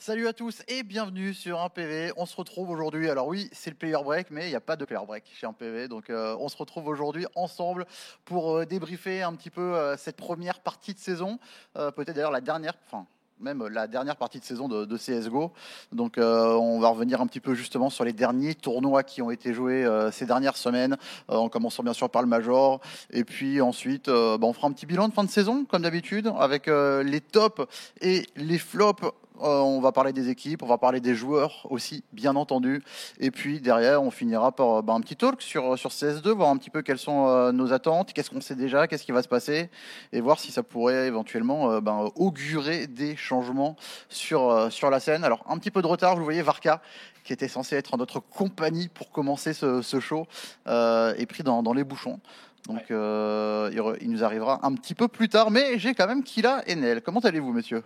Salut à tous et bienvenue sur un PV. On se retrouve aujourd'hui. Alors oui, c'est le player break, mais il n'y a pas de player break chez un PV. Donc euh, on se retrouve aujourd'hui ensemble pour euh, débriefer un petit peu euh, cette première partie de saison. Peut-être d'ailleurs la dernière, enfin même la dernière partie de saison de, CSGO. Donc on va revenir un petit peu justement sur les derniers tournois qui ont été joués ces dernières semaines, en commençant bien sûr par le Major. Et puis ensuite, bah, on fera un petit bilan de fin de saison, comme d'habitude, avec les tops et les flops. Euh, on va parler des équipes, on va parler des joueurs aussi, bien entendu. Et puis derrière, on finira par euh, bah, un petit talk sur, sur CS2, voir un petit peu quelles sont euh, nos attentes, qu'est-ce qu'on sait déjà, qu'est-ce qui va se passer, et voir si ça pourrait éventuellement euh, ben, augurer des changements sur, euh, sur la scène. Alors, un petit peu de retard, vous voyez, Varka, qui était censé être en notre compagnie pour commencer ce, ce show, euh, est pris dans, dans les bouchons. Donc, euh, il, re- il nous arrivera un petit peu plus tard, mais j'ai quand même Kila et Nel. Comment allez-vous, monsieur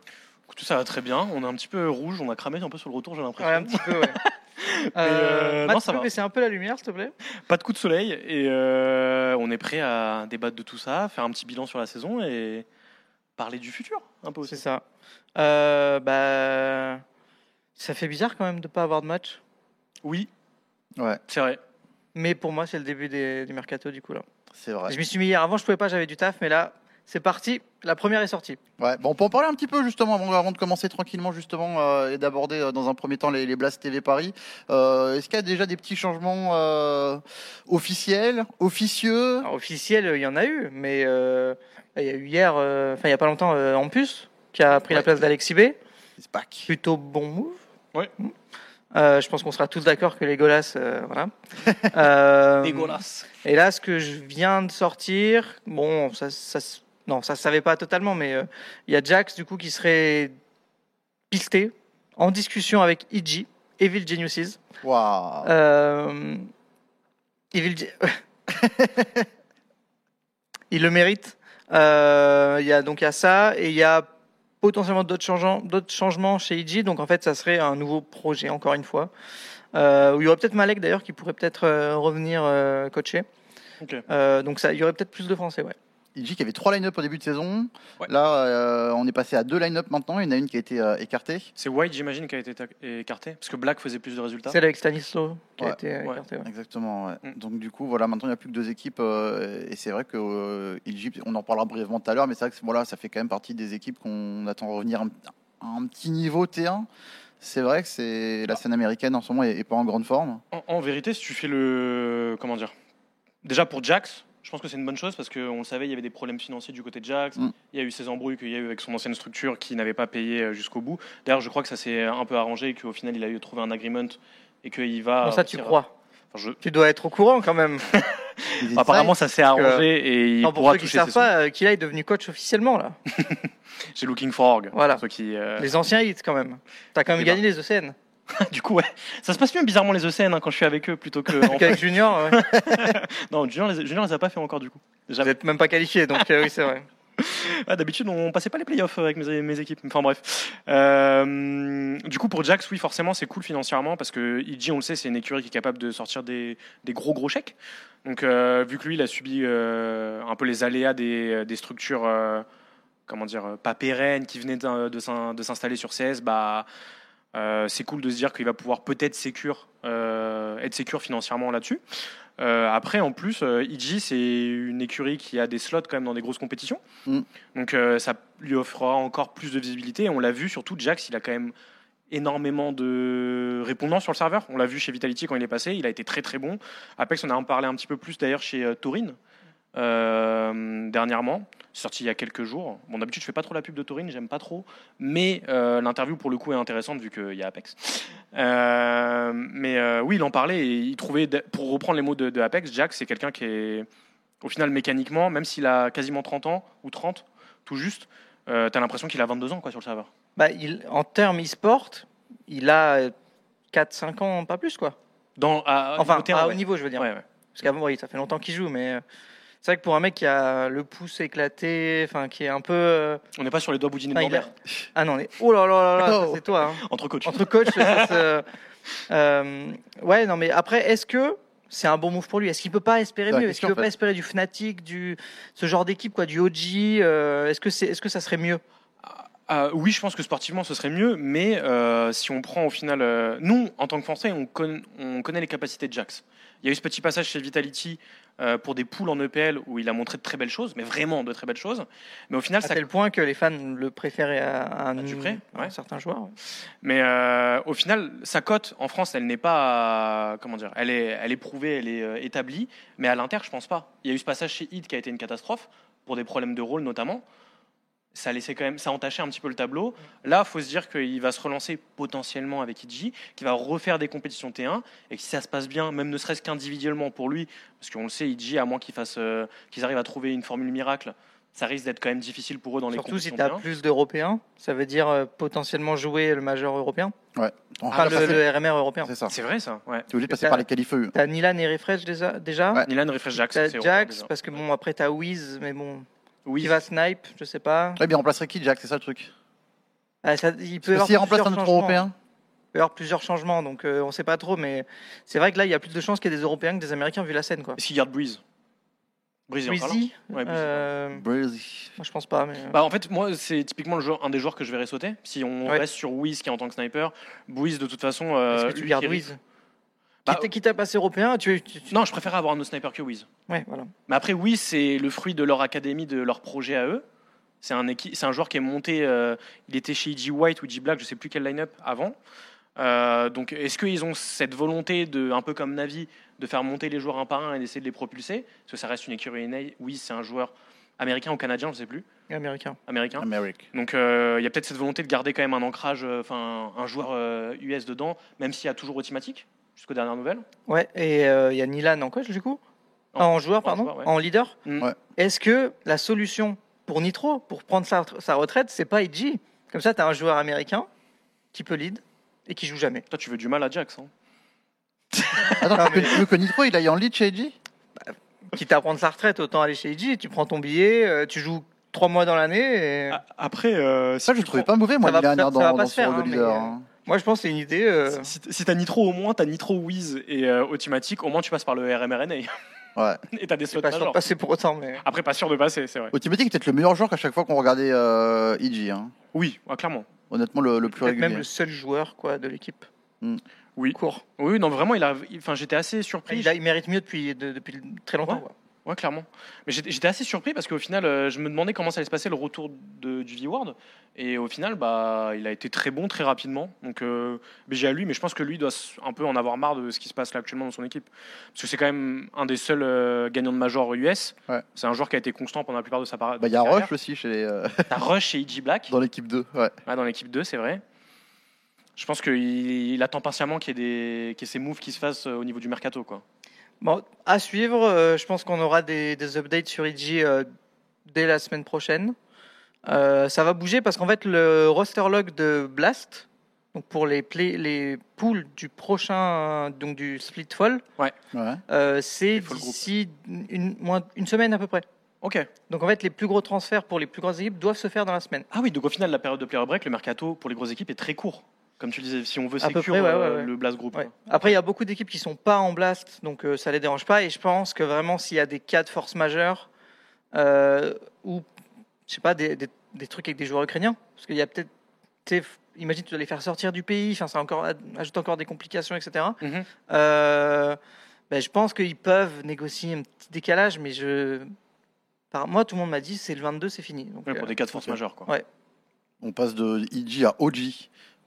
Écoute, ça va très bien. On est un petit peu rouge, on a cramé un peu sur le retour, j'ai l'impression. Ouais, un petit peu, ouais. euh, Matt, non, ça va. baisser un peu la lumière, s'il te plaît? Pas de coup de soleil et euh, on est prêt à débattre de tout ça, faire un petit bilan sur la saison et parler du futur un peu C'est ça. Euh, bah, ça fait bizarre quand même de pas avoir de match. Oui, Ouais, c'est vrai. Mais pour moi, c'est le début des- du mercato, du coup, là. c'est vrai. Je m'y suis mis hier. Avant, je pouvais pas, j'avais du taf, mais là, c'est parti. La première est sortie. Ouais, bon, on peut en parler un petit peu justement avant, avant de commencer tranquillement justement euh, et d'aborder euh, dans un premier temps les, les Blast TV Paris. Euh, Est-ce qu'il y a déjà des petits changements euh, officiels, officieux? Alors, officiel, il y en a eu, mais euh, il y a eu hier, euh, enfin, il y a pas longtemps, euh, Ampus, qui a pris Ouais. la place d'Alexis B. Spack. Plutôt bon move. Ouais. Euh, je pense qu'on sera tous d'accord que les Golas, euh, voilà. Euh, Dégueulasse. Et là, ce que je viens de sortir, bon, ça, ça, se- non, ça se savait pas totalement, mais euh, il y a Jax du coup qui serait pisté en discussion avec EG, Evil Geniuses. Waouh. Euh, Evil, Ge- il le mérite. Euh, Il y a donc il y a ça et il y a potentiellement d'autres changements, d'autres changements chez EG. Donc en fait, ça serait un nouveau projet encore une fois. Euh, où il y aurait peut-être Malek d'ailleurs qui pourrait peut-être revenir coacher. Donc ça, il y aurait peut-être plus de Français, ouais. Il dit qu'il y avait trois line-up au début de saison. Ouais. Là, euh, on est passé à deux line-up maintenant. Il y en a une qui a été euh, écartée. C'est White, j'imagine, qui a été ta- écarté parce que Black faisait plus de résultats. Celle avec Stanislo qui Ouais, a été ouais. écarté. ouais. Exactement. ouais. Mm. Donc du coup, voilà, maintenant il n'y a plus que deux équipes euh, et c'est vrai que euh, on en parlera brièvement tout à l'heure, mais c'est vrai que voilà, ça fait quand même partie des équipes qu'on attend revenir un, un petit niveau T1. C'est vrai que c'est la scène américaine en ce moment est, est pas en grande forme. En, en vérité, si tu fais le. Comment dire Déjà pour Jax, pense que c'est une bonne chose parce qu'on le savait, il y avait des problèmes financiers du côté de Jax. Mm. Il y a eu ces embrouilles qu'il y a eu avec son ancienne structure qui n'avait pas payé euh, jusqu'au bout. D'ailleurs, je crois que ça s'est un peu arrangé et qu'au final, il a eu trouvé un agreement et qu'il va. Bon, ça, tu réussir à- crois Enfin, je- Tu dois être au courant quand même. Apparemment, ça s'est arrangé et il Non, pour pourra ceux qui ne toucher savent ses pas, euh, Kila est devenu coach officiellement là. J'ai Looking for Org. Voilà. ceux qui, euh, Les anciens hits quand même. T'as quand même Eh gagné les ECN. du coup, ouais. Ça se passe mieux bizarrement les ECN hein, quand je suis avec eux plutôt que. en Qu'avec Junior, ouais. non, Junior les, Junior les a pas fait encore du coup. vous n'êtes même pas qualifié, donc euh, oui, c'est vrai. Ah, D'habitude, on passait pas les playoffs avec mes, mes équipes. Enfin bref. Euh, du coup, pour Jax, oui, forcément, c'est cool financièrement parce que EG, on le sait, c'est une écurie qui est capable de sortir des, des gros gros chèques. Donc, euh, vu que lui, il a subi euh, un peu les aléas des, des structures, euh, comment dire, euh, pas pérennes qui venaient de, de s'installer sur CS, bah, euh, c'est cool de se dire qu'il va pouvoir peut-être sécure, euh, être sécure financièrement là-dessus. Euh, après, en plus, EG, c'est une écurie qui a des slots quand même dans des grosses compétitions. Mm. Donc ça lui offrira encore plus de visibilité. On l'a vu, surtout Jax, il a quand même énormément de répondants sur le serveur. On l'a vu chez Vitality quand il est passé, il a été très très bon. Apex, on a en parlé un petit peu plus d'ailleurs chez Taurine euh, dernièrement, sorti il y a quelques jours. Bon, d'habitude, je fais pas trop la pub de Taurine, j'aime pas trop, mais euh, l'interview pour le coup est intéressante vu qu'il y a Apex. Euh, mais oui, il en parlait et il trouvait, pour reprendre les mots de, de Apex, Jax, c'est quelqu'un qui est au final mécaniquement, même s'il a quasiment 30 ans ou 30, tout juste, euh, t'as l'impression qu'il a 22 ans quoi sur le serveur. Bah, il, en termes e-sport, il a 4-5 ans, pas plus quoi. Dans, à, Enfin, niveau terrain, à haut ouais. niveau, je veux dire. Ouais, ouais. Parce qu'avant, oui, ça fait longtemps qu'il joue, mais c'est vrai que pour un mec qui a le pouce éclaté, enfin, qui est un peu. euh, On n'est pas sur les doigts boudinés de enfin, il a- Norbert. Ah non, mais... oh là là là là, ça, Oh. c'est toi. hein. Entre coachs. Entre coach, ça, ça- euh, ouais, non, mais après, est-ce que c'est un bon move pour lui? Est-ce qu'il peut pas espérer C'est la mieux? Est-ce question, qu'il peut en fait. pas espérer du Fnatic, du ce genre d'équipe, quoi, du OG euh, Est-ce que c'est, est-ce que ça serait mieux? Euh, oui, je pense que sportivement ce serait mieux, mais euh, si on prend au final. euh, nous, en tant que Français, on connaît les capacités de Jax. Il y a eu ce petit passage chez Vitality euh, pour des poules en EPL où il a montré de très belles choses, mais vraiment de très belles choses. Mais au final, À ça tel point que les fans le préféraient à un, À Dupré, à un ouais. certain joueur. ouais. Mais euh, au final, sa cote en France, elle n'est pas, comment dire, elle est, elle est prouvée, elle est euh, établie. Mais à l'Inter, je pense pas. Il y a eu ce passage chez Hit qui a été une catastrophe pour des problèmes de rôle notamment. Ça a laissé quand même, ça a entaché un petit peu le tableau. Là, faut se dire qu'il va se relancer potentiellement avec Iji, qui va refaire des compétitions T1 et que si ça se passe bien, même ne serait-ce qu'individuellement pour lui, parce qu'on le sait, Iji, à moins qu'ils euh, qu'ils arrivent à trouver une formule miracle, ça risque d'être quand même difficile pour eux dans les Surtout si compétitions tu as T1. plus d'Européens, ça veut dire euh, potentiellement jouer le majeur européen. On Enfin, va le, le RMR européen. C'est ça. C'est vrai ça, ouais. Tu es obligé de passer par les qualifs. T'as Nilan et Refresh déjà, déjà. Ouais. Nilan refresh Jax. Jax, déjà. parce que bon, après t'as Wiz, mais bon, Oui, qui va snipe, je sais pas. Mais il remplacerait qui, Jack? C'est ça le truc. Ah, ça- il peut s'il remplace plusieurs un autre changements. européen, Il peut y avoir plusieurs changements, donc euh, on sait pas trop, mais c'est vrai que là, il y a plus de chances qu'il y ait des Européens que des Américains vu la scène, quoi. est-ce qu'il garde Breeze Breeze là? Breezy, Ouais, Breezy. euh, Breezy. moi, je pense pas, mais. Bah, en fait, moi, c'est typiquement le joueur, un des joueurs que je verrais sauter. Si on Ouais. reste sur Wiz qui est en tant que sniper, Breeze, de toute façon. euh, Est-ce que tu gardes Wiz Bah, Quitte quitte à passer européen, tu. tu- tu- Non, je préfère avoir un autre sniper que Wiz. Ouais, voilà. Mais après, Wiz, c'est le fruit de leur académie, de leur projet à eux. C'est un, équi- c'est un joueur qui est monté. euh, il était chez EG White ou EG Black, je sais plus quel line-up avant. Euh, donc, est-ce qu'ils ont cette volonté de, un peu comme Navi, de faire monter les joueurs un par un et d'essayer de les propulser? Parce que ça reste une écurie NA. Wiz, c'est un joueur américain ou canadien, je sais plus. Américain. Américain. Americ. Donc euh, il y a peut-être cette volonté de garder quand même un ancrage, euh, enfin un joueur euh, US dedans, même s'il y a toujours automatique jusqu'aux dernières nouvelles. Ouais, et euh, il y a Nilan en coach, du coup? En- En joueur, en pardon joueur, ouais. En leader? Mm. Ouais. Est-ce que la solution pour Nitro, pour prendre sa, sa retraite, c'est pas IG Comme ça, tu as un joueur américain qui peut lead et qui joue jamais. Toi tu veux du mal à Jax. Hein. Attends, Non, tu veux que- tu veux que Nitro il aille en lead chez Edgy Quitte à prendre sa retraite, autant aller chez IG. Tu prends ton billet, euh, tu joues trois mois dans l'année. Et... Après, euh, si Ça, je tu trouvais prends- pas mauvais, moi, l'année dernière dans, pas dans se ce faire, rôle de hein, mais, leader. euh, hein. Moi, je pense que c'est une idée. euh, Si, si t'as Nitro au moins, t'as Nitro Wiz et euh, Automatic, au moins tu passes par le RMRNA Ouais. et t'as des slots pas sûr de passer pour autant, mais. Après pas sûr de passer, c'est vrai. Ultimatic est peut-être le meilleur joueur qu'à chaque fois qu'on regardait euh, Edgy. Hein. Oui, ouais, clairement. Honnêtement, le, le plus Peut-être régulier. même le seul joueur quoi, de l'équipe. Mm. Oui. Court. Oui, non vraiment, il a, enfin j'étais assez surpris. Il, a- il mérite mieux depuis, de- depuis très longtemps. Ouais. quoi. Ouais, clairement. Mais j'étais assez surpris parce qu'au final, euh, je me demandais comment ça allait se passer le retour de, du V-Word. Et au final, bah, il a été très bon très rapidement. Donc, euh, BG à lui, mais je pense que lui doit un peu en avoir marre de ce qui se passe là actuellement dans son équipe. Parce que c'est quand même un des seuls euh, gagnants de Major US. Ouais. C'est un joueur qui a été constant pendant la plupart de sa parade. Bah, Il y a Rush aussi chez les, euh, T'as Rush chez EG Black, dans l'équipe 2. Ouais. Dans l'équipe 2, c'est vrai. Je pense qu'il il attend patiemment qu'il y, ait des- qu'il y ait ces moves qui se fassent au niveau du mercato. Quoi. Bon, à suivre. euh, je pense qu'on aura des, des updates sur IG euh, dès la semaine prochaine. Euh, ça va bouger parce qu'en fait, le roster log de Blast, donc pour les, play, les pools du prochain, donc du split fall, ouais. euh, c'est d'ici une, moins- une semaine à peu près. Ok. Donc en fait, les plus gros transferts pour les plus grosses équipes doivent se faire dans la semaine. Ah oui, donc au final, la période de player break, le mercato pour les grosses équipes est très court. Comme tu disais, si on veut sécure ouais, euh, ouais, ouais. le Blast Group. Ouais. quoi. Après, il y a beaucoup d'équipes qui sont pas en blast, donc euh, ça les dérange pas. Et je pense que vraiment, s'il y a des cas de force majeure euh, ou je sais pas des, des- des trucs avec des joueurs ukrainiens, parce qu'il y a peut-être, imagine tu dois les faire sortir du pays, enfin ça encore ajoute encore des complications, etc. Mhm. Euh, ben, je pense qu'ils peuvent négocier un petit décalage, mais je, par moi, tout le monde m'a dit c'est le 22, c'est fini. Donc, Ouais, pour euh, des cas de force majeure. Quoi. Ouais. On passe de EG à OG.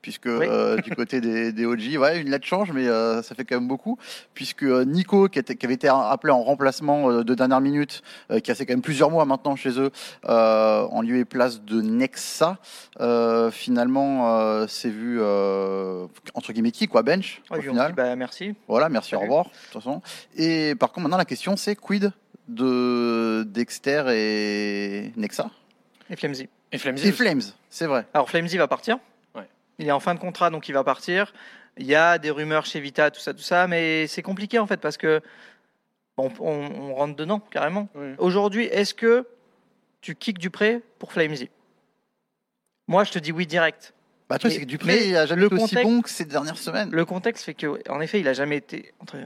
Puisque Oui. euh, du côté des, des OG, ouais, une lettre change, mais euh, ça fait quand même beaucoup. Puisque euh, Nico, qui, était- qui avait été appelé en remplacement euh, de dernière minute, euh, qui a fait quand même plusieurs mois maintenant chez eux, euh, en lieu et place de Nexa, euh, finalement, euh, s'est vu euh, entre guillemets qui quoi, bench ouais, au ils ont final. dit, bah, merci. Voilà, merci, au revoir, de toute façon. Et par contre, maintenant, la question, c'est quid de Dexter et Nexa? Et Flamesy. Et Flamesy Et. Flames, c'est vrai. Alors Flamesy va partir. Il est en fin de contrat, donc il va partir. Il y a des rumeurs chez Vita, tout ça, tout ça, mais c'est compliqué en fait parce que on, on rentre dedans carrément. Oui. Aujourd'hui, est-ce que tu kicks Dupré pour Flamesy Moi, je te dis oui direct. Bah, toi, c'est que Dupré il a jamais le été aussi contexte- bon que ces dernières semaines. Le contexte fait que, en effet, il a jamais été. entre- ouais,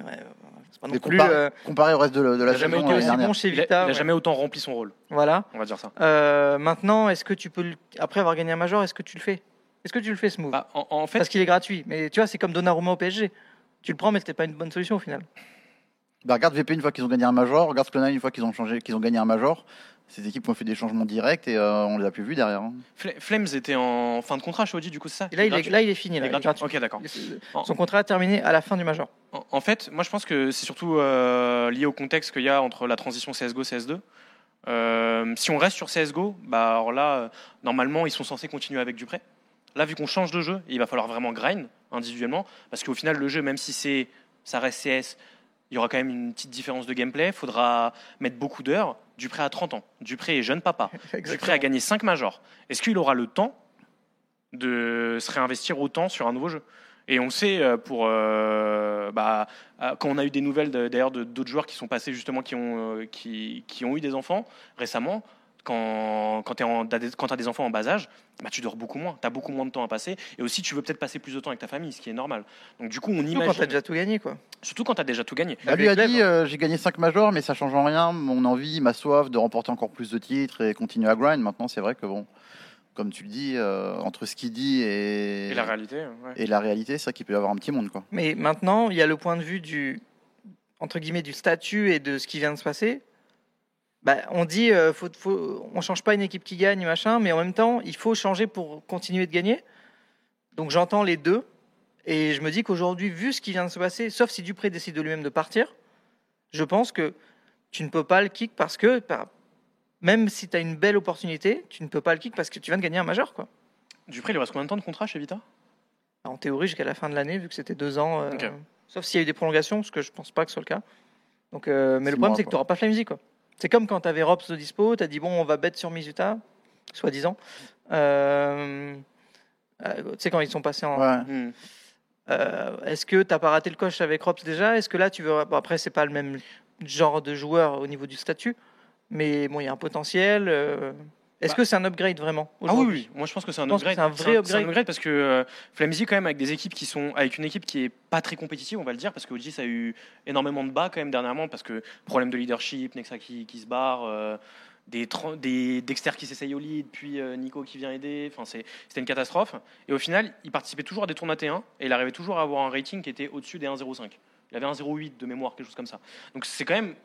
C'est pas non Mais plus. comparé, euh, comparé au reste de, de la Il a jamais saison été aussi bon chez Il a, Vita. il a ouais. jamais autant rempli son rôle, Voilà. on va dire ça. Euh, maintenant, est-ce que tu peux, le- après avoir gagné un major, est-ce que tu le fais? Est-ce que tu le fais ce move Bah, en, en fait, Parce qu'il est gratuit. Mais tu vois, c'est comme Donnarumma au PSG. Tu le prends, mais c'était pas une bonne solution au final. Bah, regarde VP une fois qu'ils ont gagné un major, regarde Sklonan une fois qu'ils ont changé, qu'ils ont gagné un major. Ces équipes ont fait des changements directs et euh, on les a plus vus derrière. hein. Fl- Flames était en fin de contrat Audi, du coup, c'est ça? Et là, il est, gratuit là, il est fini. Là, est il est gratuit. Ok, d'accord. Son contrat a terminé à la fin du major. En, en fait, moi je pense que c'est surtout euh, lié au contexte qu'il y a entre la transition CSGO CS2. Euh, si on reste sur CSGO, bah alors là, euh, normalement, ils sont censés continuer avec du prêt. Là, vu qu'on change de jeu, il va falloir vraiment grind individuellement, parce qu'au final, le jeu, même si c'est, ça reste CS, il y aura quand même une petite différence de gameplay. Il faudra mettre beaucoup d'heures. Dupré a 30 ans. Dupré est jeune papa. Dupré a gagné 5 majors. Est-ce qu'il aura le temps de se réinvestir autant sur un nouveau jeu? Et on sait, euh, pour, euh, bah, euh, quand on a eu des nouvelles d'ailleurs d'autres joueurs qui sont passés justement, qui ont, qui, qui ont eu des enfants récemment, quand, quand tu as, des enfants en bas âge, bah, tu dors beaucoup moins, tu as beaucoup moins de temps à passer, et aussi tu veux peut-être passer plus de temps avec ta famille, ce qui est normal. Donc du coup, on Surtout quand imagine, t'as déjà tout gagné, quoi. surtout quand tu as déjà tout gagné. Bah, lui a Lev, dit euh, j'ai gagné 5 majors, mais ça change en rien. Mon envie, ma soif de remporter encore plus de titres et continuer à grind. Maintenant, c'est vrai que bon, comme tu le dis, euh, entre ce qu'il dit et, Et la réalité, ouais. et la réalité, c'est vrai qu'il peut y avoir un petit monde. Quoi. Mais maintenant, il y a le point de vue du entre guillemets du statut et de ce qui vient de se passer. Bah, on dit euh, faut, faut, on change pas une équipe qui gagne machin, mais en même temps il faut changer pour continuer de gagner. Donc j'entends les deux et je me dis qu'aujourd'hui vu ce qui vient de se passer, sauf si Dupré décide de lui-même de partir, je pense que tu ne peux pas le kick parce que même si tu as une belle opportunité, tu ne peux pas le kick parce que tu viens de gagner un majeur quoi. Dupré, il reste combien de temps de contrat chez Vita? En théorie jusqu'à la fin de l'année vu que c'était deux ans. euh. Sauf s'il y a eu des prolongations, ce que je pense pas que ce soit le cas. Donc, euh, mais le problème, c'est que tu n'auras pas Flamesy. quoi. C'est comme quand tu avais Rops de dispo, tu as dit, bon, on va bet sur Mizuta, soi-disant. Euh, euh, tu sais, quand ils sont passés en. Ouais. Hmm. Euh, Est-ce que tu n'as pas raté le coche avec Rops déjà? Est-ce que là, tu veux. Bon, après, c'est pas le même genre de joueur au niveau du statut, mais bon, il y a un potentiel. euh, Est-ce Bah. que c'est un upgrade vraiment Ah oui, oui, moi je pense que c'est un upgrade. c'est un vrai upgrade. upgrade parce que euh, quand même, avec des équipes qui sont. avec une équipe qui est pas très compétitive, on va le dire, parce que OG, ça a eu énormément de bas quand même dernièrement, parce que problème de leadership, Nexa qui, qui se barre. euh, des, des Dexter qui s'essaye au lead, puis euh, Nico qui vient aider. Enfin, c'était une catastrophe. Et au final, il participait toujours à des tournois T1 et il arrivait toujours à avoir un rating qui était au-dessus des 1,05. Il avait un 0,8 de mémoire, quelque chose comme ça. Donc c'est quand même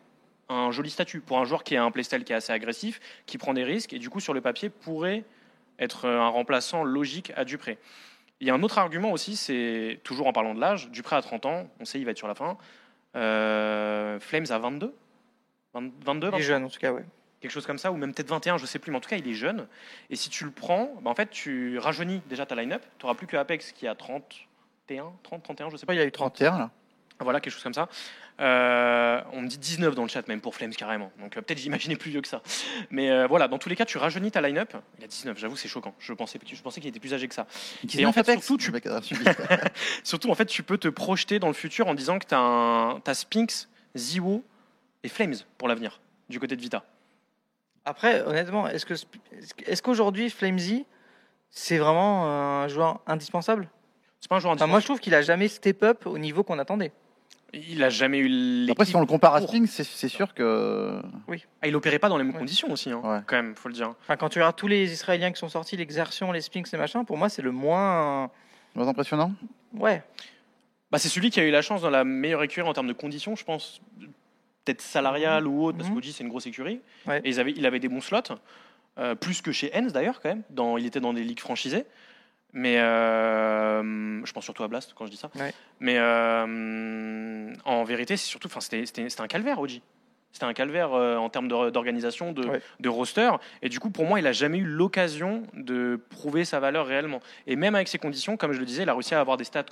un joli statut pour un joueur qui a un playstyle qui est assez agressif, qui prend des risques et du coup sur le papier pourrait être un remplaçant logique à Dupré. Il y a un autre argument aussi, c'est toujours en parlant de l'âge, Dupré a 30 ans, on sait il va être sur la fin. Euh, Flames a 22 20 22 Il est 23 jeune, en tout cas, ouais. quelque chose comme ça, ou même peut-être 21, je sais plus, mais en tout cas il est jeune. Et si tu le prends, bah, en fait tu rajeunis déjà ta line-up, tu n'auras plus que Apex qui a 31, 30, 31, je sais pas. Il a eu 30. 31 là. Voilà, quelque chose comme ça. Euh, on me dit 19 dans le chat, même pour Flames carrément. Donc euh, peut-être j'imaginais plus vieux que ça. Mais euh, voilà, dans tous les cas, tu rajeunis ta line-up. Il a 19, j'avoue, c'est choquant. Je pensais, je pensais qu'il était plus âgé que ça. Et en fait, Apex, surtout, tu-. Surtout, en fait, tu peux te projeter dans le futur en disant que tu as, as Spinks, Ziwo et Flames pour l'avenir, du côté de Vita. Après, honnêtement, est-ce que est-ce qu'aujourd'hui Flamesy c'est vraiment un joueur indispensable? C'est pas un joueur Enfin, Moi, je trouve qu'il a jamais step up au niveau qu'on attendait. Il a jamais eu l'équipe. Après, si on le compare à. Spinks, c'est c'est sûr que. Ah, il opérait pas dans les mêmes Ouais. conditions aussi, hein, Ouais. quand même, faut le dire. Enfin, quand tu regardes tous les Israéliens qui sont sortis, l'exertion, les Spinks et machin, pour moi, c'est le moins. Pas impressionnant? Ouais. Bah, c'est celui qui a eu la chance dans la meilleure écurie en termes de conditions, je pense. Peut-être salariale ou autre, parce Mhm. qu'Oji c'est une grosse écurie. Ouais. Et ils avaient, il avait des bons slots, euh, plus que chez Hens d'ailleurs, quand même. Dans, il était dans des ligues franchisées. Mais euh, je pense surtout à Blast quand je dis ça. Ouais. Mais euh, en vérité, c'est surtout, enfin, c'était, un calvaire, Oji. C'était un calvaire euh, en termes d'organisation, de, Ouais. de roster. Et du coup, pour moi, il a jamais eu l'occasion de prouver sa valeur réellement. Et même avec ces conditions, comme je le disais, il a réussi à avoir des stats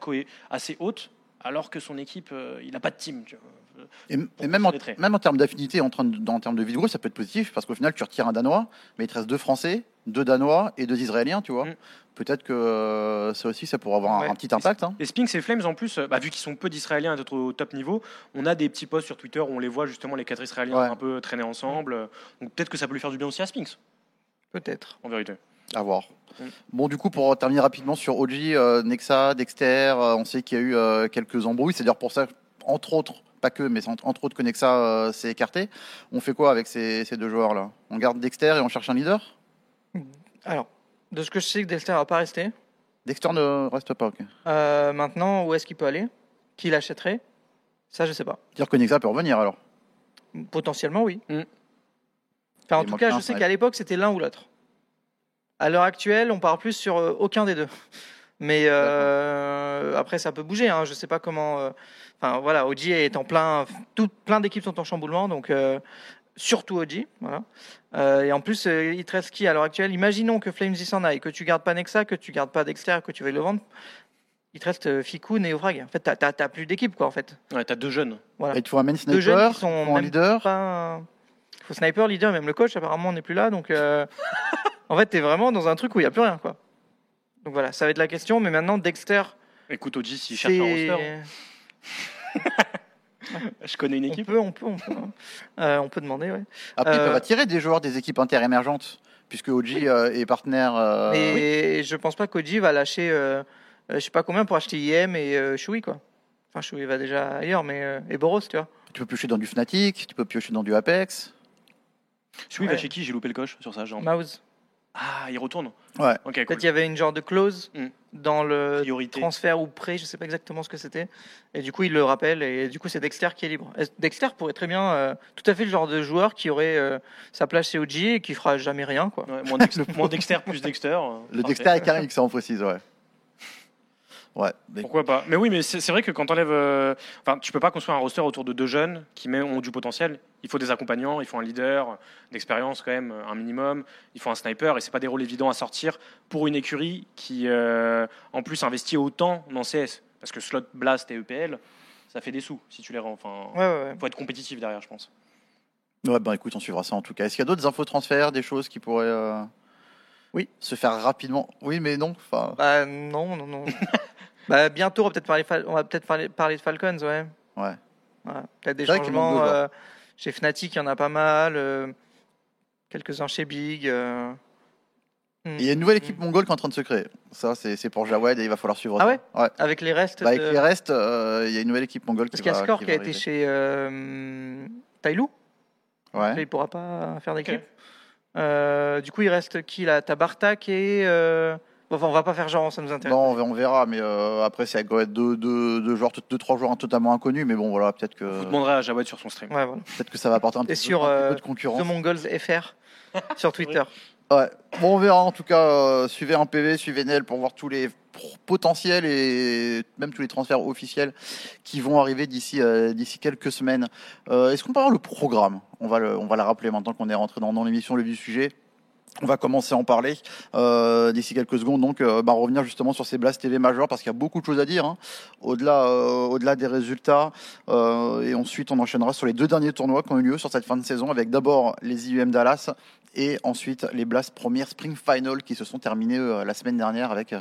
assez hautes, alors que son équipe, il n'a pas de team. tu vois. Et, même, en, pénétrer. même en termes d'affinité, en, en termes de vie de groupe, ça peut être positif parce qu'au final, tu retires un Danois, mais il te reste deux Français, deux Danois et deux Israéliens, tu vois. Mm. Peut-être que ça aussi, ça pourrait avoir un- Ouais. un petit impact. hein. Et Spinks et Flames, en plus, bah, vu qu'ils sont peu d'Israéliens et d'être au top niveau, on a des petits posts sur Twitter où on les voit justement, les quatre Israéliens Ouais. un peu traîner ensemble. Donc peut-être que ça peut lui faire du bien aussi à Spinks, Peut-être. en vérité. À voir. Mm. Bon, du coup, pour terminer rapidement sur OG, euh, Nexa, Dexter, euh, on sait qu'il y a eu euh, quelques embrouilles. C'est d'ailleurs pour ça, entre autres, pas que, mais entre, entre autres Connexa euh, s'est écarté. On fait quoi avec ces, ces deux joueurs-là? On garde Dexter et on cherche un leader? Alors, de ce que je sais, que Dexter va pas rester. Dexter ne reste pas, ok. Euh, maintenant, où est-ce qu'il peut aller? Qui l'achèterait? Ça, je sais pas. Dire Connexa peut revenir alors. Potentiellement, oui. Mm. Enfin, en tout cas, je sais qu'à l'époque, c'était l'un ou l'autre. À l'heure actuelle, on parle plus sur euh, aucun des deux. Mais euh, après, ça peut bouger. Hein. Je sais pas comment. euh, Enfin, voilà, OG est en plein. Tout, plein d'équipes sont en chamboulement, donc euh, surtout OG. Voilà. Euh, et en plus, euh, il te reste qui à l'heure actuelle Imaginons que Flames y s'en aille, que tu gardes pas Nexa, que tu gardes pas Dexter, que tu veuilles le vendre. Il te reste Fikun et Ofrag. En fait, t'as- t'as t'as plus d'équipe, quoi, en fait. Ouais, t'as deux jeunes. Voilà. Et faut un main Deux jeunes sniper qui sont même leader. pas. Il faut sniper, leader, même le coach, apparemment, n'est plus là. Donc, euh, en fait, t'es vraiment dans un truc où il n'y a plus rien, quoi. Donc voilà, ça va être la question. Mais maintenant, Dexter, Écoute, Oji, s'il cherche un roster, c'est. je connais une On équipe. peut, on peut, on peut. hein. Euh, on peut demander, ouais. Après, ils Euh, peuvent attirer des joueurs des équipes interémergentes, puisque OG euh, est partenaire. euh, Mais je pense pas qu'Oji va lâcher, euh, euh, je sais pas combien pour acheter IM et euh, Shui, quoi. Enfin, Shui va déjà ailleurs, mais. euh, et Boros, tu vois. Tu peux piocher dans du Fnatic, tu peux piocher dans du Apex. Celui va chez qui? J'ai loupé le coche sur sa jambe. Mouse. Ah, il retourne. Ouais. Ok, Peut-être cool. il y avait une genre de clause Mm. dans le Priorité. transfert ou prêt, je sais pas exactement ce que c'était. Et du coup, il le rappelle, et du coup, c'est Dexter qui est libre. Et Dexter pourrait très bien, euh, tout à fait le genre de joueur qui aurait euh, sa place chez OG et qui fera jamais rien, quoi. Ouais, moins, Dex- moins Dexter plus Dexter. euh, Le parfait. Dexter est carré, ça on précise, ouais. Ouais. mais- Pourquoi pas? Mais oui, mais c'est vrai que quand t'enlèves, euh, enfin, tu peux pas construire un roster autour de deux jeunes qui mais, ont du potentiel. Il faut des accompagnants, il faut un leader d'expérience quand même, un minimum. Il faut un sniper et c'est pas des rôles évidents à sortir pour une écurie qui, euh, en plus, investit autant dans CS parce que slot blast et EPL, ça fait des sous si tu les rends. Enfin, Ouais, ouais, ouais. faut être compétitif derrière, je pense. Ouais, ben écoute, on suivra ça en tout cas. Est-ce qu'il y a d'autres infos transferts, des choses qui pourraient euh, Oui. se faire rapidement Oui, mais non. Enfin, Bah, non, non, non. bah, bientôt, on va peut-être parler, on va peut-être parler, parler de Falcons, ouais. ouais. Voilà. Peut-être des changements. euh, chez Fnatic, il y en a pas mal. euh, Quelques-uns chez Big. euh. Il y a une nouvelle équipe mongole qui est en train de se créer. Ça, c'est pour Jawed et il va falloir suivre Ah ça. ouais Avec les restes. Bah, avec de- les restes, euh, il y a une nouvelle équipe mongole Parce qui qu'il y a Score qui qui a été chez euh, Tailou. Ouais. Il pourra pas faire d'équipe. Ok. Euh, du coup, il reste qui là? T'as Bartak et. euh, Enfin, on va pas faire genre, ça nous intéresse. Non, on verra- mais euh, après, c'est avec deux, deux, deux, joueurs, deux, trois joueurs totalement inconnus, mais bon, voilà, peut-être que, Vous demanderez à Jawad sur son stream. Ouais, voilà. peut-être que ça va apporter un Et petit, sur, peu, un petit euh, peu de concurrence. The Mongols FR sur Twitter. Bon, on verra en tout cas. euh, suivez un PV, suivez Nel pour voir tous les potentiels et même tous les transferts officiels qui vont arriver d'ici euh, quelques semaines. Euh, Est-ce qu'on peut avoir le programme? On va le, on va rappeler maintenant qu'on est rentré dans, l'émission le vif sujet. On va commencer à en parler d'ici quelques secondes. Donc, bah, revenir justement sur ces Blast TV majeurs parce qu'il y a beaucoup de choses à dire. hein. Au-delà, au-delà des résultats. Et ensuite, on enchaînera sur les deux derniers tournois qui ont eu lieu sur cette fin de saison avec d'abord les IUM Dallas et ensuite les Blast première Spring Final qui se sont terminés euh, la semaine dernière avec euh,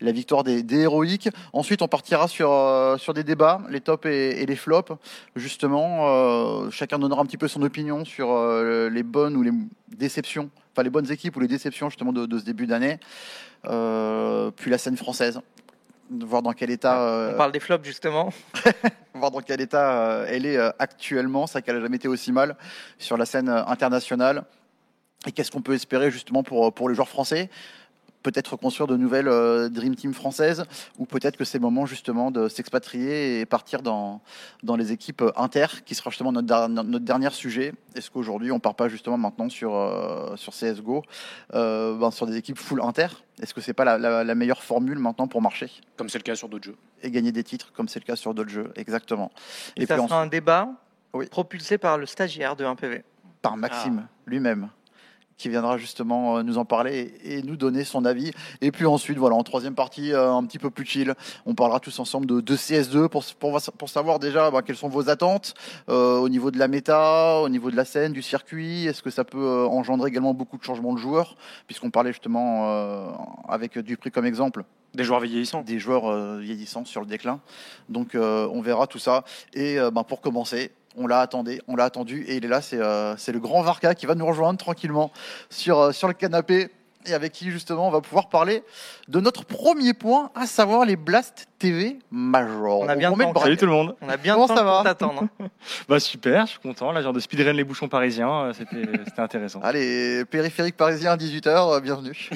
la victoire des, des héroïques. Ensuite, on partira sur, euh, sur des débats, les tops et, et les flops. Justement, chacun donnera un petit peu son opinion sur les bonnes ou les déceptions, enfin les bonnes équipes ou les déceptions justement de, de ce début d'année. Puis la scène française, voir dans quel état. euh, On parle des flops justement. voir dans quel état euh, elle est euh, actuellement. C'est qu'elle n'a jamais été aussi mal sur la scène internationale. Et qu'est-ce qu'on peut espérer justement pour, pour les joueurs français? Peut-être construire de nouvelles euh, Dream Team françaises, ou peut-être que c'est le moment justement de s'expatrier et partir dans, dans les équipes euh, inter, qui sera justement notre, notre dernier sujet. Est-ce qu'aujourd'hui on part pas justement maintenant sur, euh, sur CSGO, euh, ben, sur des équipes full inter? Est-ce que c'est pas la, la- la meilleure formule maintenant pour marcher? Comme c'est le cas sur d'autres jeux. et gagner des titres, comme c'est le cas sur d'autres jeux Exactement. Et, ça puis sera un débat Oui. propulsé par le stagiaire de 1PV. par Maxime lui-même qui viendra justement euh, nous en parler et nous donner son avis. Et puis ensuite, voilà, en troisième partie, euh, un petit peu plus chill, on parlera tous ensemble de, de CS2 pour, pour, pour savoir déjà bah, quelles sont vos attentes euh, au niveau de la méta, au niveau de la scène, du circuit. Est-ce que ça peut engendrer également beaucoup de changements de joueurs? Puisqu'on parlait justement euh, avec Dupri comme exemple Des joueurs vieillissants. des joueurs euh, vieillissants sur le déclin. Donc euh, on verra tout ça. Et euh, ben, pour commencer, on l'a attendu, on l'a attendu et il est là. C'est euh, c'est le grand Varka qui va nous rejoindre tranquillement sur euh, sur le canapé. et avec qui justement on va pouvoir parler de notre premier point, à savoir les Blast TV Major. On a bien temps. bracket. Salut tout le monde. On a bien Comment temps ça va t'attendre. Bah super, je suis content. Là, genre de speedrun les bouchons parisiens, euh, c'était c'était intéressant. Allez, périphérique parisien, 18h, bienvenue.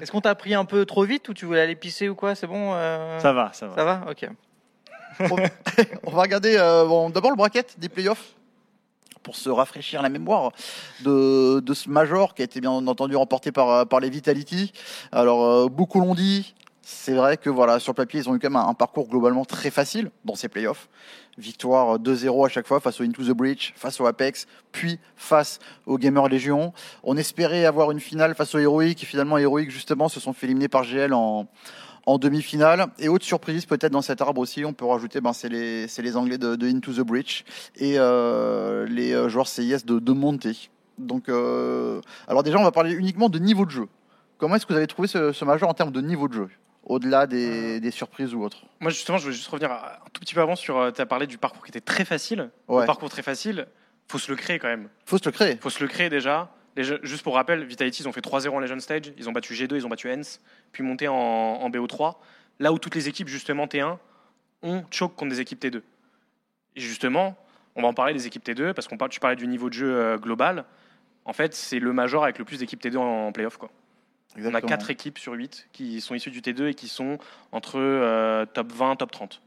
Est-ce qu'on t'a pris un peu trop vite ou tu voulais aller pisser ou quoi? C'est bon euh, Ça va, ça va. Ça va? Ok. On va regarder euh, bon, d'abord le bracket des playoffs pour se rafraîchir la mémoire de, ce Major qui a été bien entendu remporté par, euh, les Vitality. Alors, euh, beaucoup l'ont dit. C'est vrai que voilà, sur le papier, ils ont eu quand même un, parcours globalement très facile dans ces playoffs. Victoire 2-0 à chaque fois face au Into the Breach, face au Apex, puis face au Gamer Légion. On espérait avoir une finale face au Heroic, et finalement Heroic justement se sont fait éliminer par GL en, en demi-finale. Et autre surprise, peut-être dans cet arbre aussi, on peut rajouter, ben, c'est les, Anglais de, de Into the Breach et euh, les euh, joueurs CIS de, de Monté. Donc, euh, alors déjà, on va parler uniquement de niveau de jeu. Comment est-ce que vous avez trouvé ce, ce major en termes de niveau de jeu au-delà des, des surprises ou autres? Moi, justement, je veux juste revenir un tout petit peu avant sur. Tu as parlé du parcours qui était très facile. Ouais. Le parcours très facile, faut se le créer quand même. Faut se le créer. faut se le créer déjà. Les jeux- juste pour rappel, Vitality, ils ont fait 3-0 en Legend Stage. Ils ont battu G2, ils ont battu Hens, puis monté en, en BO3. Là où toutes les équipes, justement, T1, ont choke contre des équipes T2. Et justement, on va en parler des équipes T2, parce qu'on parle, tu parlais du niveau de jeu euh, global. En fait, c'est le major avec le plus d'équipes T2 en, en playoff. Quoi. On a Exactement. 4 équipes sur 8 qui sont issues du T2 et qui sont entre euh, top 20, top 30.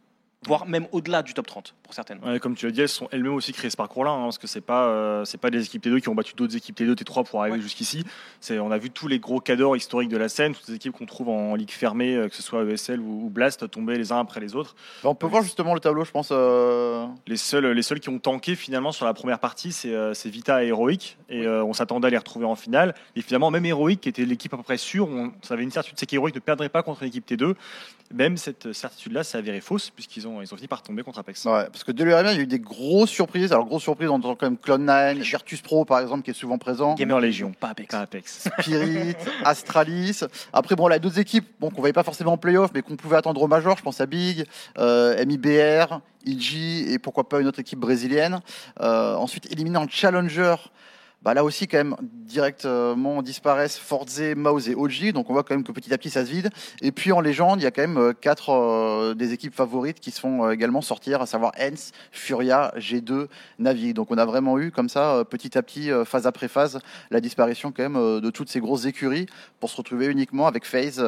Voire même au-delà du top 30 pour certaines. Ouais, comme tu l'as dit, elles sont elles-mêmes aussi créées ce parcours-là, hein, parce que c'est pas euh, c'est pas des équipes T2 qui ont battu d'autres équipes T2, T3 pour arriver Ouais. jusqu'ici. C'est on a vu tous les gros cadors historiques de la scène, toutes les équipes qu'on trouve en ligue fermée, euh, que ce soit ESL ou, ou Blast, tomber les uns après les autres. Ben, on peut voir justement le tableau, je pense. euh, Les seuls les seuls qui ont tanké finalement sur la première partie, c'est euh, c'est Vita et Heroic, et euh, on s'attendait à les retrouver en finale. Et finalement, même Heroic, qui était l'équipe à peu près sûre, on, on avait une certitude, c'est qu'Heroic ne perdrait pas contre une équipe T2. Même cette certitude-là s'est avérée fausse, puisqu'ils ont ils ont fini par tomber contre Apex. Ouais, parce que de l'URM, il y a eu des grosses surprises. Alors, grosses surprises, on entend quand même Clone9, Virtus Pro, par exemple, qui est souvent présent. Gamer Légion, Pas Apex. pas Apex. Spirit, Astralis. Après, bon, là, d'autres équipes bon, qu'on voyait pas forcément en playoff, mais qu'on pouvait attendre au Major. Je pense à Big, euh, MIBR, EG et pourquoi pas une autre équipe brésilienne. Euh, ensuite, éliminé en Challenger. Bah, là aussi, quand même, directement disparaissent Forze, Mouse et OG. Donc, on voit quand même que petit à petit, ça se vide. Et puis, en légende, il y a quand même euh, quatre euh, des équipes favorites qui se font euh, également sortir, à savoir Hens, Furia, G2, Navi. Donc, on a vraiment eu, comme ça, petit à petit, phase après phase, la disparition quand même de toutes ces grosses écuries pour se retrouver uniquement avec FaZe,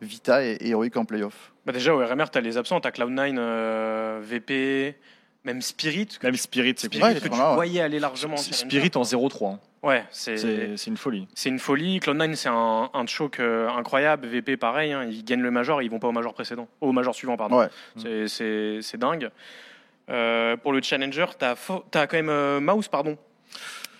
Vita et, et Heroic en playoff. Bah déjà, au RMR, tu as les absents, tu as Cloud9, euh, VP, même Spirit. que Même tu- Spirit, c'est Spirit que tu là, voyais aller largement. en Spirit en 0-3. hein. Ouais, c'est C'est c'est une folie. c'est une folie. Cloud9, c'est un, un choke euh, incroyable. VP, pareil, hein, ils gagnent le major, ils vont pas au major précédent. Au major suivant, pardon. Ouais. C'est- C'est c'est dingue. Euh, pour le challenger, tu as, quand même euh, Mouse, pardon,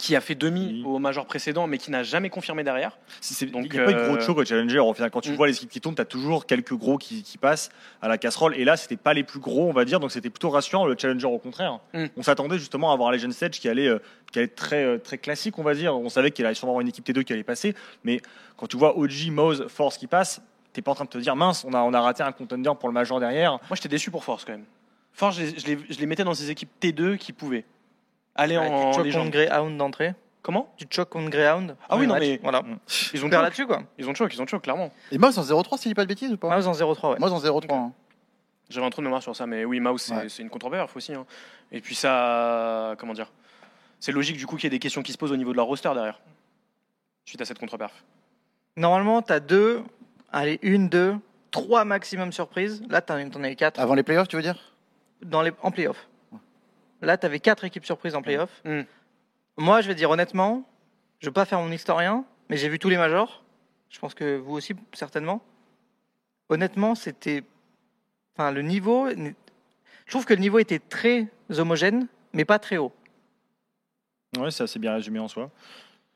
qui a fait demi Oui. au major précédent, mais qui n'a jamais confirmé derrière. Il n'y a pas eu de gros euh, choc au Challenger. Quand tu Mm. vois les équipes qui tombent, tu as toujours quelques gros qui, qui passent à la casserole. Et là, c'était pas les plus gros, on va dire. Donc, c'était plutôt rassurant. Le Challenger, au contraire. Mm. On s'attendait justement à avoir un Legend Stage qui allait, euh, qui allait être très, euh, très classique, on va dire. On savait qu'il allait sûrement avoir une équipe T2 qui allait passer. Mais quand tu vois OG, Moz, Force qui passe, t'es pas en train de te dire mince, on a, on a raté un contender pour le Major derrière. Moi, j'étais déçu pour Force quand même. Force, je les, je les- je les mettais dans ces équipes T2 qui pouvaient aller Ouais, en tu choques légende. contre Greyhound d'entrée. Comment? Tu choques contre Greyhound. Ah oui, non, match, mais- Voilà. Ils ont choke, là-dessus, quoi. ils ont choke, ils ont choke, clairement. Et Mouse en 0-3, si je dis pas de bêtises ou pas? Mouse en 0-3, ouais. Mouse en 0-3. hein. J'avais un trou de mémoire sur ça, mais oui, Mouse, c'est Ouais. une contre-perf aussi. hein. Et puis ça, comment dire? C'est logique du coup qu'il y ait des questions qui se posent au niveau de leur roster derrière, suite à cette contre-perf. Normalement, t'as deux, allez, une, deux, trois maximum surprises. Là, t'en t'en avais quatre Avant les playoffs, tu veux dire? Dans les, en playoff. Là, t'avais quatre équipes surprises en playoff. Mm. Moi, je vais dire honnêtement, je veux pas faire mon historien, mais j'ai vu tous les majors. Je pense que vous aussi, certainement. Honnêtement, c'était. Enfin, le niveau. Je trouve que le niveau était très homogène, mais pas très haut. Ouais, c'est assez bien résumé en soi.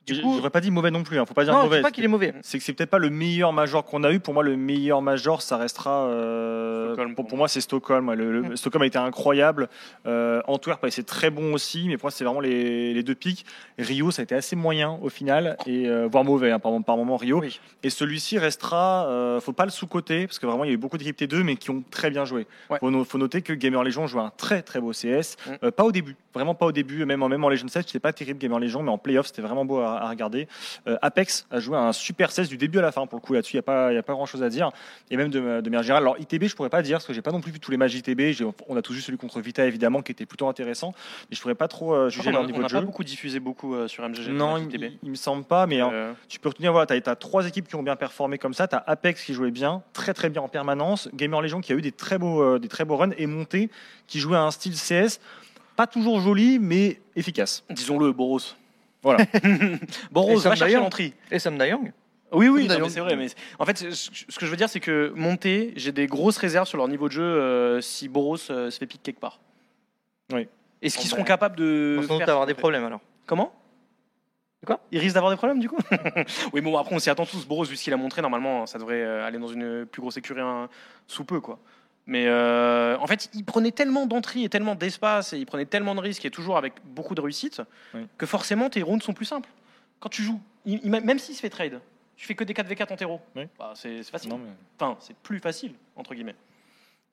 Du Je coup- n'aurais pas dit mauvais non plus. Hein. Faut pas dire Non, je mauvais. pas qu'il est mauvais. c'est que c'est peut-être pas le meilleur major qu'on a eu. Pour moi, le meilleur major, ça restera. euh, Stockholm, pour, moi, c'est Stockholm. ouais. Le, le-. Stockholm a été incroyable. Euh, Antwerp a été très bon aussi, mais pour moi, c'est vraiment les, les deux pics. Rio, ça a été assez moyen au final, et euh, voire mauvais hein, par, par moment Rio. Oui. Et celui-ci restera. euh, faut pas le sous-coter parce que vraiment, il y a eu beaucoup d'équipes T2, mais qui ont très bien joué. Ouais. Faut, no- faut noter que Gamer Legion joue un très très beau CS. Mm. Euh, pas au début, vraiment pas au début. Même en même en Legend 7, c'était pas terrible Gamer Legion, mais en playoff, c'était vraiment beau à, à, à regarder. Euh, Apex a joué un super 16 du début à la fin. Pour le coup, là-dessus, il n'y a pas, il y a pas grand-chose à dire. Et même de, de manière générale. Alors, ITB, je pourrais pas dire, parce que j'ai pas non plus vu tous les matchs ITB. On a tous vu celui contre Vita, évidemment, qui était plutôt intéressant. Mais je pourrais pas trop euh, juger leur niveau on de jeu. pas beaucoup diffusé beaucoup euh, sur MGG. Non, il, ITB. il- il me semble pas, mais hein, Euh, tu peux retenir, voilà, tu as, trois équipes qui ont bien performé comme ça. Tu as Apex qui jouait bien, très très bien en permanence. Gamer Legion qui a eu des très beaux, euh, des très beaux runs. Et Monté qui jouait à un style CS, pas toujours joli, mais efficace. Disons-le, Boros. Voilà. Boros, Et va chercher l'entrée. Et Sam Dayang Oui, oui, c'est vrai. Mais en fait, ce que je veux dire, c'est que monter, j'ai des grosses réserves sur leur niveau de jeu euh, si Boros euh, se fait pique quelque part. Oui. Est-ce qu'ils Bon, seront capables de. Sans doute faire avoir ça, des problèmes alors. Comment Quoi Ils risquent d'avoir des problèmes du coup Oui, bon, après, on s'y attend tous. Boros, vu ce qu'il a montré, normalement, ça devrait euh, aller dans une plus grosse écurie hein, sous peu, quoi. Mais euh, en fait, il prenait tellement d'entrées et tellement d'espace et il prenait tellement de risques et toujours avec beaucoup de réussite Oui. que forcément tes rounds sont plus simples. Quand tu joues, il- il- même s'il se fait trade, tu fais que des 4v4 en terreau. Oui. Bah, c'est facile. Non, mais- Enfin, c'est plus facile, entre guillemets.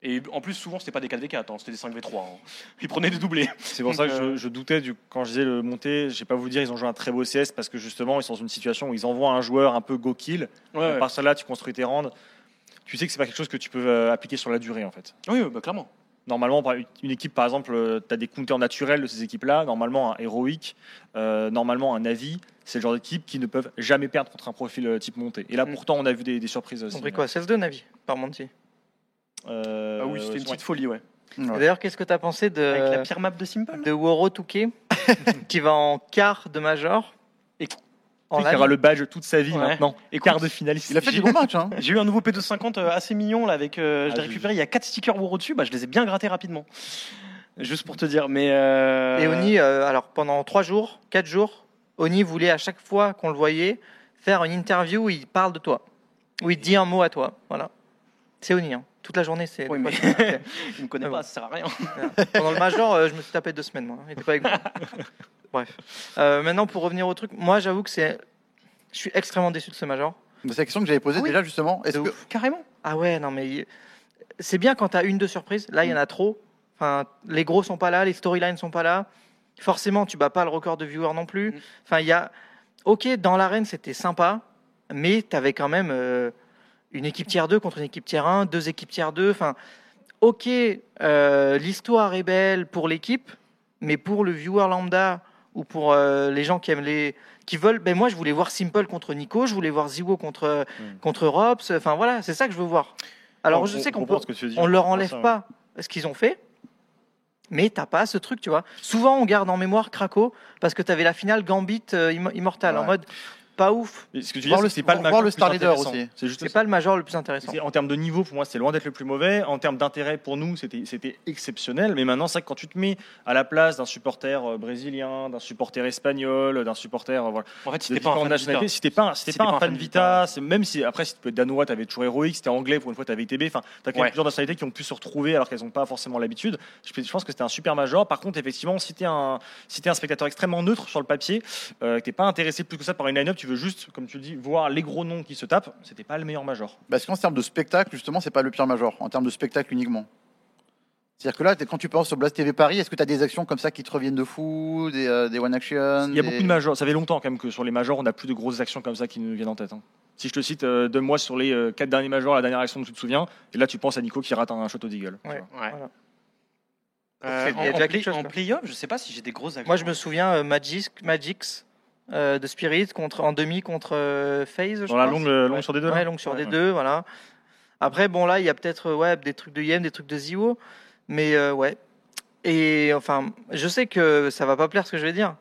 Et en plus, souvent, c'était pas des 4v4, hein, c'était des 5v3. hein. Ils prenaient des doublés. C'est pour ça que Donc, je, je doutais du, quand je disais le monté. Je vais pas vous dire ils ont joué un très beau CS parce que justement ils sont dans une situation où ils envoient un joueur un peu go kill. Ouais, À part cela, tu construis tes rounds. Tu sais que c'est pas quelque chose que tu peux euh, appliquer sur la durée en fait. Oui, oui, bah, clairement. Normalement, une équipe, par exemple, tu as des counters naturels de ces équipes-là. Normalement, un héroïque, euh, normalement, un avis, c'est le genre d'équipe qui ne peuvent jamais perdre contre un profil euh, type monté. Et là, Mm. pourtant, on a vu des, des surprises On aussi. pris quoi 16-2 Navi par Monty. Euh, ah oui, c'était une ouais. petite folie, ouais. D'ailleurs, qu'est-ce que tu as pensé de, Avec la pire map de Simple? de Woro Touquet qui va en quart de Major en live aura le badge toute sa vie Ouais. maintenant. Écoute, Quart de finaliste. Il a fait du bon match. Hein. J'ai eu un nouveau P250 euh, assez mignon là avec. euh, je Ah, l'ai j'ai récupéré. Il y a 4 stickers Woro dessus. Bah, je les ai bien grattés rapidement. Juste pour te dire. Mais. euh, Et Oni, euh, alors pendant 3 jours, 4 jours, Oni voulait à chaque fois qu'on le voyait faire une interview où il parle de toi, où il dit un mot à toi. Voilà. C'est Oni, hein. toute la journée. C'est Oui, mais- Il me connaît Ah pas, bon. ça sert à rien. Pendant le Major, euh, je me suis tapé deux semaines. Moi. Il était pas avec moi. Bref. Euh, maintenant, pour revenir au truc, moi j'avoue que c'est. Je suis extrêmement déçu de ce Major. C'est la question que j'avais posée Ah oui. déjà justement. Est-ce que. Carrément. Ah ouais, non mais c'est bien quand tu as une, deux surprises. Là, il y en a trop. Enfin, les gros sont pas là, les storylines sont pas là. Forcément, tu bats pas le record de viewers non plus. Mm. Enfin, il y a. Ok, dans l'arène, c'était sympa, mais tu avais quand même euh, une équipe tiers 2 contre une équipe tiers 1, deux équipes tiers 2. Enfin, ok, euh, l'histoire est belle pour l'équipe, mais pour le viewer lambda ou pour euh, les gens qui aiment les qui veulent ben moi je voulais voir Simple contre Nico je voulais voir Ziwo contre Mm. contre Robs enfin voilà c'est ça que je veux voir alors On- je sais qu'on peut que on leur enlève ça, ouais. pas ce qu'ils ont fait mais t'as pas ce truc tu vois souvent on garde en mémoire Krakow parce que t'avais la finale Gambit euh, Imm- Immortal en mode pas ouf Mais ce que tu le- c'est pas le major le plus Star Leader intéressant. aussi. C'est juste c'est ça. pas le major le plus intéressant En termes de niveau, pour moi, c'est loin d'être le plus mauvais. En termes d'intérêt, pour nous, c'était c'était exceptionnel. Mais maintenant, c'est vrai que quand tu te mets à la place d'un supporter euh, brésilien, d'un supporter espagnol, d'un supporter euh, voilà, En fait, de c'était pas un différentes fan de nationalités, Vita. si t'es pas, un- si t'es C'était pas un fan Vita, Vita. c'est- même si après, si tu peux être danois, t'avais toujours héroïque, si t'es anglais, pour une fois, t'avais ITB. Enfin, t'as quand même Ouais. plusieurs nationalités qui ont pu se retrouver alors qu'elles n'ont pas forcément l'habitude. Je, je pense que c'était un super major. Par contre, effectivement, si t'es un, si t'es un spectateur extrêmement neutre sur le papier, euh, que t'es pas intéressé plus que ça par une line-up, tu veux juste, comme tu le dis, voir les gros noms qui se tapent, c'était pas le meilleur major. Parce qu'en termes de spectacle, justement, c'est pas le pire major, en termes de spectacle uniquement. C'est-à-dire que là, quand tu penses au Blast TV Paris, est-ce que tu as des actions comme ça qui te reviennent de fou, des, euh, des one action Il y a des- beaucoup de majors. Ça fait longtemps quand même que sur les majors, on n'a plus de grosses actions comme ça qui nous viennent en tête. hein. Si je te cite, euh, donne-moi sur les euh, quatre derniers majors la dernière action dont tu te souviens, et là tu penses à Nico qui rate un shot d'eagle. Ouais. Ouais. Voilà. Euh, en, en chose, en play-off, je sais pas si j'ai des grosses actions. moi je me souviens euh, Magix Magix euh, de Spirit contre en demi contre euh, FaZe je Dans la longue, euh, longue Ouais. sur des deux. Ouais, longue sur Ouais, des ouais. deux, voilà. Après, bon, là, il y a peut-être euh, ouais, des trucs de Yem, des trucs de Zio, mais euh, ouais. Et enfin, je sais que ça va pas plaire ce que je vais dire,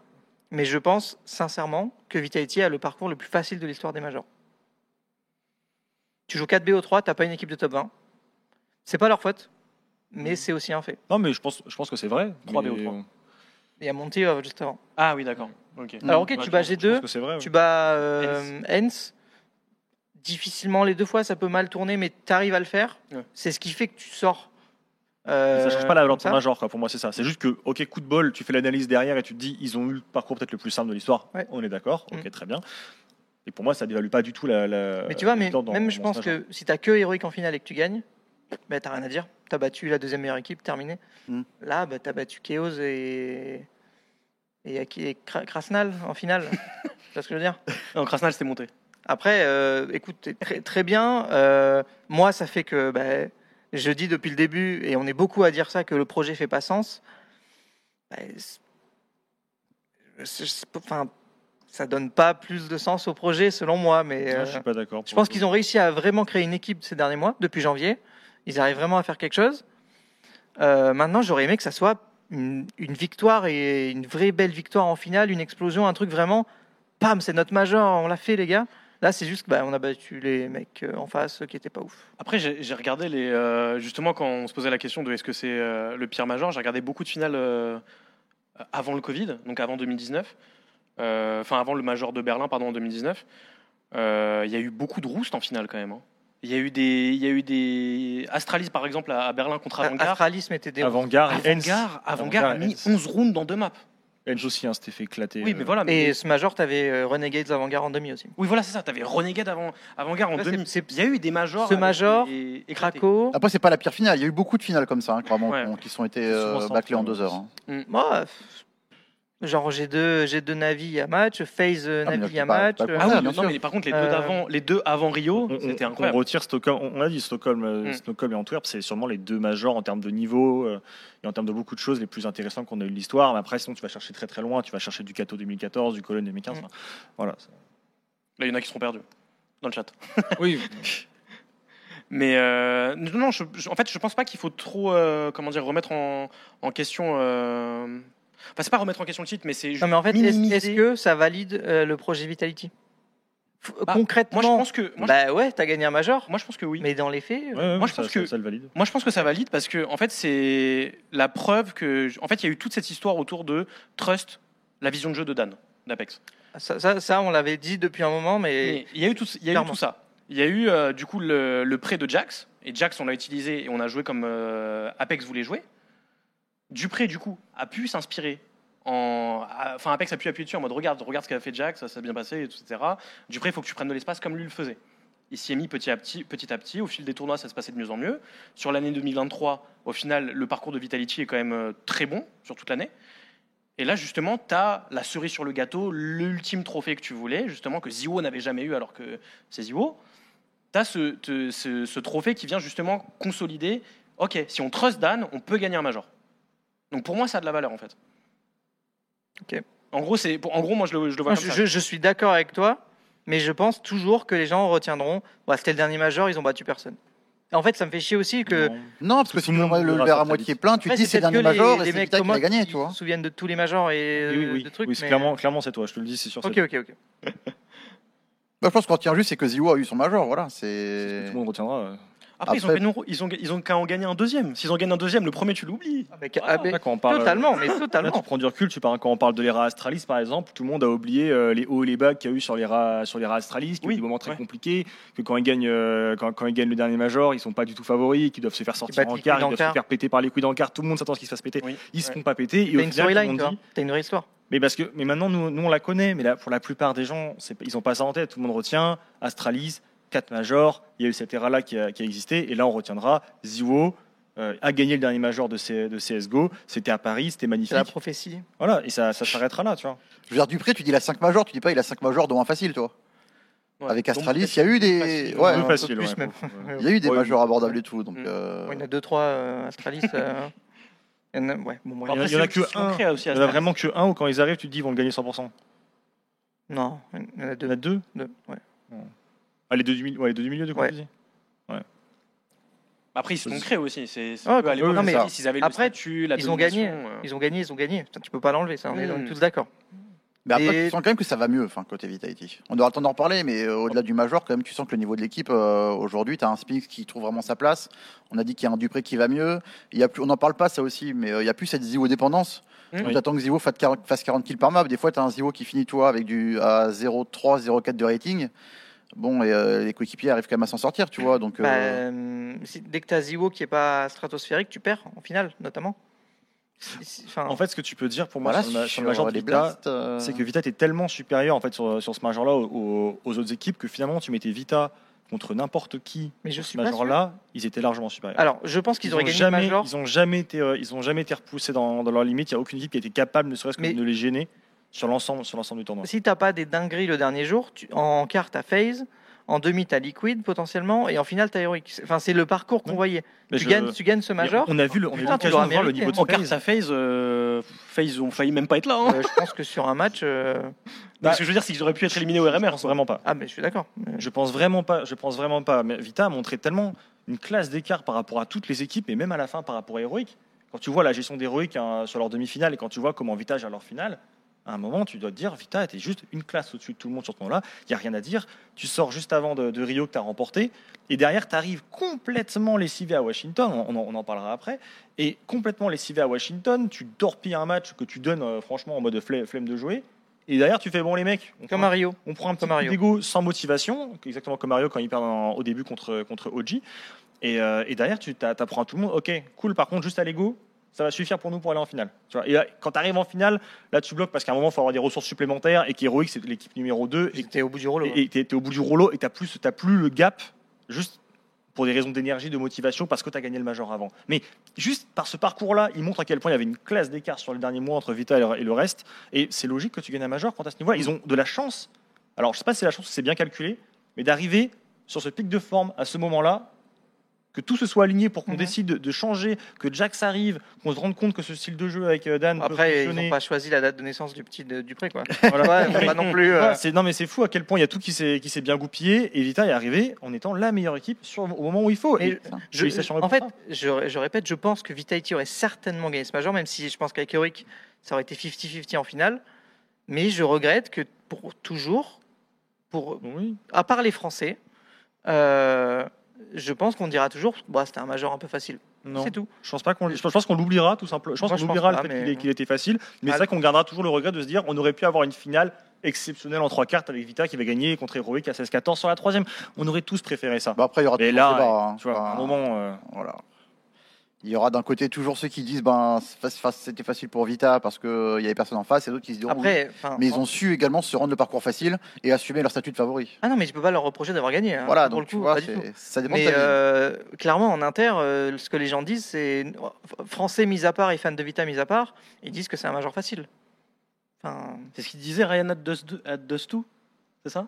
mais je pense sincèrement que Vitality a le parcours le plus facile de l'histoire des Majors. Tu joues 4 BO3, t'as pas une équipe de top 20. C'est pas leur faute, mais c'est aussi un fait. Non, mais je pense, je pense que c'est vrai. 3 mais- BO3. Et à monter euh, juste avant. Ah oui, d'accord. Alors, ok, Ouais, tu bats pense- Je G2, pense que c'est vrai. Tu bats euh, Hens. Difficilement les deux fois, ça peut mal tourner, mais tu arrives à le faire. Ouais. C'est ce qui fait que tu sors. euh, Ça change pas la valeur de comme ton ça. major, quoi. pour moi c'est ça. C'est juste que, ok, coup de bol, tu fais l'analyse derrière et tu te dis, ils ont eu le parcours peut-être le plus simple de l'histoire. Ouais. On est d'accord, ok, Mm. très bien. Et pour moi, ça dévalue pas du tout la. la- Mais tu vois, mais dans- même dans je pense major. que si tu que héroïque en finale et que tu gagnes, bah, t'as rien à dire. Tu as battu la deuxième meilleure équipe, terminé. Mm. Là, bah, tu as battu Chaos et. Et qui est Kra- Krasnal en finale. tu vois ce que je veux dire? Non, Krasnal s'était monté. Après, euh, écoute, très, très bien. Euh, moi, ça fait que bah, je dis depuis le début, et on est beaucoup à dire ça, que le projet fait pas sens. Bah, enfin, ça donne pas plus de sens au projet, selon moi. Mais Ouais, euh, je suis pas d'accord. je pense qu'ils ont réussi à vraiment créer une équipe ces derniers mois, depuis janvier. Ils arrivent vraiment à faire quelque chose. Maintenant, j'aurais aimé que ça soit une, victoire et une vraie belle victoire en finale, une explosion, un truc vraiment. Pam, c'est notre major, on l'a fait, les gars. Là, c'est juste qu'on a battu les mecs euh, en face qui étaient pas ouf. Après, j'ai regardé les. euh, justement, quand on se posait la question de est-ce que c'est euh, le pire major, j'ai regardé beaucoup de finales avant le Covid, donc avant 2019. Euh, Enfin, avant le major de Berlin, pardon, en 2019. Euh, Il y a eu beaucoup de roustes en finale quand même. hein. Il y a eu des, il y a eu des Astralis par exemple à, à Berlin contre Avangard. Astralis mettait des. Avant-garde, Avangard, Avangard a Avangard, mis Hens. 11 rounds dans deux maps. Edge aussi, hein, s'était fait éclater. Oui, euh, mais voilà. Mais, Et ce major, t'avais euh, Renegades avant-garde en demi aussi. oui, voilà, c'est ça. T'avais Renegade avant, Avangard en demi. Il y a eu des majors. ce avec major, des- éclatés. Krakow. Après, c'est pas la pire finale. Il y a eu beaucoup de finales comme ça, hein, clairement, Ouais. qui ont- qui sont été euh, ça, bâclées en deux heures. hein. Moi, f- genre, j'ai deux, j'ai deux navis à match, FaZe euh, Ah, mais là, Navi c'est à match. pas euh, Ah oui, non, mais par contre, les deux Euh, d'avant, les deux avant Rio, On, on- c'était on incroyable. retire Stockholm. On, on a dit Stockholm, euh, Mm. Stockholm et Antwerp, c'est sûrement les deux majors en termes de niveau euh, et en termes de beaucoup de choses les plus intéressantes qu'on a eu de l'histoire. Mais après, sinon, tu vas chercher très très loin. Tu vas chercher du Cato 2014, du Cologne 2015. Mm. enfin, voilà. Là, il y en a qui seront perdus dans le chat. Oui. Mais euh, non, non, je, je- en fait, je pense pas qu'il faut trop, euh, comment dire, remettre en, en question. euh, Enfin, c'est pas remettre en question le titre, mais c'est Non, mais en fait, est-ce minimiser. est-ce que ça valide euh, le projet Vitality? F- Bah, Concrètement, Moi, je pense que, moi, bah ouais, t'as gagné un major, moi, je pense que oui. mais dans les faits, euh, Ouais, ouais, Moi, je ça- pense ça- que- ça le valide. Moi, je pense que ça valide parce que, en fait, c'est la preuve que, en fait, il y a eu toute cette histoire autour de Trust, la vision de jeu de Dan d'Apex. ça, ça, ça, on l'avait dit depuis un moment, mais Mais il y a eu tout, il y a eu Clairement. tout ça. Il y a eu euh, du coup le, le prêt de Jax et Jax on l'a utilisé et on a joué comme euh, Apex voulait jouer. Dupré du coup a pu s'inspirer. En... Enfin Apex a pu appuyer dessus en mode regarde regarde ce qu'a fait Jax ça s'est bien passé etc. Dupré il faut que tu prennes de l'espace comme lui le faisait. Il s'y est mis petit à petit, petit à petit. Au fil des tournois, ça se passait de mieux en mieux. Sur l'année 2023, au final, le parcours de Vitality est quand même euh, très bon sur toute l'année. Et là, justement, tu as la cerise sur le gâteau, l'ultime trophée que tu voulais, justement, que Ziwo n'avait jamais eu alors que c'est Ziwo. Tu as ce- ce trophée qui vient justement consolider ok, si on trust Dan, on peut gagner un major. Donc pour moi, ça a de la valeur en fait. Ok. En gros, c'est, en gros moi je le, je le vois Non, comme je, ça. je- je suis d'accord avec toi, mais je pense toujours que les gens retiendront. Bah, C'était le dernier major, ils ont battu personne. Et en fait, ça me fait chier aussi que. Non. Non, parce que si le verre à moitié plein, tu te dis c'est dernier major les, et c'est qui a gagné, tu vois. se souviennent de tous les majors et Oui, oui, euh, oui. de trucs. Oui, mais- clairement, clairement c'est toi. Je te le dis, c'est sûr. Ok, ok, ok. Bah, je pense qu'on retient juste, c'est que Ziwo a eu son major, voilà. C'est ce que C'est. tout le monde retiendra. Après, ils ont, ils ont, ils ont qu'à en gagner un deuxième. S'ils ont gagné un deuxième, le premier tu l'oublies. Avec- ah, mais Là, quand on parle, totalement, mais Là, tu totalement. prends du recul, tu parles, quand on parle de l'ERA Astralis, par exemple, tout le monde a oublié euh, les hauts et les bas qu'il y a eu sur l'ERA sur Astralis, qui Oui, ont eu des moments très ouais. compliqués, que quand ils, gagnent, euh, quand, quand ils gagnent le dernier major, ils sont pas du tout favoris, qu'ils doivent se faire sortir en quart, ils doivent se faire péter par les couilles d'encart, tout le monde s'attend à ce qu'ils se fassent péter. Oui. Ils se Ouais. font pas péter, et T'as au une final, T'as une vraie histoire. mais parce que, mais maintenant nous, nous on la connaît, mais là, pour la plupart des gens, ils ont pas ça en tête. Tout le monde retient Astralis, 4 majors, il y a eu cette ERA là qui a, qui a existé, et là on retiendra Ziwo. euh, a gagné le dernier major de, C- de CSGO, c'était à Paris, c'était C'est magnifique. la prophétie. Voilà, et ça, ça s'arrêtera là, tu vois. Je veux dire, Dupré, tu dis il a 5 majors, tu dis pas il a 5 majors dont un facile, toi. Ouais. Avec Astralis, il y a eu des. facile. Ouais, Un peu peu facile, plus ouais, même. faut- faut- il y a eu des Ouais, majors abordables et tout. Donc, Mm. euh, il y en a deux, trois euh, Astralis. euh, il y en a- bon, Après, il y en c'est que un. aussi Il y en a vraiment que un où quand ils arrivent, tu te dis ils vont le gagner 100%. Non, il y en a Il y en deux. a deux deux, ouais. Ah, les deux du milieu, ouais, les deux du milieu, du coup, Ouais. tu dis Après, ils se sont créés aussi. C'est, c'est Ouais, eux, à l'époque, non, mais ils s'ils avaient le après, statut, la Ils ont gagné. domination, euh. Ils ont gagné, ils ont gagné. Putain, tu peux pas l'enlever, ça. On est tous d'accord. Mais après, Et- tu sens quand même que ça va mieux, enfin, côté Vitality. On aura le temps d'en reparler, mais euh, au-delà du major, quand même, tu sens que le niveau de l'équipe, euh, aujourd'hui, tu as un Spinks qui trouve vraiment sa place. On a dit qu'il y a un Dupré qui va mieux. Il y a plus, on n'en parle pas, ça aussi, mais euh, il n'y a plus cette Ziwo dépendance. Mm. Tu Oui. attends que Ziwo fasse 40, fasse 40 kills par map. Des fois, tu as un Ziwo qui finit, toi, avec du à 0,3, 0,4 de rating. Bon, et euh, les coéquipiers arrivent quand même à s'en sortir, tu vois. Donc, Bah, euh, euh, si- dès que tu as Ziwo qui est pas stratosphérique, tu perds en finale, notamment. Si- si- Enfin, En fait, ce que tu peux dire pour moi voilà, sur, le, sur major de Vita, euh, c'est que Vita était tellement supérieur en fait sur, sur ce major-là aux, autres équipes que finalement tu mettais Vita contre n'importe qui, Mais je ce suis major-là, ils étaient largement supérieurs. Alors, je pense qu'ils Ils auraient ont gagné jamais, le Major. ils ont jamais été, euh, ils ont jamais été repoussés dans, dans leurs limites. Il n'y a aucune équipe qui a été capable, ne serait-ce que Mais- de les gêner sur l'ensemble, sur l'ensemble du tournoi. Si t'as pas des dingueries le dernier jour, tu- en quart t'as FaZe, en demi t'as Liquid potentiellement, et en finale t'as Heroic. Enfin, c'est le parcours qu'on voyait. Mais Tu, je- gagnes, tu gagnes ce Major. On a vu, le, on a Putain, tu de voir le niveau de En carte FaZe. à FaZe, euh, FaZe ont failli même pas être là. hein. Euh, je pense que sur un match. euh, Non, ce que je veux dire, c'est qu'ils auraient pu être éliminés au Je RMR. pense quoi. vraiment pas. Ah, mais je suis d'accord. Je pense vraiment pas. Je pense vraiment pas. Mais Vita a montré tellement une classe d'écart par rapport à toutes les équipes et même à la fin par rapport à Heroic. Quand tu vois la gestion d'Heroic hein, sur leur demi-finale et quand tu vois comment Vita gère leur finale, à un moment, tu dois te dire Vita était juste une classe au-dessus de tout le monde sur ce moment-là. Il n'y a rien à dire. Tu sors juste avant de, de Rio que tu as remporté et derrière, tu arrives complètement lessivé à Washington. On, on en, parlera après. Et complètement lessivé à Washington, tu torpilles un match que tu donnes euh, franchement en mode fle- flemme de jouer. Et derrière, tu fais bon, les mecs, on Comme prend- Mario. on prend un petit Mario. sans motivation, exactement comme Mario quand il perd en- au début contre, contre OG. Et, euh, et derrière, tu t'a- t'apprends à tout le monde, ok, cool, par contre, juste à l'ego, ça va suffire pour nous pour aller en finale. Tu vois et là, quand tu arrives en finale, là, tu bloques parce qu'à un moment, il faut avoir des ressources supplémentaires et qu'Heroic, c'est l'équipe numéro 2 et T'es au bout du rouleau. hein. et tu es, au bout du rouleau et tu n'as plus, t'as plus le gap, juste pour des raisons d'énergie, de motivation, parce que tu as gagné le Major avant. Mais juste par ce parcours-là, il montre à quel point il y avait une classe d'écart sur les derniers mois entre Vita et le, reste. Et c'est logique que tu gagnes un Major quand à ce niveau-là. Ils ont de la chance. Alors, je sais pas si c'est la chance c'est bien calculé, mais d'arriver sur ce pic de forme à ce moment-là, que tout se soit aligné pour qu'on Mhm. décide de, changer, que Jax arrive, qu'on se rende compte que ce style de jeu avec euh, Dan peut Après, ils fonctionner. n'ont pas choisi la date de naissance du petit de- Dupré, quoi. Voilà. Ouais, faut pas non plus. euh, non mais c'est fou à quel point il y a tout qui s'est bien goupillé et Vita est arrivé en étant la meilleure équipe sur, au moment où il faut. Et je- en fait, je, je répète, je pense que Vitality aurait certainement gagné ce Major, même si je pense qu'avec Heroic, ça aurait été 50-50 en finale. Mais je regrette que pour toujours, pour, oui. à part les Français, euh, je pense qu'on dira toujours bah, c'était un Major un peu facile. non, C'est tout. je pense pas qu'on je pense qu'on l'oubliera tout simplement. Je pense Moi, qu'on je pense oubliera pas, le fait mais- qu'il ait- qu'il était facile, mais c'est vrai qu'on gardera toujours le regret de se dire on aurait pu avoir une finale exceptionnelle en trois cartes avec Vita qui va gagner contre Heroic à 16-14 sur la troisième. On aurait tous préféré ça. Bah après, il y aura Et là, débat, hein. tu vois, à un moment, euh, Voilà. Il y aura d'un côté toujours ceux qui disent ben c'était facile pour Vita parce qu'il y avait personne en face et d'autres qui se diront. Après, mais ils ont su également se rendre le parcours facile et assumer leur statut de favori. Ah non, mais je peux pas leur reprocher d'avoir gagné. hein, voilà, pour donc le tu coup, vois, tout. c'est- ça dépend Mais de ta vision. euh, clairement, en inter, euh, ce que les gens disent, c'est français mis à part et fans de Vita mis à part, ils disent que c'est un major facile. Enfin, C'est ce qu'il disait Ryan 2 C'est ça?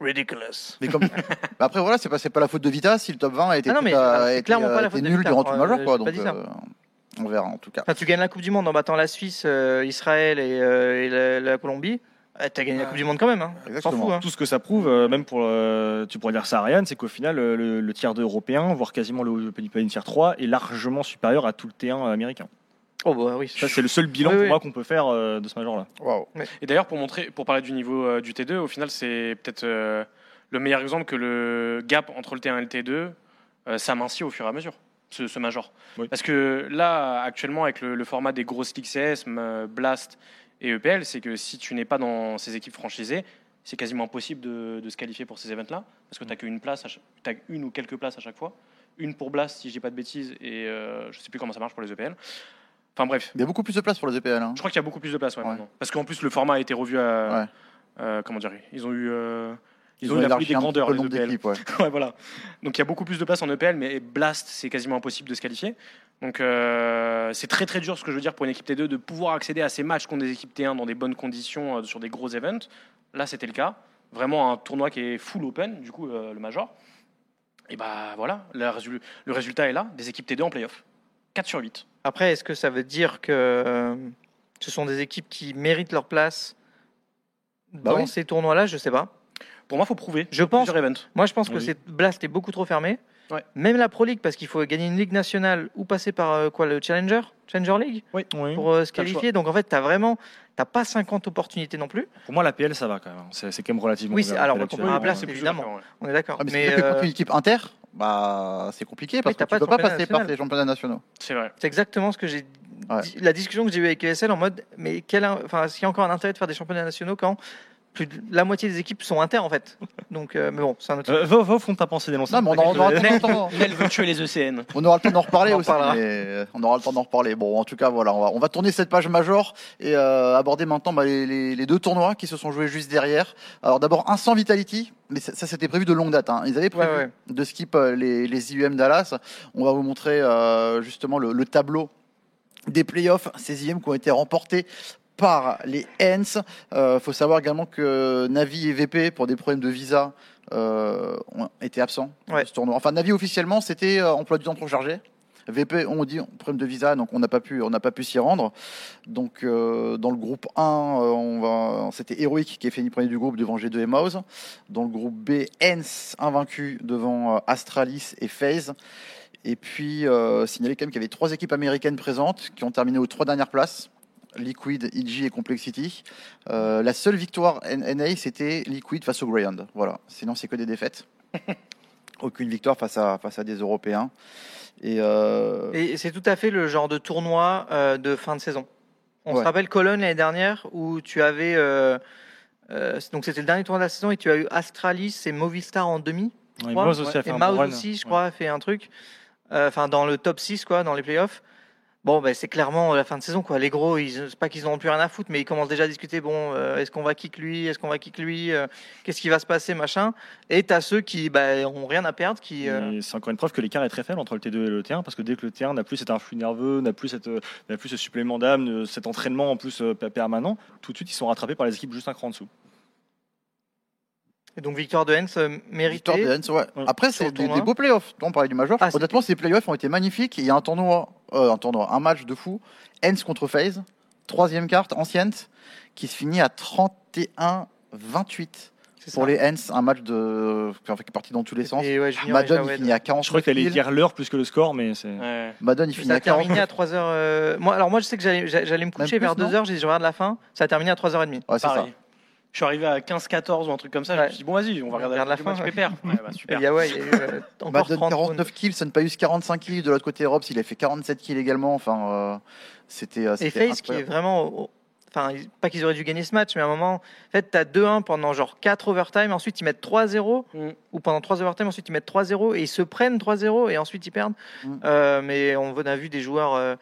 Ridiculous. Mais comme... Bah après voilà, c'est pas, la faute de Vita si le top 20 a été, Ah non, mais, tout à- euh, c'est a été, clairement pas la été faute de nul Vita, durant tout le moi, major euh, quoi. Donc euh, on verra en tout cas. Enfin, tu gagnes la Coupe du Monde en battant la Suisse, euh, Israël et, euh, et la, la Colombie. tu t'as gagné la. Coupe du Monde quand même. Hein. Fout. Hein. tout ce que ça prouve, euh, même pour euh, tu pourrais dire ça à Ryan, c'est qu'au final le, tiers 2 européen, voire quasiment le, le tiers 3, est largement supérieur à tout le T1 américain. Oh bah oui. Ça c'est le seul bilan Oui, pour oui. moi qu'on peut faire euh, de ce major-là. Et d'ailleurs, pour montrer, pour parler du niveau euh, du T2, au final, c'est peut-être euh, le meilleur exemple que le gap entre le T1 et le T2 euh, s'amincit au fur et à mesure, ce, ce major. Oui. Parce que là, actuellement, avec le, le format des grosses ligues CS, euh, Blast et EPL, c'est que si tu n'es pas dans ces équipes franchisées, c'est quasiment impossible de, de se qualifier pour ces events-là, parce que tu n'as qu'une place, chaque- t'as une ou quelques places à chaque fois. Une pour Blast, si je dis pas de bêtises, et euh, je sais plus comment ça marche pour les EPL. Enfin bref, Il y a beaucoup plus de place pour les EPL. Hein. je crois qu'il y a beaucoup plus de place ouais, Ouais. maintenant. Parce qu'en plus, le format a été revu à. Ouais. euh, comment dire Ils ont eu. euh, Ils, ont ont eu la des grandeurs, les EPL. Ouais. ouais, voilà. Donc il y a beaucoup plus de place en EPL, mais Blast, c'est quasiment impossible de se qualifier. Donc euh, c'est très très dur, ce que je veux dire, pour une équipe T2 de pouvoir accéder à ces matchs contre des équipes T1 dans des bonnes conditions euh, sur des gros events. Là, c'était le cas. Vraiment un tournoi qui est full open, du coup, le Major. Et bah voilà, le résultat est là des équipes T2 en playoff. 4 sur 8. Après, est-ce que ça veut dire que euh, ce sont des équipes qui méritent leur place Bah dans oui. ces tournois-là? Je sais pas. Pour moi, faut prouver. Je pense. Moi, je pense que c'est Blast est beaucoup trop fermé. Ouais. Même la Pro League, parce qu'il faut gagner une ligue nationale ou passer par euh, quoi le Challenger, Challenger League, Oui. pour euh, se qualifier. Donc en fait, t'as vraiment, t'as pas 50 opportunités non plus. Pour moi la PL ça va quand même. C'est quand même relativement. Oui, alors, la on PL comparera à actuellement, Blast, euh, C'est plus évidemment. ouais. On est d'accord. Ah, mais mais euh, une équipe inter, bah c'est compliqué parce que pas tu de peux pas passer par tes championnats nationaux. C'est vrai. c'est exactement ce que j'ai. Ouais. La discussion que j'ai eue avec ESL en mode, mais quel, in- enfin, s'il y a encore un intérêt de faire des championnats nationaux quand plus de la moitié des équipes sont inter en fait. Donc, euh, mais bon, c'est un autre. Euh, au fond de ta pensée, dénonce. Non, mais on, on aura le temps d'en- Nel veut tuer les ECN. on aura le temps d'en reparler On aussi. mais, euh, on aura le temps d'en reparler. Bon, en tout cas, voilà, on va, on va tourner cette page major et euh, aborder maintenant bah, les, les- les deux tournois qui se sont joués juste derrière. Alors d'abord un sans Vitality, mais ça, ça, c'était prévu de longue date. hein. Ils avaient prévu Ouais, ouais. de skip euh, les, les IUM Dallas. On va vous montrer euh, justement le, le tableau des playoffs, ces IM qui ont été remportés par les Hens. Il faut savoir également que Navi et VP, pour des problèmes de visa, euh, ont été absents Ouais. de ce tournoi. Enfin, Navi officiellement, c'était euh, emploi du temps trop chargé. VP, on dit problème de visa, donc on n'a pas pu, on n'a pas pu s'y rendre. Donc euh, dans le groupe 1, euh, on va, c'était Heroic qui est fini premier du groupe devant G2 et Mouse. Dans le groupe B, Hens invaincu devant euh, Astralis et FaZe. Et puis euh, signaler quand même qu'il y avait trois équipes américaines présentes qui ont terminé aux trois dernières places. Liquid, EG et Complexity. Euh, la seule victoire NA, c'était Liquid face au Greyhound. Voilà. Sinon, c'est que des défaites. Aucune victoire face à, face à des Européens. Et, euh, Et c'est tout à fait le genre de tournoi euh, de fin de saison. On Ouais. se rappelle Cologne l'année dernière où tu avais. euh, euh, donc c'était le dernier tournoi de la saison et tu as eu Astralis et Movistar en demi. Et crois. Moz aussi a fait Et un Mouse aussi, je crois, a fait un truc. Euh, Enfin, dans le top 6, quoi, dans les playoffs. Bon, ben, c'est clairement la fin de saison, quoi. Les gros, ils, c'est pas qu'ils n'ont plus rien à foutre, mais ils commencent déjà à discuter. Bon, euh, est-ce qu'on va kick lui Est-ce qu'on va kick lui Euh, Qu'est-ce qui va se passer, machin Et t'as ceux qui, ont rien à perdre, qui. euh, C'est encore une preuve que l'écart est très faible entre le T2 et le T1 parce que dès que le T1 n'a plus cet influx nerveux, n'a plus, cette, euh, n'a plus ce supplément d'âme, euh, cet entraînement en plus euh, permanent, tout de suite ils sont rattrapés par les équipes juste un cran en dessous. Et donc, victoire de Hens euh, Victoire de Hens, ouais. Après, c'est des, des beaux playoffs. On parlait du Major. Ah, Honnêtement, ces playoffs ont été magnifiques. Il y a un tournoi, euh, un tournoi, un match de fou. Hens contre FaZe. Troisième carte, ancienne, qui se finit à 31-28 C'est pour ça. les Hens. Un match de, qui est parti dans tous les sens. Ouais, Madden, il finit à 40 Je crois que t'allais dire l'heure plus que le score, mais c'est. Ouais. Madden, il finit Ça a à 40 terminé à 3h. Moi, alors, moi, je sais que j'allais me coucher plus, vers non 2h. J'ai dit, je regarde la fin. Ça a terminé à 3h30. Ouais, c'est ça. Je suis arrivé à 15-14 ou un truc comme ça. Je Ouais. me suis dit, bon, vas-y, on va regarder regarde la fin, ouais. pépère. Ouais, bah, super. il y a, ouais, il y a eu euh, encore Madden 30 49 kills, Sunpayus 45 kills. De l'autre côté, Robs, il a fait 47 kills également. Enfin, euh, c'était. euh, Et FaZe qui est vraiment. Enfin, pas qu'ils auraient dû gagner ce match, mais à un moment, en fait, tu as 2-1 pendant genre 4 overtime, ensuite ils mettent 3-0, Mm. ou pendant 3 overtime, ensuite ils mettent 3-0, et ils se prennent 3-0, et ensuite ils perdent. Mm. Euh, mais on a vu des joueurs. euh,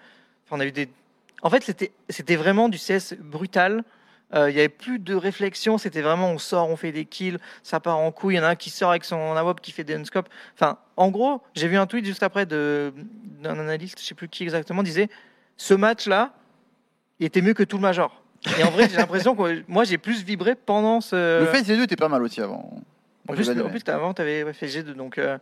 Enfin, on a vu des. En fait, c'était c'était vraiment du CS brutal. Euh, Il y avait plus de réflexion, c'était vraiment on sort, on fait des kills, ça part en couille. Il y en a un qui sort avec son AWP qui fait des unscopes. Enfin, en gros, j'ai vu un tweet juste après de- d'un analyste, je sais plus qui exactement, disait ce match-là, il était mieux que tout le Major. Et en vrai, j'ai l'impression que moi j'ai plus vibré pendant ce. Le FaZe 2 était pas mal aussi avant. en plus, en plus avant, tu avais fait G2, donc. euh,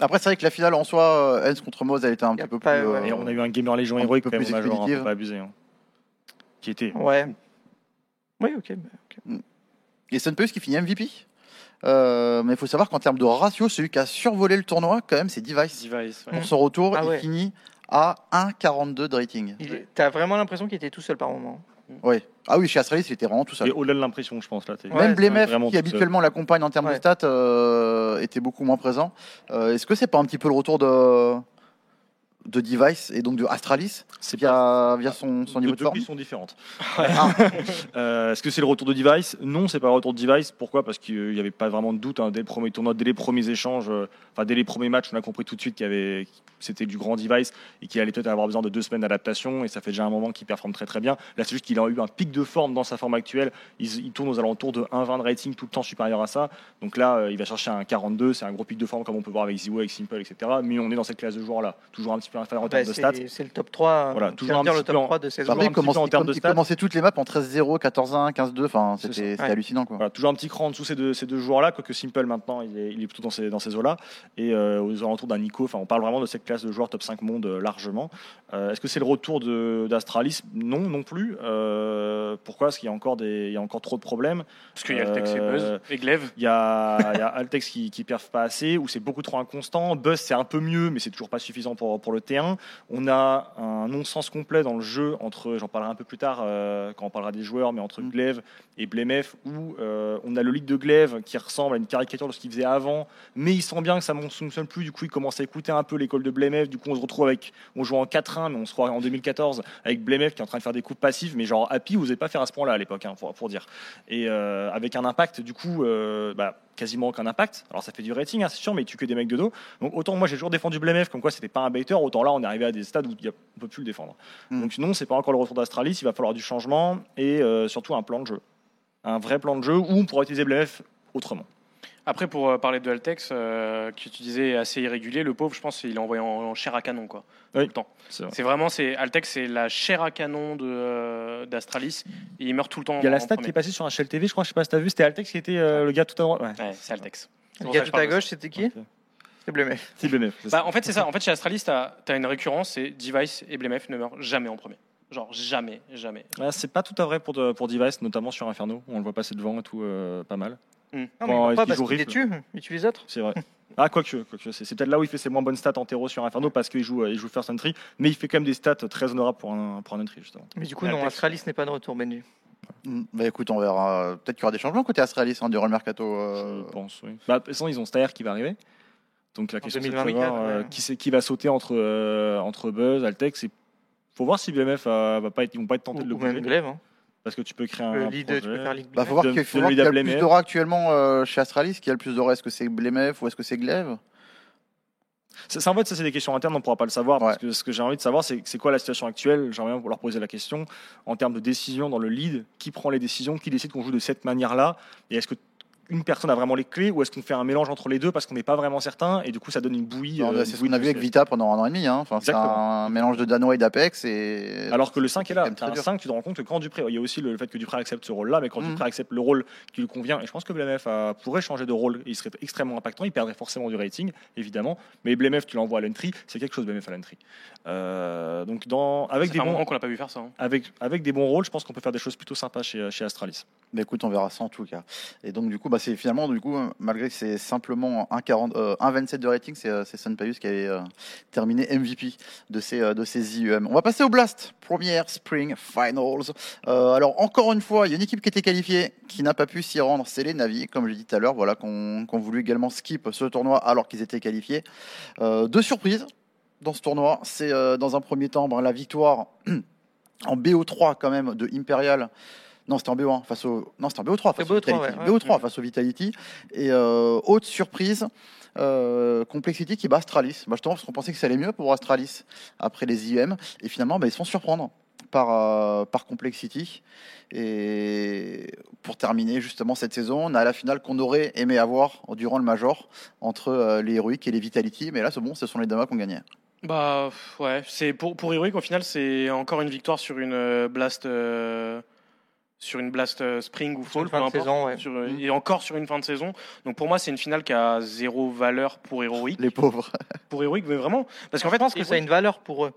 Après, c'est vrai que la finale en soi, euh, Hens contre Moz, elle était un petit peu pas- plus. ouais. euh, Et on a eu un gamer légion un héroïque peu quand même plus au Major, hein, pas abuser. hein. Qui était. ouais. Oui, ok. bah, ok. Et Sunpayus qui finit MVP. Euh, mais il faut savoir qu'en termes de ratio, celui qui a survolé le tournoi, quand même, c'est Device. Device, ouais. Pour son retour, Ah il ouais. finit à 1,42 de rating. T'as vraiment l'impression qu'il était tout seul par moment. Ouais. Ah oui, chez Astralis, il était vraiment tout seul. Et au-delà de l'impression, je pense. Là, Ouais, Même Blemef, qui habituellement l'accompagne en termes de stats, euh, était beaucoup moins présent. Euh, Est-ce que c'est pas un petit peu le retour de, de Device et donc de Astralis C'est via, via son, son niveau de deux forme sont différentes. Ah, Euh, Est-ce que c'est le retour de Device? Non, c'est pas le retour de Device. Pourquoi? Parce qu'il n'y avait pas vraiment de doute hein, dès le premier tournoi, dès les premiers échanges, euh, enfin dès les premiers matchs, on a compris tout de suite qu'il y avait c'était du grand Device et qu'il allait peut-être avoir besoin de deux semaines d'adaptation. Et ça fait déjà un moment qu'il performe très très bien. Là, c'est juste qu'il a eu un pic de forme dans sa forme actuelle. Il, il tourne aux alentours de 1,20 de rating tout le temps supérieur à ça. Donc là, euh, il va chercher un 42. C'est un gros pic de forme comme on peut voir avec Ziwo, avec Simple, etc. Mais on est dans cette classe de joueurs là, toujours un petit peu inférieur en Bah, termes de stats. c'est le top 3. Voilà, on peut toujours un dire petit le top en- 3 de ces Toujours Après, en termes de il stats. commençait toutes les maps en 13-0, 14-1, 15-2. Enfin, C'est c'était hallucinant. Quoi. Voilà, toujours un petit cran en dessous ces deux, ces deux joueurs-là, quoique Simple maintenant, il est, il est plutôt dans ces, dans ces eaux-là. Et euh, aux alentours d'un Nico, enfin, on parle vraiment de cette classe de joueurs top 5 monde euh, largement. Euh, Est-ce que c'est le retour de- d'Astralis? Non, non plus. Euh, pourquoi? Parce qu'il y, a encore des- il y a encore trop de problèmes. Parce qu'il y a le Tex et Euh, Buzz et Glaive. Il y a, il y a Altex qui, qui perf pas assez, ou c'est beaucoup trop inconstant. Buzz, c'est un peu mieux, mais c'est toujours pas suffisant pour, pour le T1, on a un non-sens complet dans le jeu entre, j'en parlerai un peu plus tard euh, quand on parlera des joueurs, mais entre Mm. Glaive et Blemef, où euh, on a le lead de Glaive qui ressemble à une caricature de ce qu'il faisait avant, mais il sent bien que ça ne fonctionne plus, du coup il commence à écouter un peu l'école de Blemef, du coup on se retrouve avec, on joue en 4-1, mais on se croit en 2014 avec Blemef qui est en train de faire des coups passifs, mais genre Happy, vous n'avez pas faire à ce point-là à l'époque, hein, pour, pour dire. Et euh, avec un impact, du coup, bah, quasiment aucun impact. Alors ça fait du rating, hein, c'est sûr, mais il tue que des mecs de dos. Donc autant moi j'ai toujours défendu Blemef comme quoi c'était pas un baiter, autant là on est arrivé à des stades où il y a- on peut plus le défendre. Mm. Donc non, c'est pas encore le retour d'Astralis, il va falloir du changement et euh, surtout un plan de jeu. Un vrai plan de jeu où on pourra utiliser Blemef autrement. Après, pour euh, parler de Altex, euh, que tu disais assez irrégulier, le pauvre, je pense qu'il est envoyé en, en chair à canon. Quoi, Oui. tout le temps. C'est vrai. C'est vraiment, c'est Altex, c'est la chair à canon de, euh, d'Astralis. Et il meurt tout le temps. Il y a la stat qui est passée sur un Shell TV, je crois, je sais pas si t'as vu, c'était Altex qui était euh, le gars tout à droite. Ouais. Ouais, c'est Altex. C'est Le gars tout à gauche, c'était qui. C'est Blemef. C'est Blemef. Bah, en fait, c'est ça. En fait, chez Astralis, tu as, une récurrence, c'est Device et Blemef ne meurent jamais en premier. Genre, jamais, jamais. Ouais, c'est pas tout à vrai pour, de- pour Device, notamment sur Inferno. On le voit passer devant et tout, euh, pas mal. Non, mais Bon, il pas parce qu'il les tue, il tue les autres. C'est vrai. Ah, quoique, quoique c'est, c'est peut-être là où il fait ses moins bonnes stats en terreau sur Inferno parce qu'il joue, euh, il joue First Entry, mais il fait quand même des stats très honorables pour un, pour un Entry, justement. Mais du coup, Et non. Astralis n'est pas de retour, Benji. Mm, Bah écoute, on verra. Peut-être qu'il y aura des changements côté Astralis hein, durant le mercato. euh, Je pense, oui. Bah, de toute façon, ils ont Stair qui va arriver. Donc la question c'est de 2024, savoir euh, ouais. qui, c'est- qui va sauter entre, euh, entre Buzz, Altex. Et faut voir si BMF euh, va pas être, ils vont pas être tentés Ou, de le ou même bouger. Glaive. Hein. Parce que tu peux créer un. lead, projet. tu peux faire lead Bah, faut voir De- qui faut voir qui a le plus d'aura actuellement euh, chez Astralis. Qui a le plus d'aura Est-ce que c'est Blemef ou est-ce que c'est Glaive? Ça, en fait, ça, c'est des questions internes, on ne pourra pas le savoir. Parce Ouais. que ce que j'ai envie de savoir, c'est c'est quoi la situation actuelle? J'aimerais bien leur poser la question en termes de décision dans le lead. Qui prend les décisions Qui décide qu'on joue de cette manière-là? Et est-ce que une personne a vraiment les clés ou est-ce qu'on fait un mélange entre les deux parce qu'on n'est pas vraiment certain et du coup ça donne une bouillie Non, euh, C'est une ce qu'on a vu avec Vita pendant un an et demi. Hein. Enfin, c'est un mélange de Danois et d'Apex. Et... Alors que le 5 est là. un dur. 5, tu te rends compte que quand Dupré, il y a aussi le fait que Dupré accepte ce rôle-là, mais quand Mhm. Dupré accepte le rôle qui lui convient, et je pense que Blemef a- pourrait changer de rôle, il serait extrêmement impactant, il perdrait forcément du rating, évidemment, mais Blemef, tu l'envoies à l'entry, c'est quelque chose Blemef à l'entry. Euh, donc dans, avec, des bons, qu'on l'a pas vu faire ça. hein. avec, avec des bons rôles, je pense qu'on peut faire des choses plutôt sympas chez, chez Astralis. Mais écoute, on verra ça en tout cas. Et donc, du coup, bah, c'est finalement, du coup, malgré que c'est simplement 1,40 euh, 1,27 de rating, c'est euh, c'est Sun Paius qui avait euh, terminé MVP de ces, euh, de ces IEM. On va passer au Blast, première Spring Finals. Alors, encore une fois, il y a une équipe qui était qualifiée, qui n'a pas pu s'y rendre, c'est les Navi, comme j'ai dit tout à l'heure, voilà, qu'on qu'on voulu également skip ce tournoi alors qu'ils étaient qualifiés. Deux surprises dans ce tournoi, c'est dans un premier temps ben, la victoire en BO3 quand même de Imperial. Non, c'était en BO1 face au. Non, c'était en BO3 face au BO3, Vitality. ouais, ouais. BO3 face au Vitality. Et euh, haute surprise, euh, Complexity qui bat Astralis. Bah, justement, parce qu'on pensait que ça allait mieux pour Astralis après les IEM. Et finalement, bah, ils se font surprendre par, euh, par Complexity. Et pour terminer justement cette saison, on a la finale qu'on aurait aimé avoir durant le Major entre euh, les Heroic et les Vitality. Mais là, c'est bon, ce sont les Damas qui ont gagné. Bah ouais, c'est pour pour Heroic au final c'est encore une victoire sur une blast euh, sur une blast euh, spring ou fall peu de importe. saison, ouais. Sur, euh, Mm. et encore sur une fin de saison. Donc pour moi c'est une finale qui a zéro valeur pour Heroic Les pauvres. pour Heroic mais vraiment parce qu'en Je fait pense que ça a une valeur pour eux.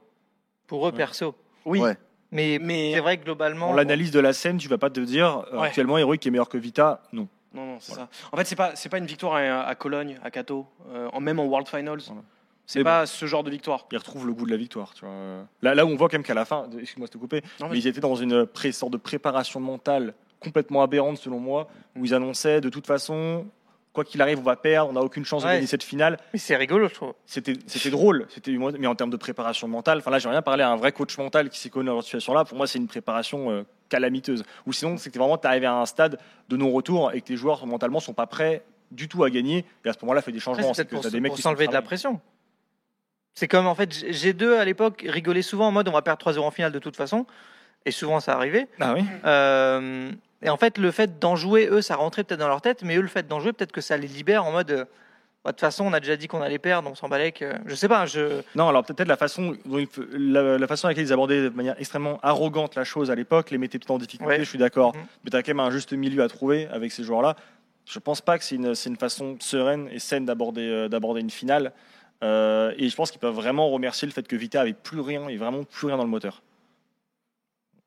Pour eux, Ouais. perso. oui Ouais. Mais, Mais- c'est vrai que globalement. Dans l'analyse de la scène, tu vas pas te dire euh, Ouais. actuellement Heroic est meilleur que Vita. Non. non non c'est Voilà. ça. En fait c'est pas c'est pas une victoire à, à Cologne à Cato euh, en même en World Finals. Voilà. C'est pas ce genre de victoire. Il retrouve le goût de la victoire. Tu vois. Là, là où on voit quand même qu'à la fin, excuse-moi de te couper, Non, mais ils étaient dans une pré- sorte de préparation mentale complètement aberrante selon moi, où ils annonçaient de toute façon, quoi qu'il arrive, on va perdre, on n'a aucune chance Ouais. de gagner cette finale. Mais c'est rigolo, je trouve. C'était c'était drôle, c'était mais en termes de préparation mentale, enfin là j'ai rien parlé à un vrai coach mental qui s'est connu dans cette situation-là. Pour moi, c'est une préparation euh, calamiteuse. Ou sinon, c'est que vraiment tu arrivé à un stade de non-retour et que les joueurs mentalement sont pas prêts du tout à gagner. Et à ce moment-là, fait des changements. c'est C'est que pour, t'as se- des mecs pour qui s'enlever de la pression. C'est comme en fait G- G2 à l'époque rigolait souvent en mode on va perdre 3-0 en finale de toute façon. Et souvent ça arrivait. Ah oui. Euh, et en fait, le fait d'en jouer, eux, ça rentrait peut-être dans leur tête, mais eux, le fait d'en jouer, peut-être que ça les libère en mode. euh, bah, De toute façon, on a déjà dit qu'on allait perdre, on s'en balait que. Je sais pas, je. Non, alors peut-être la façon, la, la façon avec laquelle ils abordaient de manière extrêmement arrogante la chose à l'époque, les mettait peut-être en difficulté, Ouais. je suis d'accord. Mhm. Mais tu as quand même un juste milieu à trouver avec ces joueurs-là. Je pense pas que c'est une, une façon sereine et saine d'aborder, euh, d'aborder une finale. Euh, et je pense qu'ils peuvent vraiment remercier le fait que Vita avait plus rien et vraiment plus rien dans le moteur.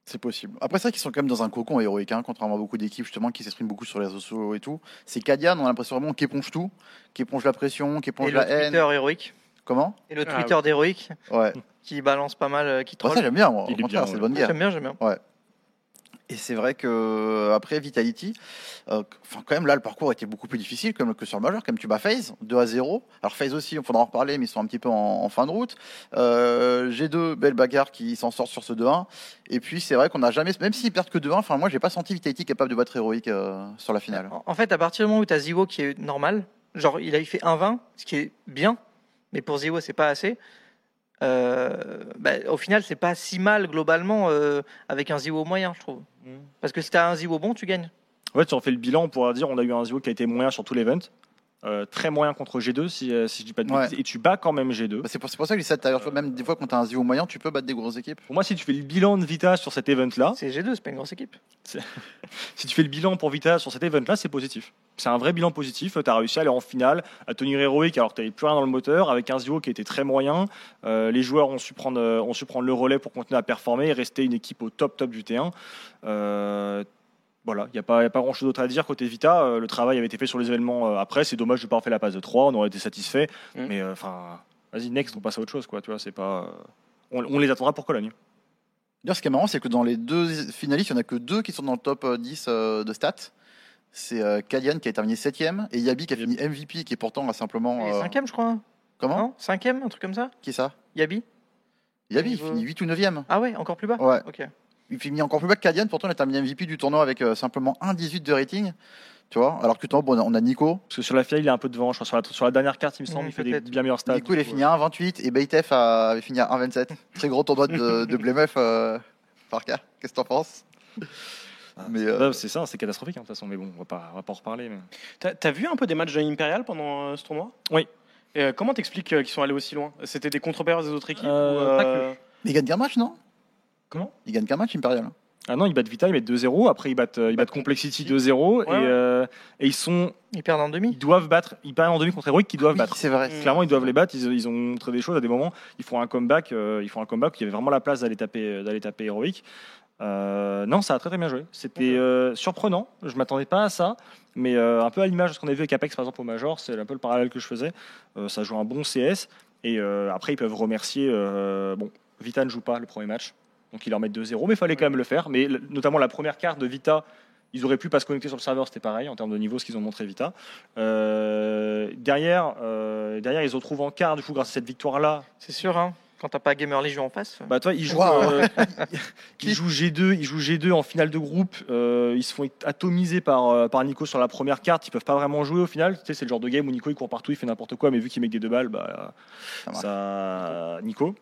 C'est possible. Après, vrai qu'ils sont quand même dans un cocon héroïque, hein, contrairement à beaucoup d'équipes justement qui s'expriment beaucoup sur les réseaux sociaux et tout. C'est Cadian, on a l'impression vraiment qu'il éponge tout, qu'il éponge la pression, qu'il Et éponge le la haine. Twitter héroïque. Comment? Et le Ah, Twitter d'Heroic Ouais. qui balance pas mal, euh, qui Bah, troll. ça, j'aime bien, moi. Il Au est contraire, bien, c'est ouais. bonne guerre. J'aime bien, j'aime bien. Et c'est vrai que euh, après Vitality, euh, quand même là le parcours était beaucoup plus difficile que sur le majeur. Comme tu bats FaZe 2 à 0. Alors FaZe aussi, il faudra en reparler, mais ils sont un petit peu en, fin de route. Euh, G2, belle bagarre qui s'en sort sur ce 2-1. Et puis c'est vrai qu'on n'a jamais, même s'ils perdent que 2-1, enfin moi j'ai pas senti Vitality capable de battre Heroic euh, sur la finale. En- En fait, à partir du moment où tu as Ziwo qui est normal, genre il a fait 1-20, ce qui est bien, mais pour Ziwo, c'est pas assez. Euh, bah, au final, c'est pas si mal globalement euh, avec un Ziwo moyen, je trouve. Parce que si tu as un Ziwo bon, tu gagnes. En fait, si on fait le bilan, on pourra dire on a eu un Zio qui a été moyen sur tout l'event. Euh, très moyen contre G2, si, euh, si je dis pas de Ouais. bêtises. Et tu bats quand même G2. Bah, c'est pour, c'est pour ça que je dis ça tout à l'heure. Même des fois quand tu as un Zio moyen, tu peux battre des grosses équipes. Pour moi, si tu fais le bilan de Vita sur cet event-là, C'est G2, c'est pas une grosse équipe. si tu fais le bilan pour Vita sur cet event-là, c'est positif. C'est un vrai bilan positif. Tu as réussi à aller en finale, à tenir héroïque alors que tu n'avais plus rien dans le moteur, avec un Zio qui était très moyen. Euh, les joueurs ont su, prendre, ont su prendre le relais pour continuer à performer et rester une équipe au top top du T1. Voilà, il n'y a pas, y a pas grand chose d'autre à dire côté Vita. Euh, le travail avait été fait sur les événements euh, après. C'est dommage de ne pas avoir fait la passe de 3. On aurait été satisfait. Mm. Mais euh, enfin, vas-y, next, on passe à autre chose. Quoi, tu vois, c'est pas, euh, on, on les attendra pour Cologne. D'ailleurs, ce qui est marrant, c'est que dans les deux finalistes, il n'y en a que deux qui sont dans le top euh, 10 euh, de stats. C'est euh, Kalian qui a terminé 7ème et Yabi qui a fini MVP, qui est pourtant a simplement. Il est euh, cinquième, je crois. hein. comment Non Cinquième, un truc comme ça Qui est ça Yabi Yabi, il finit 8 ou 9ème. Ah ouais, encore plus bas Ouais. Ok. Il finit encore plus bas que Kalian, pourtant il a terminé MVP du tournoi avec euh, simplement 1,18 de rating. Tu vois Alors que bon, on a- on a Nico. Parce que sur la finale, il est un peu devant. Je crois sur la, sur la dernière carte, il me semble, Mm, il fait des peut-être. bien meilleurs stats. Nico, il coup, fini à 1,28 et Beitef a- avait fini à 1,27. Très gros tournoi de, de Blemef euh, par cas. Qu'est-ce que t'en penses? Mais euh, euh, c'est ça, c'est catastrophique hein, de toute façon. Mais bon, on va pas, on va pas en reparler. Mais... T'as t'as vu un peu des matchs de Imperial pendant euh, ce tournoi? Oui. Et, euh, comment t'expliques euh, qu'ils sont allés aussi loin? C'était des contre-pairs des autres équipes Euh, ou, pas euh, il gagne qu'un match, non? Comment Il gagne qu'un match, Imperial. Ah non, ils battent Vita, ils mettent 2-0. Après, ils battent, euh, ils battent Complexity 2-0. Ouais, et, ouais. euh, et ils sont, Ils perdent en ils demi. doivent battre. Ils perdent en demi contre Heroic, qu'ils doivent Oui, battre. c'est vrai. Clairement, ils doivent les battre. Ils, ils ont montré des choses à des moments. Ils font un comeback. euh, ils font un comeback. Il y avait vraiment la place d'aller taper, d'aller taper Heroic. Euh, non, ça a très très bien joué. C'était euh, surprenant. Je m'attendais pas à ça, mais euh, un peu à l'image de ce qu'on a vu avec Apex par exemple au Major, c'est un peu le parallèle que je faisais. Euh, ça joue un bon CS et euh, après ils peuvent remercier. euh, bon, Vita ne joue pas le premier match, donc ils leur mettent 2-0, mais il fallait quand même le faire. Mais notamment la première carte de Vita. Ils auraient pu pas se connecter sur le serveur, c'était pareil en termes de niveau, ce qu'ils ont montré Vita. Euh, derrière, euh, derrière, ils se retrouvent en quart, du coup, grâce à cette victoire-là, C'est sûr, hein. Quand t'as pas Gamer Legion en face. bah toi, ils jouent, Wow. euh, ils jouent G2, ils jouent G2 en finale de groupe. euh, ils se font atomiser par par Nico sur la première carte. Ils peuvent pas vraiment jouer au final. Tu sais, c'est le genre de game où Nico il court partout, il fait n'importe quoi, mais vu qu'il met que des deux balles, bah ça, Nico.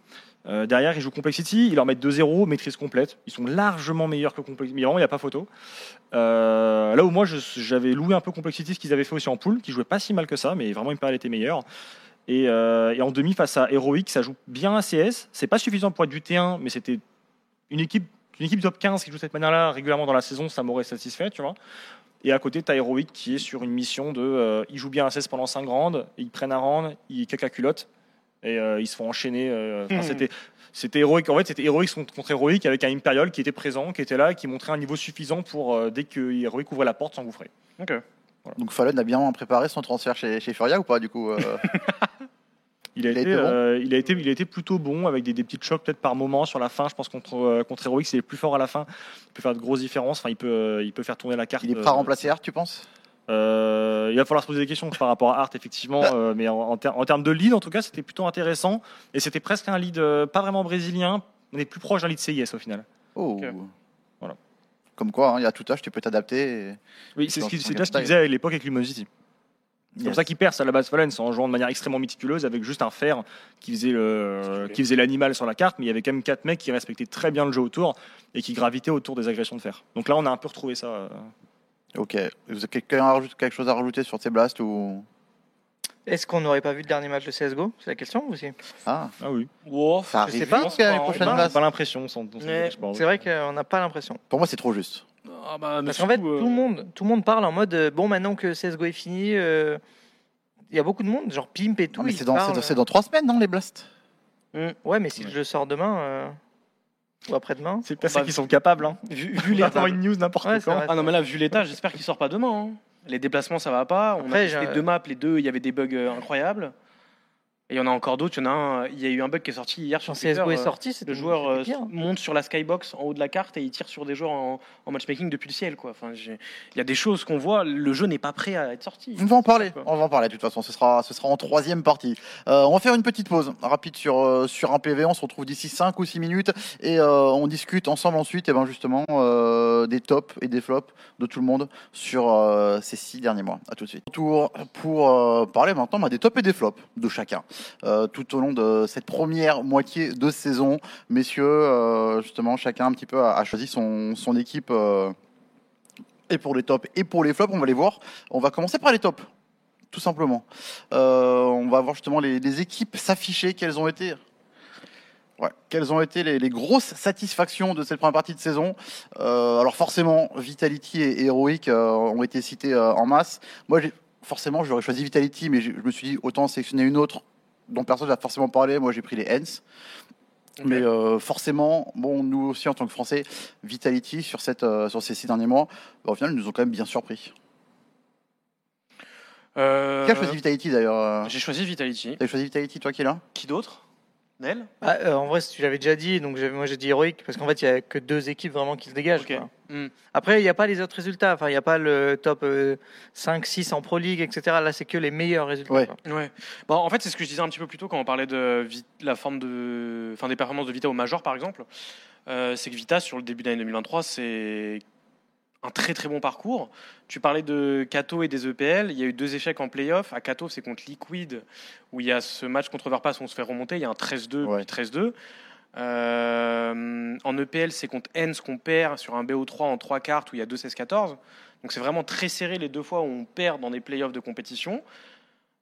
Euh, derrière, ils jouent Complexity, ils leur mettent 2-0, maîtrise complète. Ils sont largement meilleurs que Complexity. Mais vraiment, il n'y a pas photo. Euh, là où moi, j'avais loué un peu Complexity, ce qu'ils avaient fait aussi en pool, qui jouait pas si mal que ça, mais vraiment, Imperial était meilleur. Et, euh, et en demi, face à Heroic, ça joue bien à CS. C'est pas suffisant pour être du T1, mais c'était une équipe, une équipe top 15 qui joue de cette manière-là régulièrement dans la saison, ça m'aurait satisfait, tu vois. Et à côté, tu as Heroic qui est sur une mission de. ils jouent bien à CS pendant 5 rounds, ils prennent un round, ils la culotte et euh, ils se font enchaîner. euh, Mhm. C'était. C'était héroïque. En fait, c'était héroïque contre héroïque avec un Imperial qui était présent, qui était là, qui montrait un niveau suffisant pour euh, dès que héroïque ouvrait la porte s'engouffrer. Ok. Donc Fallon a bien préparé son transfert chez, chez Furia ou pas du coup euh, Il a, Il a été, été bon euh, il a été, il a été plutôt bon avec des, des petites chocs peut-être par moment sur la fin. Je pense contre euh, contre Heroic, c'est plus fort à la fin. Il peut faire de grosses différences. Enfin, il peut, euh, il peut faire tourner la carte. Il est prêt à remplacer Art, tu penses? Euh, il va falloir se poser des questions par rapport à Art, effectivement. euh, mais en, en, ter- en termes de lead, en tout cas, c'était plutôt intéressant. Et c'était presque un lead euh, pas vraiment brésilien. On est plus proche d'un lead CIS au final. Oh. Voilà. Comme quoi, hein, il y a tout âge, tu peux t'adapter. et- Oui, c'est ce qu'il ce qu'il style. faisait à l'époque avec Luminosity. C'est pour Yes. ça qu'il perce à la base Fallen, c'est en jouant de manière extrêmement méticuleuse avec juste un fer qui faisait le, qui faisait l'animal sur la carte, mais il y avait quand même quatre mecs qui respectaient très bien le jeu autour et qui gravitaient autour des agressions de fer. Donc là, on a un peu retrouvé ça. Euh. Ok. Vous avez quelqu'un a quelque chose à rajouter sur ces blasts ou? Est-ce qu'on n'aurait pas vu le dernier match de CSGO C'est la question aussi. Ah, Ah oui. Wow, ça je sais arrive pas, quand même, les prochaines J'ai blasts. pas l'impression. sans- sans- je. C'est vrai qu'on n'a pas l'impression. Pour moi, c'est trop juste. Ah bah, mais Parce qu'en fait, surtout, euh, tout le monde, tout le monde parle en mode euh, bon, maintenant que CSGO est fini, euh, il y a beaucoup de monde, genre Pimp et tout. Non, mais ils c'est dans, c'est parlent, dans- c'est dans trois semaines, non, les blasts? euh, Ouais, mais si le jeu sort demain euh, ou après-demain. C'est peut-être ça qu'ils sont capables. Hein. Vu, vu l'état. une news n'importe Ouais, quand. vrai. Ah non, mais là, vu l'état, j'espère qu'il sort pas demain. hein. Les déplacements, ça va pas. On Après, a testé j'ai- deux maps, les deux, il y avait des bugs euh, incroyables. Et il y en a encore d'autres. Il y en a un, il y a eu un bug qui est sorti hier sur Twitter, CSGO est euh, sorti, Le joueur euh, monte sur la skybox en haut de la carte et il tire sur des joueurs en, en matchmaking depuis le ciel. Quoi. Enfin, j'ai- il y a des choses qu'on voit. Le jeu n'est pas prêt à être sorti. On va en parler. On va en parler de toute façon. Ce sera, ce sera en troisième partie. Euh, on va faire une petite pause rapide sur euh, sur un PV. On se retrouve d'ici 5 ou 6 minutes et euh, on discute ensemble ensuite. Et ben justement euh, des tops et des flops de tout le monde sur euh, ces six derniers mois. À tout de suite. Tour pour euh, parler maintenant bah, des tops et des flops de chacun euh, tout au long de cette première moitié de saison. Messieurs, euh, justement, chacun un petit peu a, choisi son équipe. euh, et pour les tops et pour les flops, on va les voir. On va commencer par les tops, tout simplement. Euh, on va voir justement les, équipes s'afficher, quelles ont été, quelles ont été les, grosses satisfactions de cette première partie de saison? Euh, alors forcément, Vitality et Heroic euh, ont été cités euh, en masse. Moi, forcément, j'aurais choisi Vitality, mais j'ai- je me suis dit autant sélectionner une autre dont personne n'a forcément parlé. Moi, j'ai pris les Hens. Mais euh, forcément, bon, nous aussi en tant que Français, Vitality sur, cette, euh, sur ces six derniers mois, bah, au final, ils nous ont quand même bien surpris. Euh, Qui a choisi Vitality d'ailleurs J'ai choisi Vitality. T'as choisi Vitality, toi qui est là? Qui d'autre? Nel? Ah, euh, en vrai, tu l'avais déjà dit, donc moi j'ai dit héroïque parce qu'en fait il y a que deux équipes vraiment qui se dégagent. Hmm. Après, il n'y a pas les autres résultats. Enfin, il n'y a pas le top euh, 5, 6 en Pro League, etc. Là, c'est que les meilleurs résultats. Ouais. Bon, en fait, c'est ce que je disais un petit peu plus tôt quand on parlait de la forme de, enfin, des performances de Vita au Major, par exemple. Euh, c'est que Vita, sur le début d'année 2023, c'est un très très bon parcours. Tu parlais de Kato et des EPL. Il y a eu deux échecs en playoff. À Kato, c'est contre Liquid, où il y a ce match contre Verpass où on se fait remonter. Il y a un 13-2, Ouais. puis 13-2. Euh, en EPL, c'est contre Hens qu'on perd sur un BO3 en trois cartes où il y a 2-16-14. Donc c'est vraiment très serré les deux fois où on perd dans des playoffs de compétition.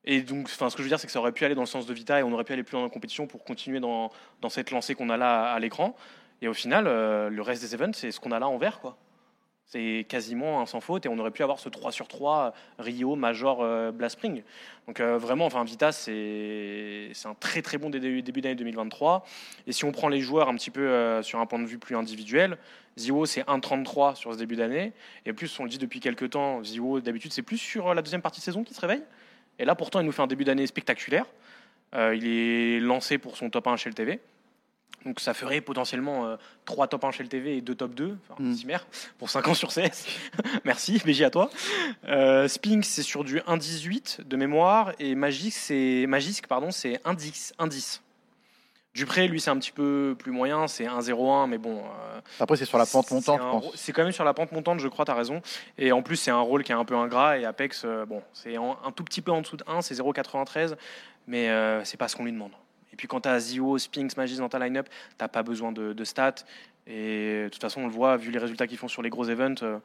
Et donc, enfin, ce que je veux dire, c'est que ça aurait pu aller dans le sens de Vita et on aurait pu aller plus loin dans la compétition pour continuer dans, dans cette lancée qu'on a là à, à l'écran. Et au final, euh, le reste des events, c'est ce qu'on a là en vert, quoi. C'est quasiment un sans faute et on aurait pu avoir ce 3 sur 3 Rio, Major, euh, Blast Spring. Donc euh, vraiment, enfin, Vita, c'est un très très bon dé- début d'année 2023. Et si on prend les joueurs un petit peu euh, sur un point de vue plus individuel, Zio, c'est 1,33 sur ce début d'année. Et plus, on le dit depuis quelques temps, Zio, d'habitude, c'est plus sur la deuxième partie de saison qu'il se réveille. Et là, pourtant, il nous fait un début d'année spectaculaire. Euh, il est lancé pour son top 1 chez le TV. Donc ça ferait potentiellement 3 top 1 chez le TV et 2 top 2, enfin Mm. pour 5 ans sur CS. Merci, BG à toi. Euh, c'est sur du 1,18 de mémoire, et Magisk, c'est Magisk, pardon, c'est 1,10. 1,10. Dupré, lui, c'est un petit peu plus moyen, c'est 1,01, mais bon. euh, Après, c'est sur la pente montante, je pense. C'est quand même sur la pente montante, je crois, tu as raison. Et en plus, c'est un rôle qui est un peu ingrat. Et Apex, euh, bon, c'est un tout petit peu en dessous de 1, c'est 0,93. Mais euh, c'est pas ce qu'on lui demande. Et puis quand tu as Zio, Spinks, Magis dans ta line-up, tu pas besoin de, de stats. Et de toute façon, on le voit, vu les résultats qu'ils font sur les gros events, euh,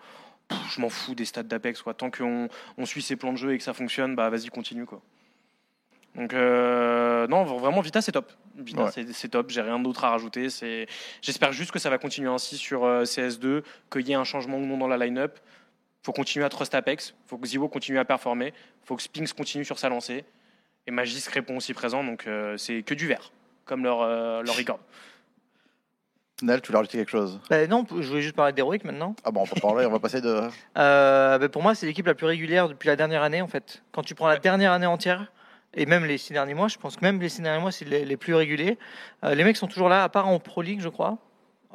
pff, je m'en fous des stats d'Apex. quoi. Tant qu'on on suit ses plans de jeu et que ça fonctionne, bah vas-y, continue. Quoi. Donc, euh, non, vraiment, Vita, c'est top. Vita, Ouais. c'est- c'est top. J'ai rien d'autre à rajouter. C'est- J'espère juste que ça va continuer ainsi sur euh, CS2, qu'il y ait un changement ou non dans la line-up. faut continuer à trust Apex. faut que Zio continue à performer. faut que Spinks continue sur sa lancée. Et Magisk répond aussi présent. Donc, euh, c'est que du vert, comme leur, euh, leur record. Nel, tu voulais rajouter quelque chose? Bah, non, je voulais juste parler d'Heroic maintenant. Ah bon, on va parler, on va passer de. Euh, bah, pour moi, c'est l'équipe la plus régulière depuis la dernière année, en fait. Quand tu prends la dernière année entière, et même les six derniers mois, je pense que même les six derniers mois, c'est les, les plus réguliers. Euh, les mecs sont toujours là, à part en Pro League, je crois.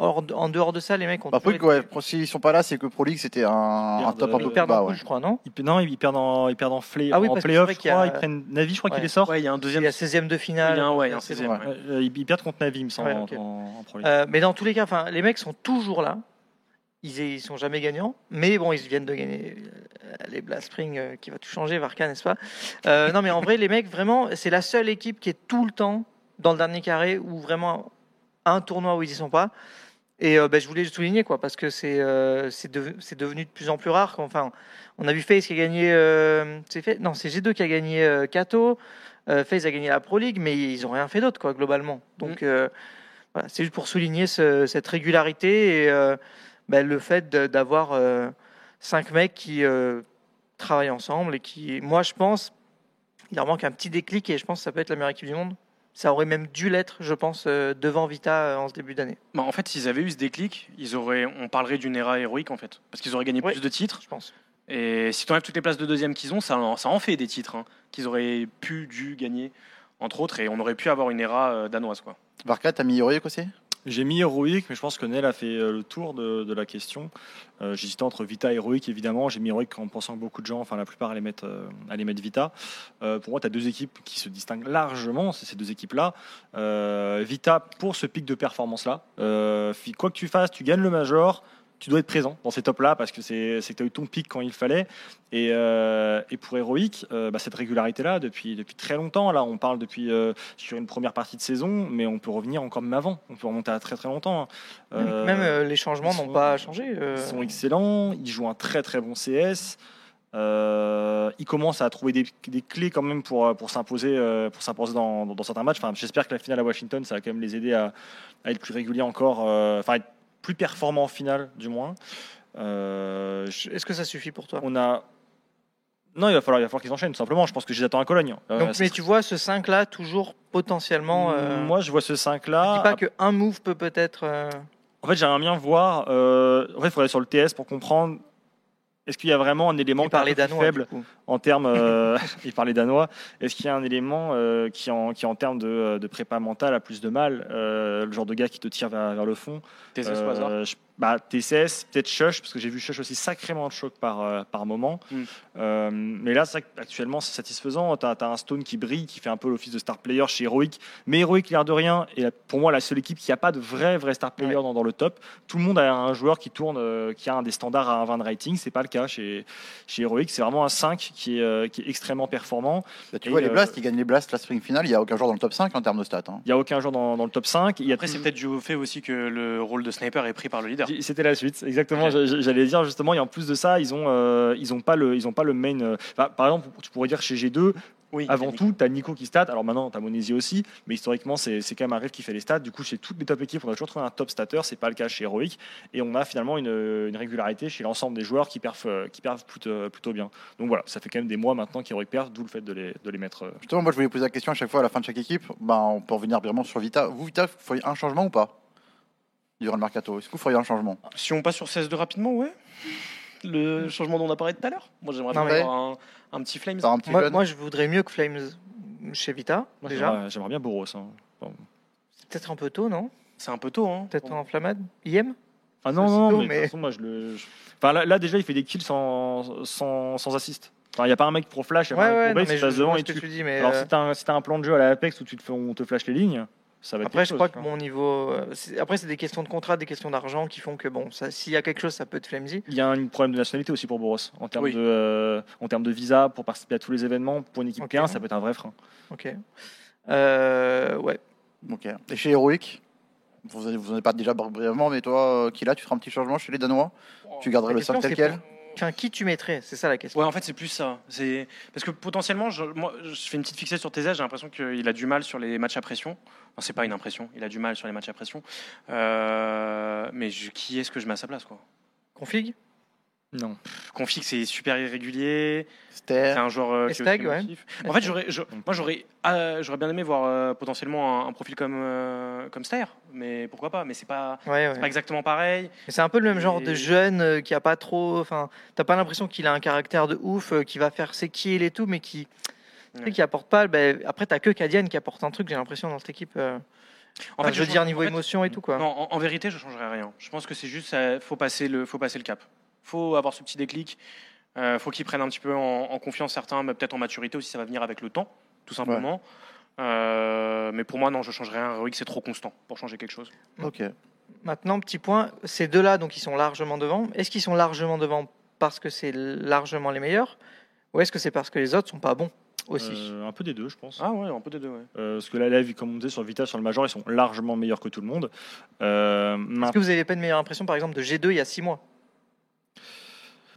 Hors de- en dehors de ça, les mecs ont Après, toujours été- ouais, s'ils sont pas là, c'est que Pro League, c'était un, top un euh, peu ils plus perdent je crois, non Ils, non, ils perdent en, ils perdent en, Ah oui, en playoff, je y a- crois. Ils prennent Navi, je crois qu'il Ouais. les sort. Ouais, il y a un Il deuxième. y a 16e de finale. Il y a un- ouais, il y a un c'est 16e, bon. ouais. Ils, perdent contre Navi, il me semble, Ouais, en- ok. en, en Pro League. Euh, mais dans tous les cas, les mecs sont toujours là. Ils, ils sont jamais gagnants, mais bon, ils viennent de gagner euh, les Blast Spring euh, qui va tout changer, Varka, n'est-ce pas? Euh, Non, mais en vrai, les mecs, vraiment, c'est la seule équipe qui est tout le temps dans le dernier carré ou vraiment un tournoi où ils y sont pas. Et euh, ben, je voulais le souligner, quoi, parce que c'est euh, de- devenu de plus en plus rare. quoi. Enfin, on a vu FaZe qui a gagné. euh, c'est fait Non, c'est G2 qui a gagné euh, Kato. Euh, FaZe a gagné la Pro League, mais ils ont rien fait d'autre, quoi, globalement. Donc, euh, voilà, c'est juste pour souligner ce- cette régularité et ben, le fait d'avoir cinq mecs qui travaillent ensemble et qui, moi, je pense, il leur manque un petit déclic et je pense que ça peut être la meilleure équipe du monde. Ça aurait même dû l'être, je pense, euh, devant Vita euh, en ce début d'année, Bah, en fait, s'ils avaient eu ce déclic, ils auraient, on parlerait d'une era héroïque en fait, parce qu'ils auraient gagné Ouais. plus de titres. je pense. Et si tu enlèves toutes les places de deuxième qu'ils ont, ça, en- ça en fait des titres hein, qu'ils auraient pu, dû gagner entre autres, et on aurait pu avoir une ERA euh, danoise. Quoi. Varka, t'as mis Heroic aussi J'ai mis héroïque, mais je pense que Nel a fait euh, le tour de, la question. Euh, J'hésitais entre Vita et héroïque, évidemment. J'ai mis héroïque en pensant que beaucoup de gens, enfin la plupart, allaient mettre, euh, allaient mettre Vita. Euh, pour moi, tu as deux équipes qui se distinguent largement, c'est ces deux équipes-là. Vita, pour ce pic de performance-là, quoi que tu fasses, tu gagnes le Major. Tu dois être présent dans ces tops-là parce que c'est que tu as eu ton pic quand il fallait. Et, euh, et pour héroïque, euh, bah, cette régularité-là, depuis, depuis très longtemps, là, on parle depuis euh, sur une première partie de saison, mais on peut revenir encore même avant. On peut remonter à très très longtemps. hein. Même euh, les changements n'ont pas changé. ils sont excellents, ils jouent un très très bon CS. Euh, ils commencent à trouver des, des clés quand même pour, pour s'imposer pour s'imposer dans, dans, dans certains matchs. Enfin, J'espère que la finale à Washington, ça va quand même les aider à, à être plus réguliers encore, euh, enfin être plus performants en finale du moins. Euh, Est-ce que ça suffit pour toi? on a non, il va falloir, il va falloir qu'ils enchaînent tout simplement. Je pense que je les attends à Cologne. Euh, Donc, Mais tu vois ce 5 là toujours potentiellement. euh, Moi, je vois ce 5 je dis pas qu'un move peut peut-être. En fait, j'aimerais bien voir. en fait, il faudrait sur le TS pour comprendre. Est-ce qu'il y a vraiment un élément qui est danois. faible en termes, euh, il parlait danois. Est-ce qu'il y a un élément euh, qui, en, qui en termes de, de prépa mentale a plus de mal, euh, le genre de gars qui te tire vers, vers le fond? Euh, je- bah, TCS, peut-être Shush, parce que j'ai vu Shush aussi sacrément de choc par, euh, par moment. Mm. Euh, mais là, qu'actuellement, c'est satisfaisant. Tu as, un Stone qui brille, qui fait un peu l'office de star player chez Heroic. Mais Heroic, l'air de rien, est la- pour moi la seule équipe qui n'a pas de vrai, vrai star player Ouais. dans, dans le top. Tout le monde a un joueur qui tourne, euh, qui a un des standards à 1,20 de rating. C'est pas le cas chez, chez Heroic. C'est vraiment un 5 qui est, euh, qui est extrêmement performant. Bah, Tu Et, vois, les euh, Blasts, ils gagnent les Blasts la spring finale. Il n'y a aucun joueur dans le top 5 en termes de stats. hein. Il n'y a aucun joueur dans, dans le top 5. Il y a Après, c'est tout- peut-être dû au fait aussi que le rôle de sniper est pris par le leader. C'était la suite, exactement. J'allais dire justement, et en plus de ça, ils ont, euh, ils ont pas le, ils ont pas le main. euh, par exemple, tu pourrais dire chez G2, Oui, avant tout, tu as Nico qui stat. Alors maintenant, tu as Monesi aussi, mais historiquement, c'est c'est quand même un rêve qui fait les stats. Du coup, chez toutes les top équipes, on a toujours trouvé un top statter. C'est pas le cas chez Heroic, et on a finalement une, une régularité chez l'ensemble des joueurs qui perfent, euh, qui perfent plutôt, plutôt bien. Donc voilà, ça fait quand même des mois maintenant qu'Heroic perd, d'où le fait de les, de les mettre. Justement, moi, je voulais poser la question à chaque fois à la fin de chaque équipe. Ben, on peut revenir vraiment sur Vita. Vous, Vita, vous feriez un changement ou pas? Durant le mercato Est-ce que vous feriez un changement? Si on passe sur CS2 rapidement, ouais. Le changement dont on a parlé tout à l'heure. Moi, j'aimerais bien avoir un, un petit Flames. Faire un petit Moi, je voudrais mieux que Flames chez Vita, moi, déjà. J'aimerais j'aimerais bien Boros. hein. C'est peut-être un peu tôt, non? C'est un peu tôt. Hein. Peut-être en flammade? IM Ah non, non, mais, de mais- toute façon, moi, je le. je- Enfin, là, là, déjà, il fait des kills sans, sans, sans assist. Enfin, il n'y a pas un mec pro flash, il a Ouais, pas un ouais, mec non, pro base mais qui je passe je devant vois et ce que tu. tu dis, mais Alors, euh, si t'as un, si t'as un plan de jeu à la Apex où tu te on te flash les lignes, ça va être après, je crois que mon niveau. euh, c'est- Après, c'est des questions de contrat, des questions d'argent qui font que, bon, s'il y a quelque chose, ça peut être Flamesy. Il y a un problème de nationalité aussi pour Boros. En termes, Oui. de, euh, en termes de visa, pour participer à tous les événements, pour une équipe Ok. P1, ça peut être un vrai frein. Ok. Euh, ouais. Ok. Et chez Heroic vous en vous en avez pas déjà brièvement, mais toi, euh, Kila, tu feras un petit changement chez les Danois? Tu garderais le question, 5 tel quel? Enfin, qui tu mettrais C'est ça la question. Ouais, en fait, c'est plus ça. C'est parce que potentiellement, je, moi, je fais une petite fixette sur TZ. J'ai l'impression qu'il a du mal sur les matchs à pression. Enfin, c'est pas une impression. Il a du mal sur les matchs à pression. Euh, mais je- qui est-ce que je mets à sa place, quoi? Config? Non. Config, c'est super irrégulier. Ster. C'est un joueur euh, qui Stag, ouais. En fait, j'aurais, moi, j'aurais, euh, j'aurais bien aimé voir euh, potentiellement un, un profil comme euh, comme Stair, mais pourquoi pas Mais c'est pas, Ouais, c'est ouais. pas exactement pareil. C'est un peu le même genre de jeune euh, qui a pas trop. Enfin, t'as pas l'impression qu'il a un caractère de ouf, euh, qui va faire ses kills et tout, mais qui. qui apporte pas. ben, après, t'as que Cadian qui apporte un truc, j'ai l'impression, dans cette équipe. euh. En Enfin, je veux dire, en niveau fait, émotion et tout, quoi. Non, en, en vérité, je changerais rien. Je pense que c'est juste, faut passer le, faut passer le cap. Faut avoir ce petit déclic. Euh, faut qu'ils prennent un petit peu en, en confiance certains, mais peut-être en maturité aussi. Ça va venir avec le temps, tout simplement. Euh, mais pour moi, non, je changerais rien. Heroic, c'est trop constant pour changer quelque chose. Ok. Maintenant, petit point, ces deux-là, donc ils sont largement devant. Est-ce qu'ils sont largement devant parce que c'est largement les meilleurs ou est-ce que c'est parce que les autres sont pas bons aussi? Euh, un peu des deux, je pense. Ah ouais, un peu des deux. Ouais. Euh, parce que là, là, vu comme on disait sur Vita, sur le Major, ils sont largement meilleurs que tout le monde. Euh, Est-ce que vous avez pas une meilleure impression, par exemple, de G2 il y a six mois?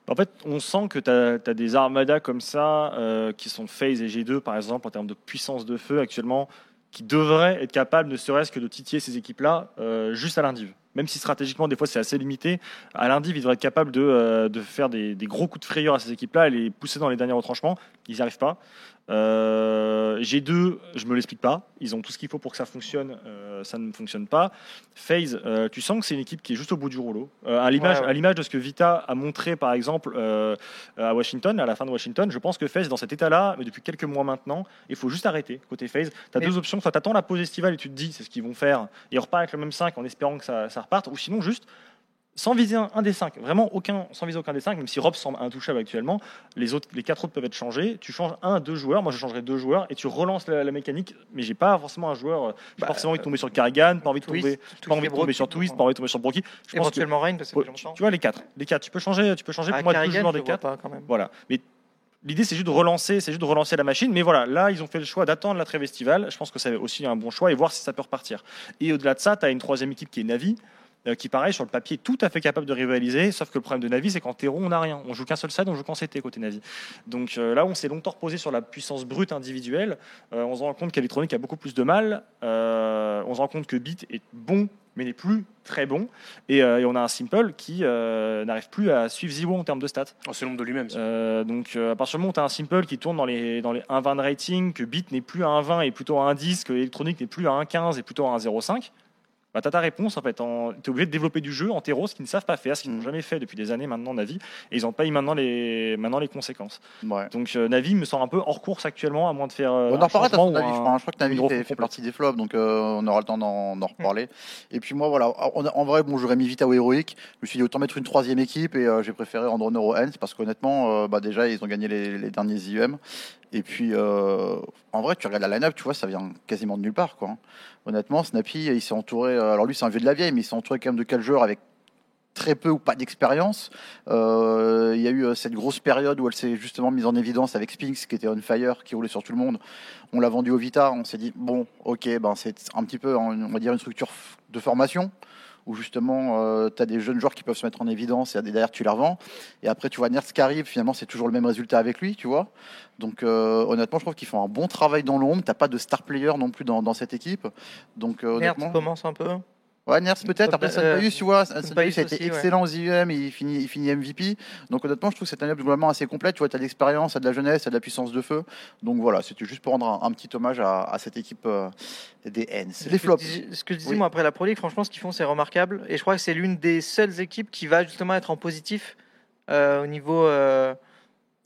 En fait, on sent que tu as, des armadas comme ça, euh, qui sont FaZe et G2, par exemple, en termes de puissance de feu actuellement, qui devraient être capables, ne serait-ce que de titiller ces équipes-là, euh, juste à l'indiv. Même si stratégiquement, des fois, c'est assez limité, à lundi, il devrait être capable de, euh, de faire des, des gros coups de frayeur à ces équipes-là et les pousser dans les derniers retranchements. Ils n'y arrivent pas. Euh, G2, je me l'explique pas. Ils ont tout ce qu'il faut pour que ça fonctionne. euh, ça ne fonctionne pas. FaZe, euh, tu sens que c'est une équipe qui est juste au bout du rouleau. À l'image Ouais, ouais. de ce que Vita a montré, par exemple, à Washington, à la fin de Washington, je pense que FaZe est dans cet état-là, mais depuis quelques mois maintenant, il faut juste arrêter côté FaZe. Tu as Mais- deux options. Soit tu attends la pause estivale et tu te dis c'est ce qu'ils vont faire, et on repart avec le même 5 en espérant que ça, ça reparte, ou sinon juste sans viser un, un des 5, vraiment aucun, sans viser aucun des 5, même si Rob semble intouchable actuellement, les, autres, les quatre autres peuvent être changés. Tu changes un, deux joueurs, moi je changerais deux joueurs, et tu relances la, la mécanique, mais j'ai pas forcément un joueur, euh, j'ai Bah, pas forcément envie de tomber sur Carrigan, pas envie de tomber, pas envie de tomber sur Twist, pas envie de tomber sur Brocky. Je pense que Éventuellement Reign, parce que ça tu, vois les quatre, les quatre, tu peux changer, tu peux changer Ah, pour moi deux joueurs des quatre. Voilà. Mais l'idée, c'est juste de relancer, c'est juste de relancer la machine. Mais voilà, là, ils ont fait le choix d'attendre la trêve estivale. Je pense que c'est aussi un bon choix et voir si ça peut repartir. Et au-delà de ça, tu as une troisième équipe qui est Navi. Euh, qui pareil sur le papier est tout à fait capable de rivaliser sauf que le problème de Navi c'est qu'en terreau on n'a rien. On joue qu'un seul side on joue qu'en CT côté Navi. Donc euh, là on s'est longtemps reposé sur la puissance brute individuelle Euh, on se rend compte qu'Electronic a beaucoup plus de mal Euh, on se rend compte que Beat est bon mais n'est plus très bon. Et, euh, et on a un Simple qui euh, n'arrive plus à suivre Ziwo en termes de stats. Oh, c'est l'ombre de lui-même. euh, donc euh, à partir du moment où tu as un simple qui tourne dans les, dans les 1,20 de rating, que Bit n'est plus à 1,20 et plutôt à 1,10, que Electronic n'est plus à 1,15 et plutôt à 1,05, bah, tu as ta réponse en fait. Tu es obligé de développer du jeu en terreau, ce qu'ils ne savent pas faire, ce qu'ils n'ont Mm. jamais fait depuis des années maintenant Navi, et ils en payent maintenant les, maintenant les conséquences. Ouais. Donc euh, Navi me semble un peu hors course actuellement, à moins de faire. euh, On en reparlera ou Navi, je crois. Je crois que Navi fait, fait partie des flops, donc euh, on aura le temps d'en d'en reparler. Et puis moi, voilà, en vrai, bon, j'aurais mis Vita ou Heroic. Je me suis dit autant mettre une troisième équipe et euh, j'ai préféré Andronner au Hens parce qu'honnêtement, bah, déjà, ils ont gagné les, les derniers IEM. Et puis, euh, en vrai, tu regardes la line-up, tu vois, ça vient quasiment de nulle part, quoi. Honnêtement, Snappy, il s'est entouré. euh, alors lui, c'est un vieux de la vieille, mais il s'est entouré quand même de quel joueur avec très peu ou pas d'expérience. Euh, il y a eu cette grosse période où elle s'est justement mise en évidence avec Spinks qui était on fire, qui roulait sur tout le monde. On l'a vendu au Vita, on s'est dit bon, ok, ben c'est un petit peu, on va dire une structure de formation où justement tu as des jeunes joueurs qui peuvent se mettre en évidence et derrière tu les revends. Et après tu vois Nertz qui arrive, finalement c'est toujours le même résultat avec lui, tu vois. Donc euh, honnêtement, je trouve qu'ils font un bon travail dans l'ombre. T'as pas de star player non plus dans, dans cette équipe. Donc euh, commence un peu? Ouais, Nertz peut-être. Après, Euh, Sunpayus, tu vois, Sunpayus a été aussi, ouais. excellent aux IEM, il finit, il finit MVP. Donc honnêtement, je trouve que c'est un line-up globalement assez complète. Tu vois, tu as de l'expérience, tu as de la jeunesse, tu as de la puissance de feu. Donc voilà, c'était juste pour rendre un, un petit hommage à, à cette équipe euh, des Hens. Les flops. dis- Ce que je disais Oui. moi après la Pro League, franchement, ce qu'ils font, c'est remarquable. Et je crois que c'est l'une des seules équipes qui va justement être en positif euh, au niveau euh,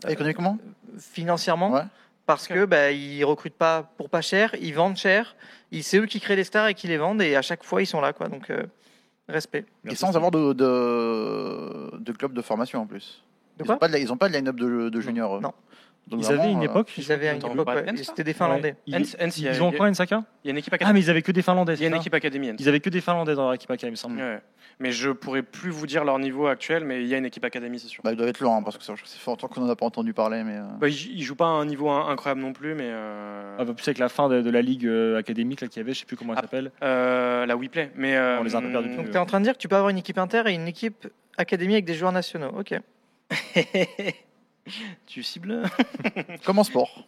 Économiquement financièrement. Ouais. Parce que bah, ils recrutent pas pour pas cher, ils vendent cher. C'est eux qui créent les stars et qui les vendent. Et à chaque fois, ils sont là. Quoi. Donc, euh, respect. Et sans avoir de, de, de club de formation en plus. De ils n'ont pas, de- ils ont pas de line-up de, de juniors. Non. Donc Ils avaient une euh, époque. Ils avaient une époque, c'était des Finlandais. Ils, Hens- ont quoi, Nsaka Il y a une équipe Ah, académique. mais ils avaient que des Finlandais. Il y a une équipe. Ils avaient que des Finlandais dans leur équipe académie, il me semble. Ouais. Mais je pourrais plus vous dire leur niveau actuel, mais il y a une équipe académie, c'est sûr. Bah, ils doivent être lents hein, parce que c'est fort longtemps qu'on n'en a pas entendu parler. Mais, euh, Bah, ils, ils jouent pas à un niveau in- incroyable non plus, mais euh, Un peu plus avec la fin de, de la ligue euh, académique là, qu'il y avait, je sais plus comment elle Ah. s'appelle. euh, la WePlay. Mais euh, On les a un peu perdus. Donc, tu es en train de dire que tu peux avoir une équipe inter et une équipe académie avec des joueurs nationaux. Ok. tu cibles Comme en sport.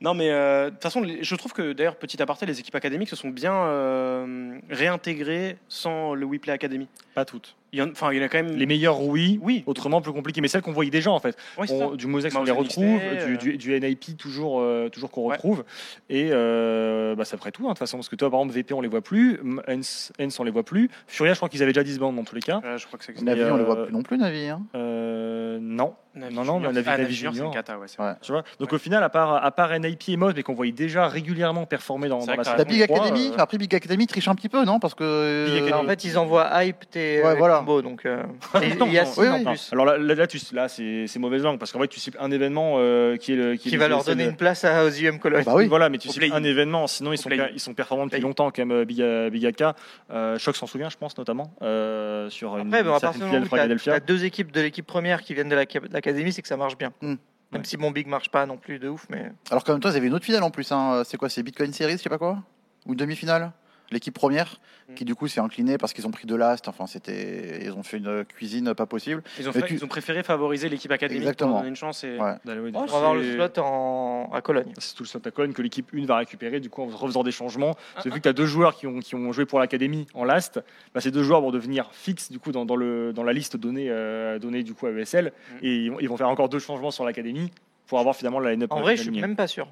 Non, mais euh, de toute façon, je trouve que d'ailleurs, petit aparté, les équipes académiques se sont bien euh, réintégrées sans le WePlay Academy. Pas toutes. Il y en, enfin, il y en a quand même. Les meilleures, oui. Oui. Autrement, plus compliqué. Mais celles qu'on voyait déjà, en fait. C'est On- ça. du Mosex, on Mouse les retrouve. euh. Du, du, du NIP, toujours, euh, toujours qu'on Ouais. retrouve. Et euh, bah, ça ferait tout, hein, de toute façon. Parce que toi, par exemple, VP, on les voit plus. Hens, Hens, on les voit plus. Furia, je crois qu'ils avaient déjà disband dans tous les cas. Ouais, je crois que c'est. Navi, on les euh, voit plus non plus, Navi. Hein. Euh, non. Navi Non, non, mais Navi- ah, Navi Junior, c'est cata, ouais, c'est vrai. Ouais. Tu vois? Donc Ouais. au final, à part, à part NIP et Moz, mais qu'on voyait déjà régulièrement performer dans, C'est dans vrai la que t'as La saison Big 3, Academy, euh, après Big Academy triche un petit peu, non? Parce que. euh, Big Academy. En fait, ils envoient hype tes Ouais, euh, voilà. Donc, euh, Ah, et non, il y a non, Sim oui, en oui. plus. Alors là, là, là, tu- là, c'est c'est mauvaise langue parce qu'en fait, tu cibles un événement euh, qui est le Qui est va le leur donner une place à, aux IM Cologne. Bah oui. Voilà, mais tu cibles un événement, sinon ils sont, play-in. ils sont performants depuis longtemps quand même. euh, Big, Big AK, euh, Choc s'en souvient, je pense notamment euh, sur une, certaine tu as, deux équipes de l'équipe première qui viennent de la- de l'académie, c'est que ça marche bien. Hmm. Même si mon Big marche pas non plus de ouf, mais Alors qu'en même temps, ils avaient une autre finale en plus. Hein. C'est quoi C'est Bitcoin Series, je sais pas quoi? Ou demi-finale? L'équipe première, Mm. qui du coup s'est inclinée parce qu'ils ont pris de l'ast. Enfin, c'était, ils ont fait une cuisine pas possible. Ils ont, fait- tu- ils ont préféré favoriser l'équipe académique Exactement. pour donner une chance. Et... Ouais. D'aller- va avoir le c'est- slot en... à Cologne. C'est tout le slot à Cologne que l'équipe 1 va récupérer, du coup en refaisant des changements. Ah, J'ai vu que tu as deux joueurs qui ont, qui ont joué pour l'académie en last. Bah, ces deux joueurs vont devenir fixes du coup, dans, dans le, dans la liste donnée, euh, donnée du coup, à ESL. Mm. Et ils vont, ils vont faire encore deux changements sur l'académie pour avoir finalement la line-up En vrai, je suis même pas sûr.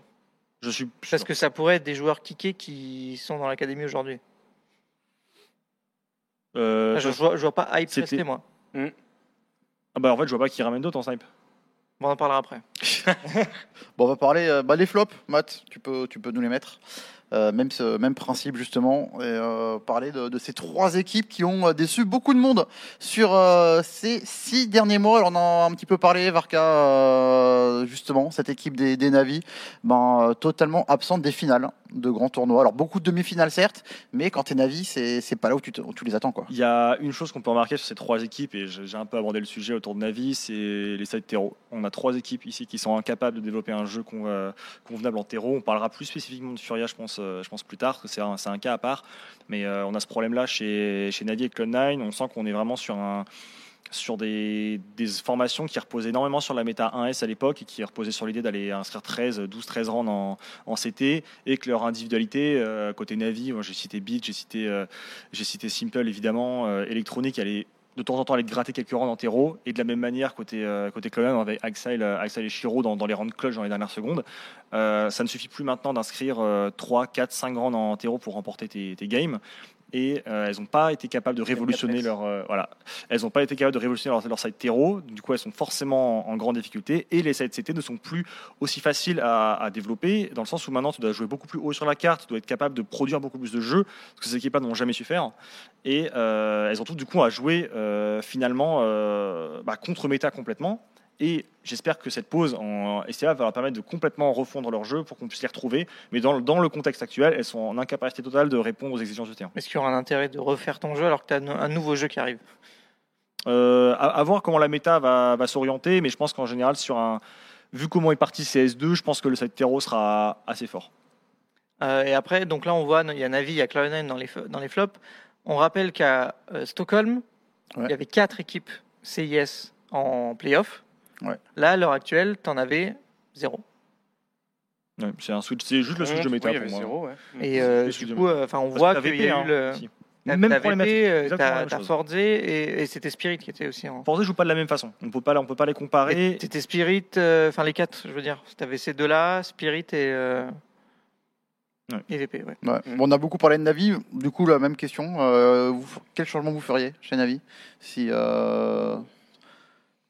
Je suis Parce sûr. que ça pourrait être des joueurs kickés qui sont dans l'académie aujourd'hui. Euh, je, je vois, je vois pas hype C'était- rester, moi. ah bah, en fait, je vois pas qui ramène d'autres en snipe. Bon, on en parlera après. Bon, on va parler euh, bah, les flops, Matt, tu peux, tu peux nous les mettre. Euh, même, même principe justement, et euh, parler de, ces trois équipes qui ont euh, déçu beaucoup de monde sur ces six derniers mois. Alors, on en a un petit peu parlé, Varka, justement, cette équipe des, des Navis, ben, totalement absente des finales de grands tournois. Alors, beaucoup de demi-finales certes, mais quand t'es Navi, c'est pas là où tu, tu les attends. Il y a une chose qu'on peut remarquer sur ces trois équipes, et j'ai un peu abordé le sujet autour de Navi, c'est les sides terreau. On a trois équipes ici qui sont incapables de développer un jeu con- convenable en terreau. On parlera plus spécifiquement de Furia, je pense, je pense plus tard, que c'est un, cas à part. Mais euh, on a ce problème-là chez, chez et Cloud9. On sent qu'on est vraiment sur des, formations qui reposaient énormément sur la méta 1S à l'époque et qui reposaient sur l'idée d'aller inscrire 13, 12, 13 rounds en, CT et que leur individualité, euh, côté Navi, j'ai cité Beat, j'ai cité, euh, Simple évidemment, euh, Electronic, allait de temps en temps aller te gratter quelques rounds terreau et de la même manière côté, euh, côté Cloud9 avec Axel, euh, Axel et Shiro dans, dans les rounds clutch dans les dernières secondes. Euh, ça ne suffit plus maintenant d'inscrire euh, 3, 4, 5 rounds en terreau pour remporter tes games. Et euh, elles n'ont pas été capables de révolutionner leur euh, voilà. Elles n'ont pas été capables de révolutionner leur, leur side terreau du coup elles sont forcément en, en grande difficulté. Et les sides CT ne sont plus aussi faciles à, à développer dans le sens où maintenant tu dois jouer beaucoup plus haut sur la carte tu dois être capable de produire beaucoup plus de jeux ce que ces équipes n'ont jamais su faire. Et euh, elles ont toutes du coup à jouer finalement bah, contre méta complètement et j'espère que cette pause en STA va leur permettre de complètement refondre leur jeu pour qu'on puisse les retrouver. Mais dans, le- dans le contexte actuel, elles sont en incapacité totale de répondre aux exigences du terrain. Est-ce qu'il y aura un intérêt de refaire ton jeu alors que tu as un nouveau jeu qui arrive? Euh, à, à voir comment la méta va, va s'orienter, mais je pense qu'en général, sur un, vu comment est parti CS2, je pense que le side terreau sera assez fort. Euh, et après, donc là, on voit, il y a Navi, il y a Cloud9 dans les, dans les flops. On rappelle qu'à euh, Stockholm, Ouais. il y avait quatre équipes CIS en playoff. Ouais. Là, à l'heure actuelle, tu en avais zéro. Ouais, c'est un switch, c'est juste le switch de méta Oui, pour moi. zéro, ouais. Et euh, du coup, euh, enfin, on Parce voit qu'il y a VP, eu le. hein, t'as- Même problématique, VP, euh, T'as. Forze et, et c'était Spirit qui était aussi en. Forza joue pas de la même façon. On peut pas, on peut pas les comparer. C'était Spirit, euh, enfin les quatre, je veux dire. T'avais ces deux-là, Spirit et, euh, Ouais. et VP. Ouais. Ouais. Mm. Bon, on a beaucoup parlé de Navi. Du coup, la même question. Euh, vous- quel changement vous feriez chez Navi si, euh,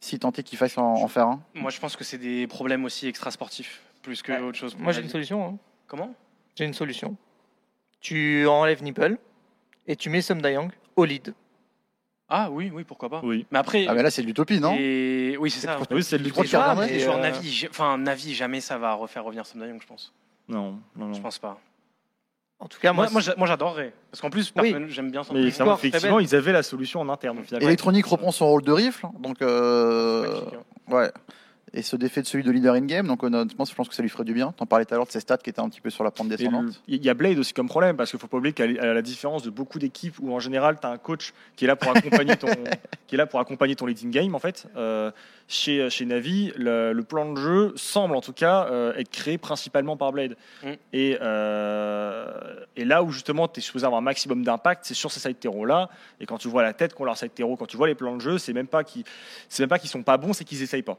si tant est qu'il fasse en, en faire un Moi, je pense que c'est des problèmes aussi extrasportifs, plus que Ouais. autre chose. Moi, j'ai une solution. hein. Comment? J'ai une solution. Tu enlèves Nipple et tu mets Somdayang au lead. Ah oui, oui, pourquoi pas. Oui. Mais après, Ah, mais là, c'est de l'utopie, non? et... oui, c'est ça. Oui, c'est Et, euh, Navi, enfin Navi, jamais ça va refaire revenir Sam Young, je pense. Non, non, non. Je pense pas. En tout cas, moi, Moi, moi, j'a- moi, j'adorerais, parce qu'en plus, Oui. j'aime bien Sam Mais effectivement, belle. ils avaient la solution en interne. Electronic reprend son rôle de rifle, donc euh, Magnifique, hein. ouais. Et se défait de celui de leader in game, donc honnêtement, je pense que ça lui ferait du bien. T'en parlais tout à l'heure de ses stats qui étaient un petit peu sur la pente descendante. Il y a Blade aussi comme problème parce qu'il faut pas oublier qu'à la différence de beaucoup d'équipes où en général tu as un coach qui est là pour accompagner ton qui est là pour accompagner ton leading game en fait euh, chez chez Navi le, le plan de jeu semble en tout cas euh, être créé principalement par Blade Mm. et euh, et là où justement tu es supposé avoir un maximum d'impact c'est sur ces side terreaux là et quand tu vois la tête qu'ont leurs side terreaux quand tu vois les plans de jeu c'est même pas qu'ils c'est même pas qu'ils sont pas bons c'est qu'ils essayent pas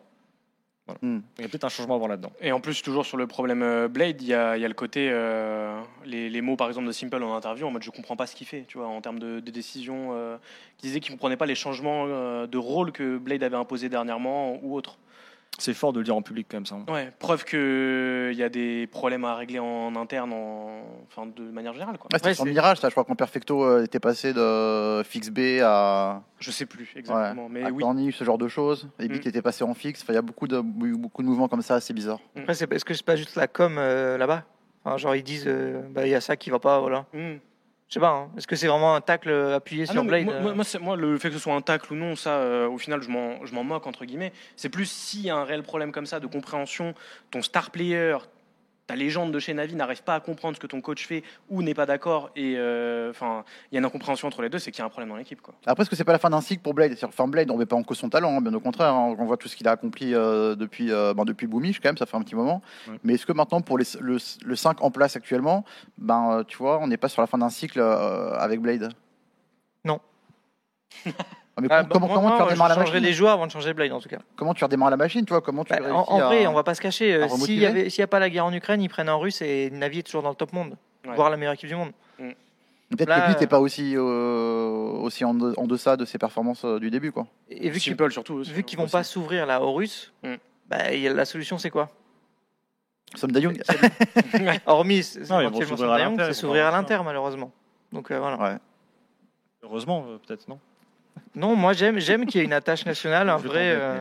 Voilà. Mm. il y a peut-être un changement à voir là-dedans Et en plus, toujours sur le problème euh, Blade, il y a, il y a le côté, euh, les, les mots par exemple de Simple en interview, en mode je comprends pas ce qu'il fait, tu vois, en termes de, de décision, euh, qui disait qu'il comprenait pas les changements euh, de rôle que Blade avait imposé dernièrement ou autre. C'est fort de le dire en public quand même ça Ouais, preuve qu'il y a des problèmes à régler en interne, en, enfin de manière générale, quoi. Ouais, c'était Ouais, c'est- Mirage, ça, je crois qu'en Perfecto euh, était passé de fixe B à, Je sais plus exactement, mais à oui. Corny, ce genre de choses. Et Mm. était passé en fixe. Enfin, il y a beaucoup de, beaucoup de mouvements comme ça, assez bizarres. après, c'est est-ce que c'est pas juste la com euh, là-bas? Enfin, Genre, ils disent, euh, bah, il y a ça qui va pas, voilà. Hmm. Je sais pas, hein. est-ce que c'est vraiment un tacle appuyé Ah sur non, Blade moi, euh moi, moi, c'est- moi, le fait que ce soit un tacle ou non, ça, euh, au final, je m'en, je m'en moque entre guillemets. C'est plus s'il y a un réel problème comme ça de compréhension, ton star player ta légende de chez Navi n'arrive pas à comprendre ce que ton coach fait ou n'est pas d'accord et euh, enfin il y a une incompréhension entre les deux, c'est qu'il y a un problème dans l'équipe quoi. Après, est-ce que c'est pas la fin d'un cycle pour Blade? Enfin, Blade, on ne met pas en cause son talent, hein, bien au contraire. hein. On voit tout ce qu'il a accompli euh, depuis, euh, ben, depuis Boomish, quand même, ça fait un petit moment. Ouais. Mais est-ce que maintenant, pour les- le, le 5 en place actuellement, ben, euh, tu vois, on n'est pas sur la fin d'un cycle euh, avec Blade? Non. Ah, mais comment, comment tu redémarres la changerais machine les joueurs avant de changer Blade en tout cas. Comment tu redémarres la machine, tu vois Comment tu Bah, en, en à- vrai, on va pas se cacher. euh, S'il n'y a pas la guerre en Ukraine, ils prennent un russe et Navi est toujours dans le top monde, Ouais. voire la meilleure équipe du monde. Peut-être Là, que lui, t'es euh, pas aussi, euh, aussi en, de- en deçà de ses performances euh, du début, quoi. Et vu qu'ils surtout. aussi, vu qu'ils vont aussi. pas s'ouvrir là aux Russes, Mm. bah, il y a- la solution c'est quoi? Som Dayung Hormis c'est- s'ouvrir à l'Inter, malheureusement. Donc euh, voilà. Ouais. Heureusement, euh, peut-être, non? Non, moi j'aime j'aime qu'il y ait une attache nationale, un vrai. euh.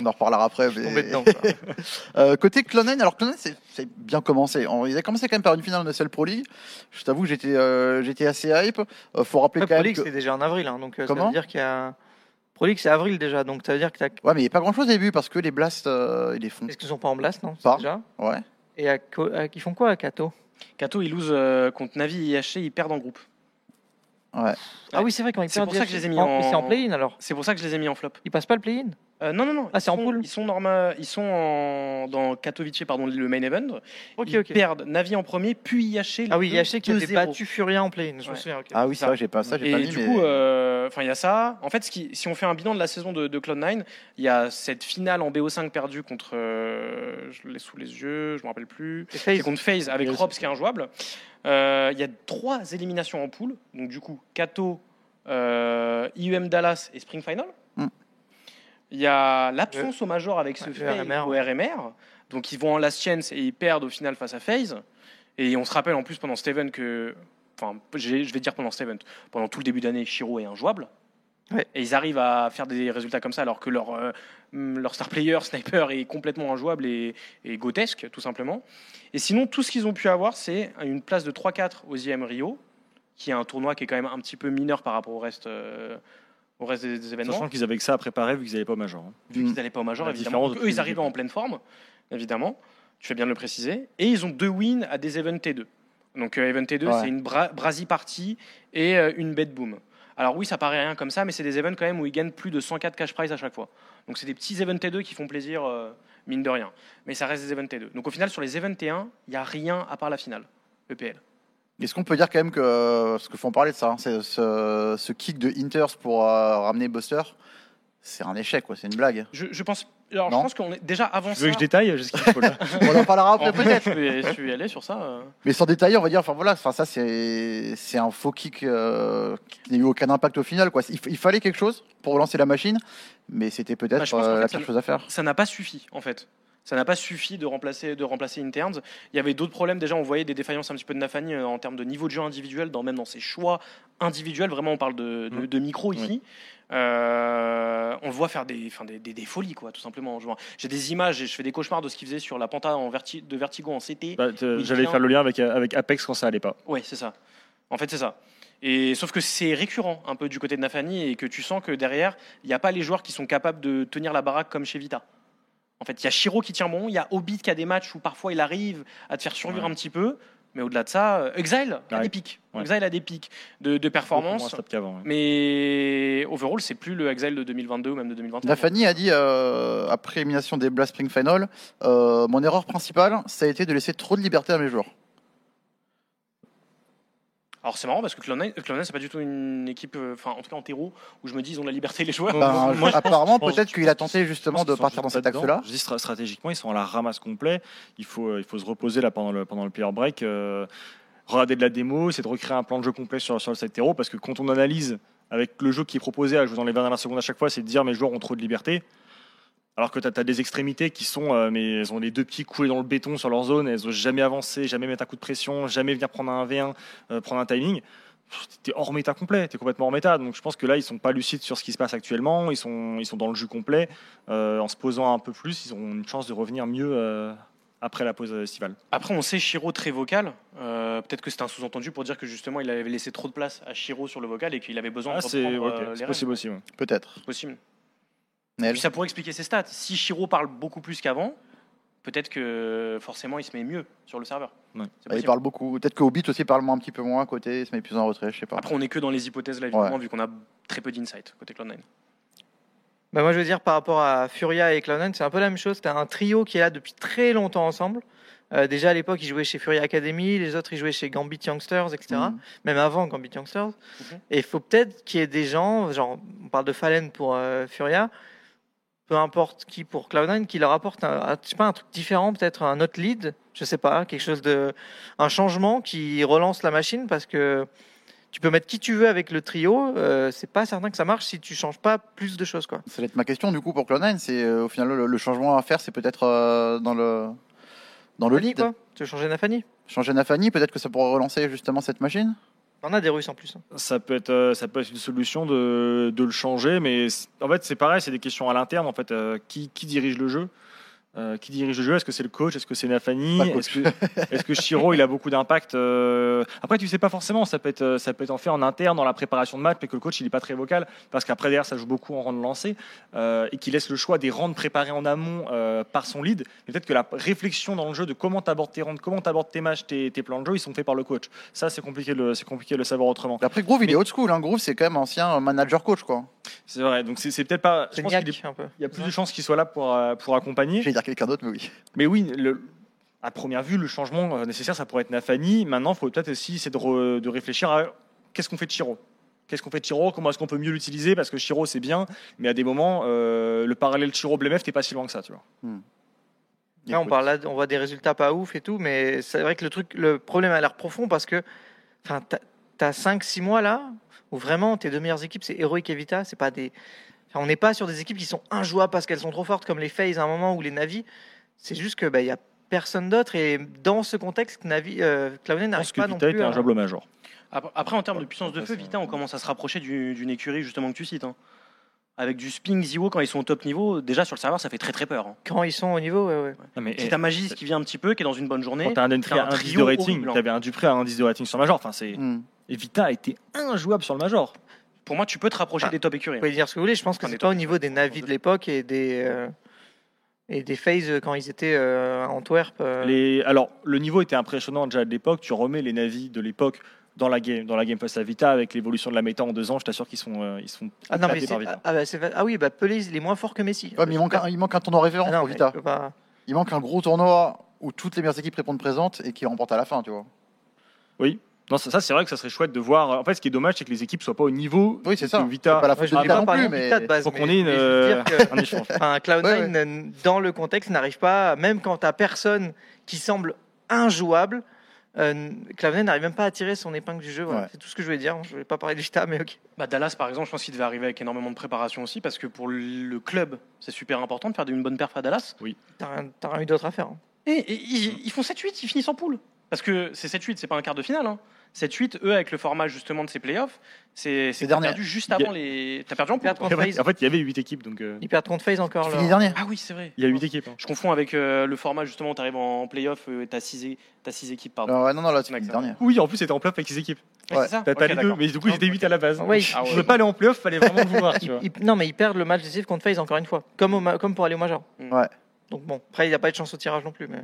On en reparlera après. mais- dedans. Euh, côté Clonen, alors Clonen, c'est c'est bien commencé. On- Il a commencé quand même par une finale de Cell Pro League. Je t'avoue que j'étais euh, j'étais assez hype. Euh, faut rappeler Ouais, quand Pro League que- c'est déjà en avril, hein, donc euh, ça Comment veut dire qu'il y a. Pro League c'est avril déjà, donc ça veut dire que t'as. Ouais, mais il n'y a pas grand chose au début parce que les blasts, euh, ils les font. Est-ce qu'ils sont pas en blast, non Pas. déjà Ouais. Et à ils font quoi à Kato? Kato ils lose euh, contre Navi et IHC, ils perdent en groupe. Ouais. Ah oui, c'est vrai quand ils C'est pour ça que je les ai mis En- C'est en play-in alors. C'est pour ça que je les ai mis en flop. Ils passent pas le play-in Euh, non non non. Ah, ils c'est en sont- poule Ils sont norma- ils sont en- dans Katowice pardon le main event. Ils perdent Navi en premier puis IHC. Ah oui, IHC qui avait 2-0. battu Furia en play-in, je me Ouais. souviens. ok. Ah oui, c'est Ça. vrai, j'ai pas ça, j'ai Et pas mis. du mais- coup, euh, enfin, il y a ça. En fait, ce qui, si on fait un bilan de la saison de, de Cloud9, il y a cette finale en BO5 perdue contre, euh, je l'ai sous les yeux, je me rappelle plus, c'est FaZe, contre FaZe avec. Robs qui est injouable. Euh, Il y a trois éliminations en poule, donc du coup, Kato, euh, IUM Dallas et Spring Final. Mm. Il y a l'absence au major avec ce Ouais, RMR, au RMR, donc ils vont en last chance et ils perdent au final face à FaZe. Et on se rappelle en plus pendant cet event que, enfin, je vais dire pendant cet event, pendant tout le début d'année, Shiro est injouable. Ouais. Et ils arrivent à faire des résultats comme ça alors que leur, euh, leur star player, Sniper, est complètement injouable et, et grotesque, tout simplement. Et sinon, tout ce qu'ils ont pu avoir, c'est une place de 3-4 aux IM Rio, qui est un tournoi qui est quand même un petit peu mineur par rapport au reste, euh, au reste des, des événements. Sachant qu'ils avaient que ça à préparer vu qu'ils n'allaient pas au Major. hein. Vu qu'ils n'allaient pas au Major, La évidemment. Donc, eux, ils équipes. en pleine forme, évidemment. Tu fais bien de le préciser. Et ils ont deux wins à des events T2. Donc, euh, event T2, Ouais. c'est une bra Brasi party et euh, une bet boom. Alors, oui, ça paraît rien comme ça, mais c'est des events quand même où ils gagnent plus de 104 cash prize à chaque fois. Donc, c'est des petits events T2 qui font plaisir, euh, mine de rien. Mais ça reste des events T2. Donc, au final, sur les events T1, il n'y a rien à part la finale, EPL. Est-ce qu'on peut dire quand même que, qu'il faut en parler de ça, hein, c'est ce, ce kick de Inters pour euh, ramener Buster, c'est un échec, quoi, c'est une blague. Je, je pense. Alors, Non. je pense qu'on est déjà avant Tu veux ça. que je détaille ce. On en parlera après peut-être. je y aller sur ça. euh. Mais sans détailler, on va dire, enfin voilà, enfin ça c'est c'est un faux kick euh, qui n'a eu aucun impact au final, quoi. Il, fallait quelque chose pour relancer la machine, mais c'était peut-être Bah, euh, la pire chose à faire. ça n'a pas suffi en fait. Ça n'a pas suffi de remplacer, de remplacer Interns. Il y avait d'autres problèmes. Déjà, on voyait des défaillances un petit peu de Nafani euh, en termes de niveau de jeu individuel, dans, même dans ses choix individuels. Vraiment, on parle de, de, de micro ici. Euh, on le voit faire des, enfin, des, des, des folies, quoi, tout simplement. J'ai des images et je fais des cauchemars de ce qu'il faisait sur la penta en verti de Vertigo en CT. Bah, J'allais faire le lien avec, avec Apex quand ça allait pas. Ouais, c'est ça. En fait, c'est ça. Et sauf que c'est récurrent un peu du côté de Nafani et que tu sens que derrière, il n'y a pas les joueurs qui sont capables de tenir la baraque comme chez Vita. En fait, il y a Shiro qui tient bon, il y a Hobbit qui a des matchs où parfois il arrive à te faire survivre Ouais. un petit peu, mais au-delà de ça, euh, Exile a des pics. Ouais. Exile a des pics de, de performance, stable qu'avant. ouais. mais overall, c'est plus le Exile de 2022 ou même de 2021. Nafani a dit euh, après élimination des Blast Spring Final, euh, mon erreur principale, ça a été de laisser trop de liberté à mes joueurs. Alors c'est marrant parce que Cloud9, Cloud9, c'est pas du tout une équipe, euh, enfin en tout cas en terreau, où je me dis ils ont la liberté les joueurs. Ben, moi, je apparemment, pense- peut-être qu'il a tenté justement de partir dans cet axe-là. Je dis stra- stratégiquement, ils sont à la ramasse complet. Il faut, euh, il faut se reposer là pendant le, pendant le player break. euh, regarder de la démo, c'est de recréer un plan de jeu complet sur, sur le site terreau parce que quand on analyse avec le jeu qui est proposé à jouer dans les 20 dernières secondes à chaque fois, c'est de dire mes joueurs ont trop de liberté. Alors que tu as, des extrémités qui sont, euh, mais elles ont les deux pieds coulés dans le béton sur leur zone, elles n'osent jamais avancer, jamais mettre un coup de pression, jamais venir prendre un V1, euh, prendre un timing. T'es hors méta complet, t'es complètement hors méta. Donc je pense que là, ils sont pas lucides sur ce qui se passe actuellement. Ils sont, ils sont dans le jus complet. Euh, en se posant un peu plus, ils ont une chance de revenir mieux euh, après la pause estivale. Après, on sait Shiro très vocal. Euh, Peut-être que c'est un sous-entendu pour dire que justement il avait laissé trop de place à Shiro sur le vocal et qu'il avait besoin Ah, de c'est reprendre ok, euh, les possible aussi. ouais. Peut-être. Possible. Puis ça pourrait expliquer ses stats. Si Shiro parle beaucoup plus qu'avant, peut-être que forcément il se met mieux sur le serveur. Ouais. Bah, il parle beaucoup. Peut-être qu'Hobbit aussi parle moins un petit peu moins à côté, il se met plus en retrait, je sais pas. Après, on est que dans les hypothèses là, évidemment, vu qu'on a très peu d'insight côté Cloud9. Bah, moi, je veux dire, par rapport à Furia et Cloud9, c'est un peu la même chose. Tu as un trio qui est là depuis très longtemps ensemble. Euh, déjà à l'époque, ils jouaient chez Furia Academy, les autres, ils jouaient chez Gambit Youngsters, etc. Mhm. Même avant Gambit Youngsters. Mhm. Et il faut peut-être qu'il y ait des gens, genre, on parle de Fallen pour euh, Furia, peu importe qui pour Cloud9, qui leur apporte un, je sais pas, un truc différent, peut-être un autre lead, je sais pas, quelque chose de. un changement qui relance la machine parce que. Tu peux mettre qui tu veux avec le trio, euh, c'est pas certain que ça marche si tu changes pas plus de choses quoi. Ça va être ma question du coup pour Cloud9. C'est euh, au final le, le changement à faire, c'est peut-être euh, dans le dans le lead. quoi. Tu veux changer Nafani? Changer Nafani, peut-être que ça pourrait relancer justement cette machine? On a des Russes en plus. hein. Ça peut être, euh, ça peut être une solution de, le changer, mais en fait c'est pareil, c'est des questions à l'interne. En fait, euh, qui, qui dirige le jeu? Euh, Qui dirige le jeu? Est-ce que c'est le coach? Est-ce que c'est Nafani? Est-ce que, que Shiro il a beaucoup d'impact euh, Après, tu sais pas forcément. Ça peut être, euh, ça peut être en fait en interne dans la préparation de match, mais que le coach il est pas très vocal parce qu'après derrière ça joue beaucoup en rang de lancer euh, et qu'il laisse le choix des rangs préparés en amont euh, par son lead. Mais Peut-être que la réflexion dans le jeu de comment t'abordes tes rangs, comment t'abordes tes matchs, tes, tes plans de jeu, ils sont faits par le coach. Ça c'est compliqué, de le- c'est compliqué de le savoir autrement. Après Groove, il est old school. Hein. Groove, c'est quand même ancien manager coach quoi. C'est vrai, donc c'est peut-être pas. Je pense niaque est- un peu. il y a plus de chances qu'il soit là pour, euh, pour accompagner. Quelqu'un d'autre, mais oui. Mais oui, le- à première vue, le changement euh, nécessaire, ça pourrait être Nafani. Maintenant, il faut peut-être aussi essayer de, re- de réfléchir à qu'est-ce qu'on fait de Chiro. Qu'est-ce qu'on fait de Chiro? Comment est-ce qu'on peut mieux l'utiliser? Parce que Chiro, c'est bien, mais à des moments, euh, le parallèle Chiro-Blemef, t'es pas si loin que ça, tu vois. Là, on parle là, on voit des résultats pas ouf et tout, mais c'est vrai que le truc, le problème a l'air profond parce que, enfin, t'as- t'as 5-6 mois là où vraiment tes deux meilleures équipes c'est Heroic et Vita, c'est pas des, enfin, on n'est pas sur des équipes qui sont injouables parce qu'elles sont trop fortes comme les FaZe à un moment ou les Navi. C'est juste que bah il y a personne d'autre et dans ce contexte, Navi, euh, Cloud9 Je n'arrive pense que pas non Vita plus. était un jouable major. Après, en termes de puissance de feu, c'est- Vita, on commence à se rapprocher du- d'une écurie justement que tu cites. hein. Avec du Sping, Ziwo, quand ils sont au top niveau, déjà sur le serveur, ça fait très très peur. hein. Quand ils sont au niveau, ouais, ouais. Non, mais, Si eh, t'as Magis qui vient un petit peu, qui est dans une bonne journée, quand t'as un entry t'as à un 1 10 de rating, hein. t'avais un Dupré à 1 10 de rating sur major. Enfin, c'est... Hmm. Et Vita a été injouable sur le major. Pour moi, tu peux te rapprocher Ah. des top écuries. Vous pouvez dire ce que vous voulez. Je pense que c'est pas au niveau des Navi de l'époque et des euh, et des FaZe quand ils étaient euh, à Antwerp. euh, Les... Alors, le niveau était impressionnant déjà de l'époque. Tu remets les navis de l'époque dans la game, dans la game face à Vita avec l'évolution de la méta en deux ans. Je t'assure qu'ils sont, euh, ils sont Ah non, mais par Vita. ah, bah, ah oui, bah Pelé, il est moins fort que Messi. Ouais, mais il manque, un, il manque un tournoi référence Ah non, pour Vita. pas- Il manque un gros tournoi où toutes les meilleures équipes répondent présentes et qui remportent à la fin, tu vois. Non, ça, ça, c'est vrai que ça serait chouette de voir. En fait, ce qui est dommage, c'est que les équipes soient pas au niveau. Oui, c'est de ça. Vita. C'est pas la faute je de Vita non plus, mais Vita de base, faut qu'on ait une, euh, un échange. Enfin, Cloud9, Ouais, euh, dans le contexte, n'arrive pas, même quand t'as personne qui semble injouable, euh, Cloud9 n'arrive même pas à tirer son épingle du jeu. Voilà. Ouais. C'est tout ce que je voulais dire. Je voulais pas parler de Vita, mais ok. Bah, Dallas, par exemple, je pense qu'il devait arriver avec énormément de préparation aussi, parce que pour le club, c'est super important de faire une bonne perf à Dallas. T'as rien, t'as rien eu d'autre à faire. hein. Et, et ils, ils font 7-8, ils finissent en poule. Parce que c'est 7-8, c'est pas un quart de finale. Hein. 7-8, eux, avec le format justement de ces playoffs, c'est perdu juste y a- avant les. T'as perdu en. Perdre contre En fait, FaZe. en fait, il y avait 8 équipes, donc euh, Ils perdent contre FaZe encore. Leur- dernier. Ah oui, c'est vrai. il y a 8 équipes. hein. Je confonds avec euh, le format justement où tu arrives en playoff euh, et t'as 6 équipes. Pardon. Ouais, non, non, là, c'est hein. dernier. Oui, en plus, c'était en playoff avec 6 équipes. Ouais, ouais. c'est ça T'as t'as Ok, les deux, mais du coup, ils étaient 8 à la base. Ouais, Ah Je ouais. veux pas aller en playoff, fallait vraiment le vouloir, tu vois. Non, mais ils perdent le match décisif contre FaZe encore une fois. Comme, au comme pour aller au Major. Mm. Ouais. Donc bon, après, il n'y a pas eu de chance au tirage non plus. Mais...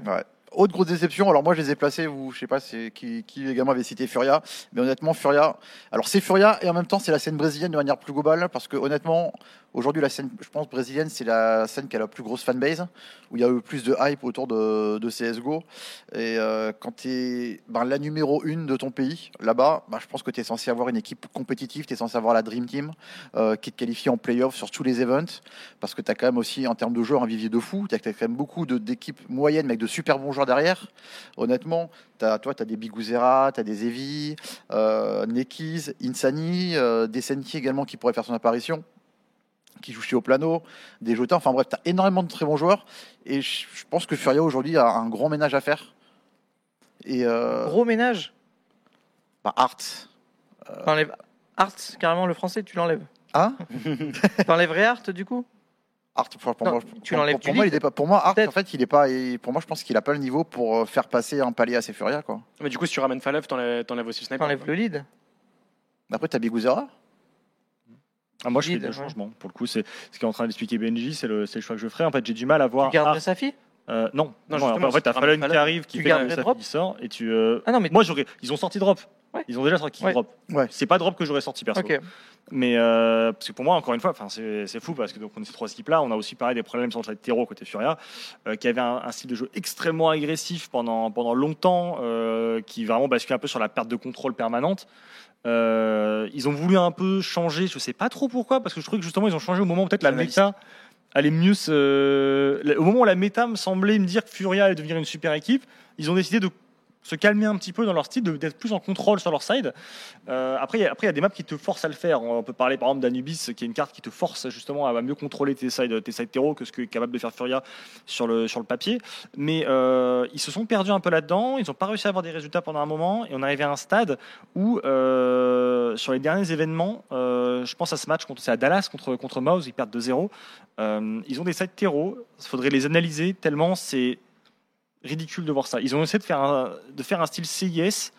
Autre grosse déception, alors moi je les ai placés, vous, je sais pas c'est qui, qui également avait cité Furia, mais honnêtement Furia, alors c'est Furia et en même temps c'est la scène brésilienne de manière plus globale, parce que honnêtement, aujourd'hui la scène, je pense brésilienne, c'est la scène qui a la plus grosse fanbase, où il y a eu plus de hype autour de, CSGO, et euh, quand tu es la numéro une de ton pays, là-bas, bah, je pense que tu es censé avoir une équipe compétitive, tu es censé avoir la Dream Team, euh, qui te qualifie en playoff sur tous les events, parce que tu as quand même aussi en termes de joueurs un vivier de fou, tu as quand même beaucoup d'équipes moyennes, mais avec de super bons joueurs derrière. Honnêtement, toi, tu as des Biguzera, tu as des Evi, euh, Nekiz, Insani, euh, des Senti également qui pourraient faire son apparition, qui joue chez Oplano, des Jota. Enfin bref, tu as énormément de très bons joueurs. Et je pense que Furia aujourd'hui a un grand ménage à faire. Et euh, Gros ménage? bah, Art. T'enlèves Art, carrément le français, tu l'enlèves. Hein? T'enlèverais Art du coup? Art, pour, pour Non, moi, tu pour- l'enlèves pour, du moi, il est pas, pour moi, Art, en fait, il est pas. pour moi, je pense qu'il a pas le niveau pour euh, faire passer un palier à ses Furia. Quoi. Mais du coup, si tu ramènes Falev, t'enlèves t'enlèves aussi Sniper. T'enlèves le lead. Après, tu as Biguzera. Ah, moi, je fais ouais. changements. Pour le coup, c'est ce qu'est en train d'expliquer Benji, c'est le, choix que je ferai. En fait, j'ai du mal à voir. Tu garderais Safi? Euh, non, Non, non, en fait, t'as Fallen. qui arrive, qui Tu fait drop qui sort, et tu. euh, Ah non, mais Moi, j'aurais. Ils ont sorti drop. Ouais. Ils ont déjà sorti Ouais. drop. Ouais. C'est pas drop que j'aurais sorti perso. ok. Mais euh, parce que pour moi, encore une fois, enfin, c'est fou parce que donc on est ces trois équipes-là. On a aussi pareil des problèmes sur le terreau côté Furia, euh, qui avait un, un style de jeu extrêmement agressif pendant pendant longtemps, euh, qui vraiment bascule un peu sur la perte de contrôle permanente. Euh, ils ont voulu un peu changer, je sais pas trop pourquoi, parce que je trouvais que justement ils ont changé au moment où peut-être la méta allait mieux se... Au moment où la méta me semblait me dire que Furia allait devenir une super équipe, ils ont décidé de se calmer un petit peu dans leur style, d'être plus en contrôle sur leur side. Euh, après, il y a- des maps qui te forcent à le faire. On peut parler par exemple d'Anubis, qui est une carte qui te force justement à mieux contrôler tes sides, tes side terreau que ce que est capable de faire Furia sur le, sur le papier. Mais euh, ils se sont perdus un peu là-dedans. Ils n'ont pas réussi à avoir des résultats pendant un moment. Et on arrivé à un stade où, euh, sur les derniers événements, euh, je pense à ce match c'est à Dallas contre, contre Mouse, ils perdent 2-0. Euh, ils ont des sides terreau. Il faudrait les analyser tellement c'est ridicule de voir ça. Ils ont essayé de faire un, de faire un style CIS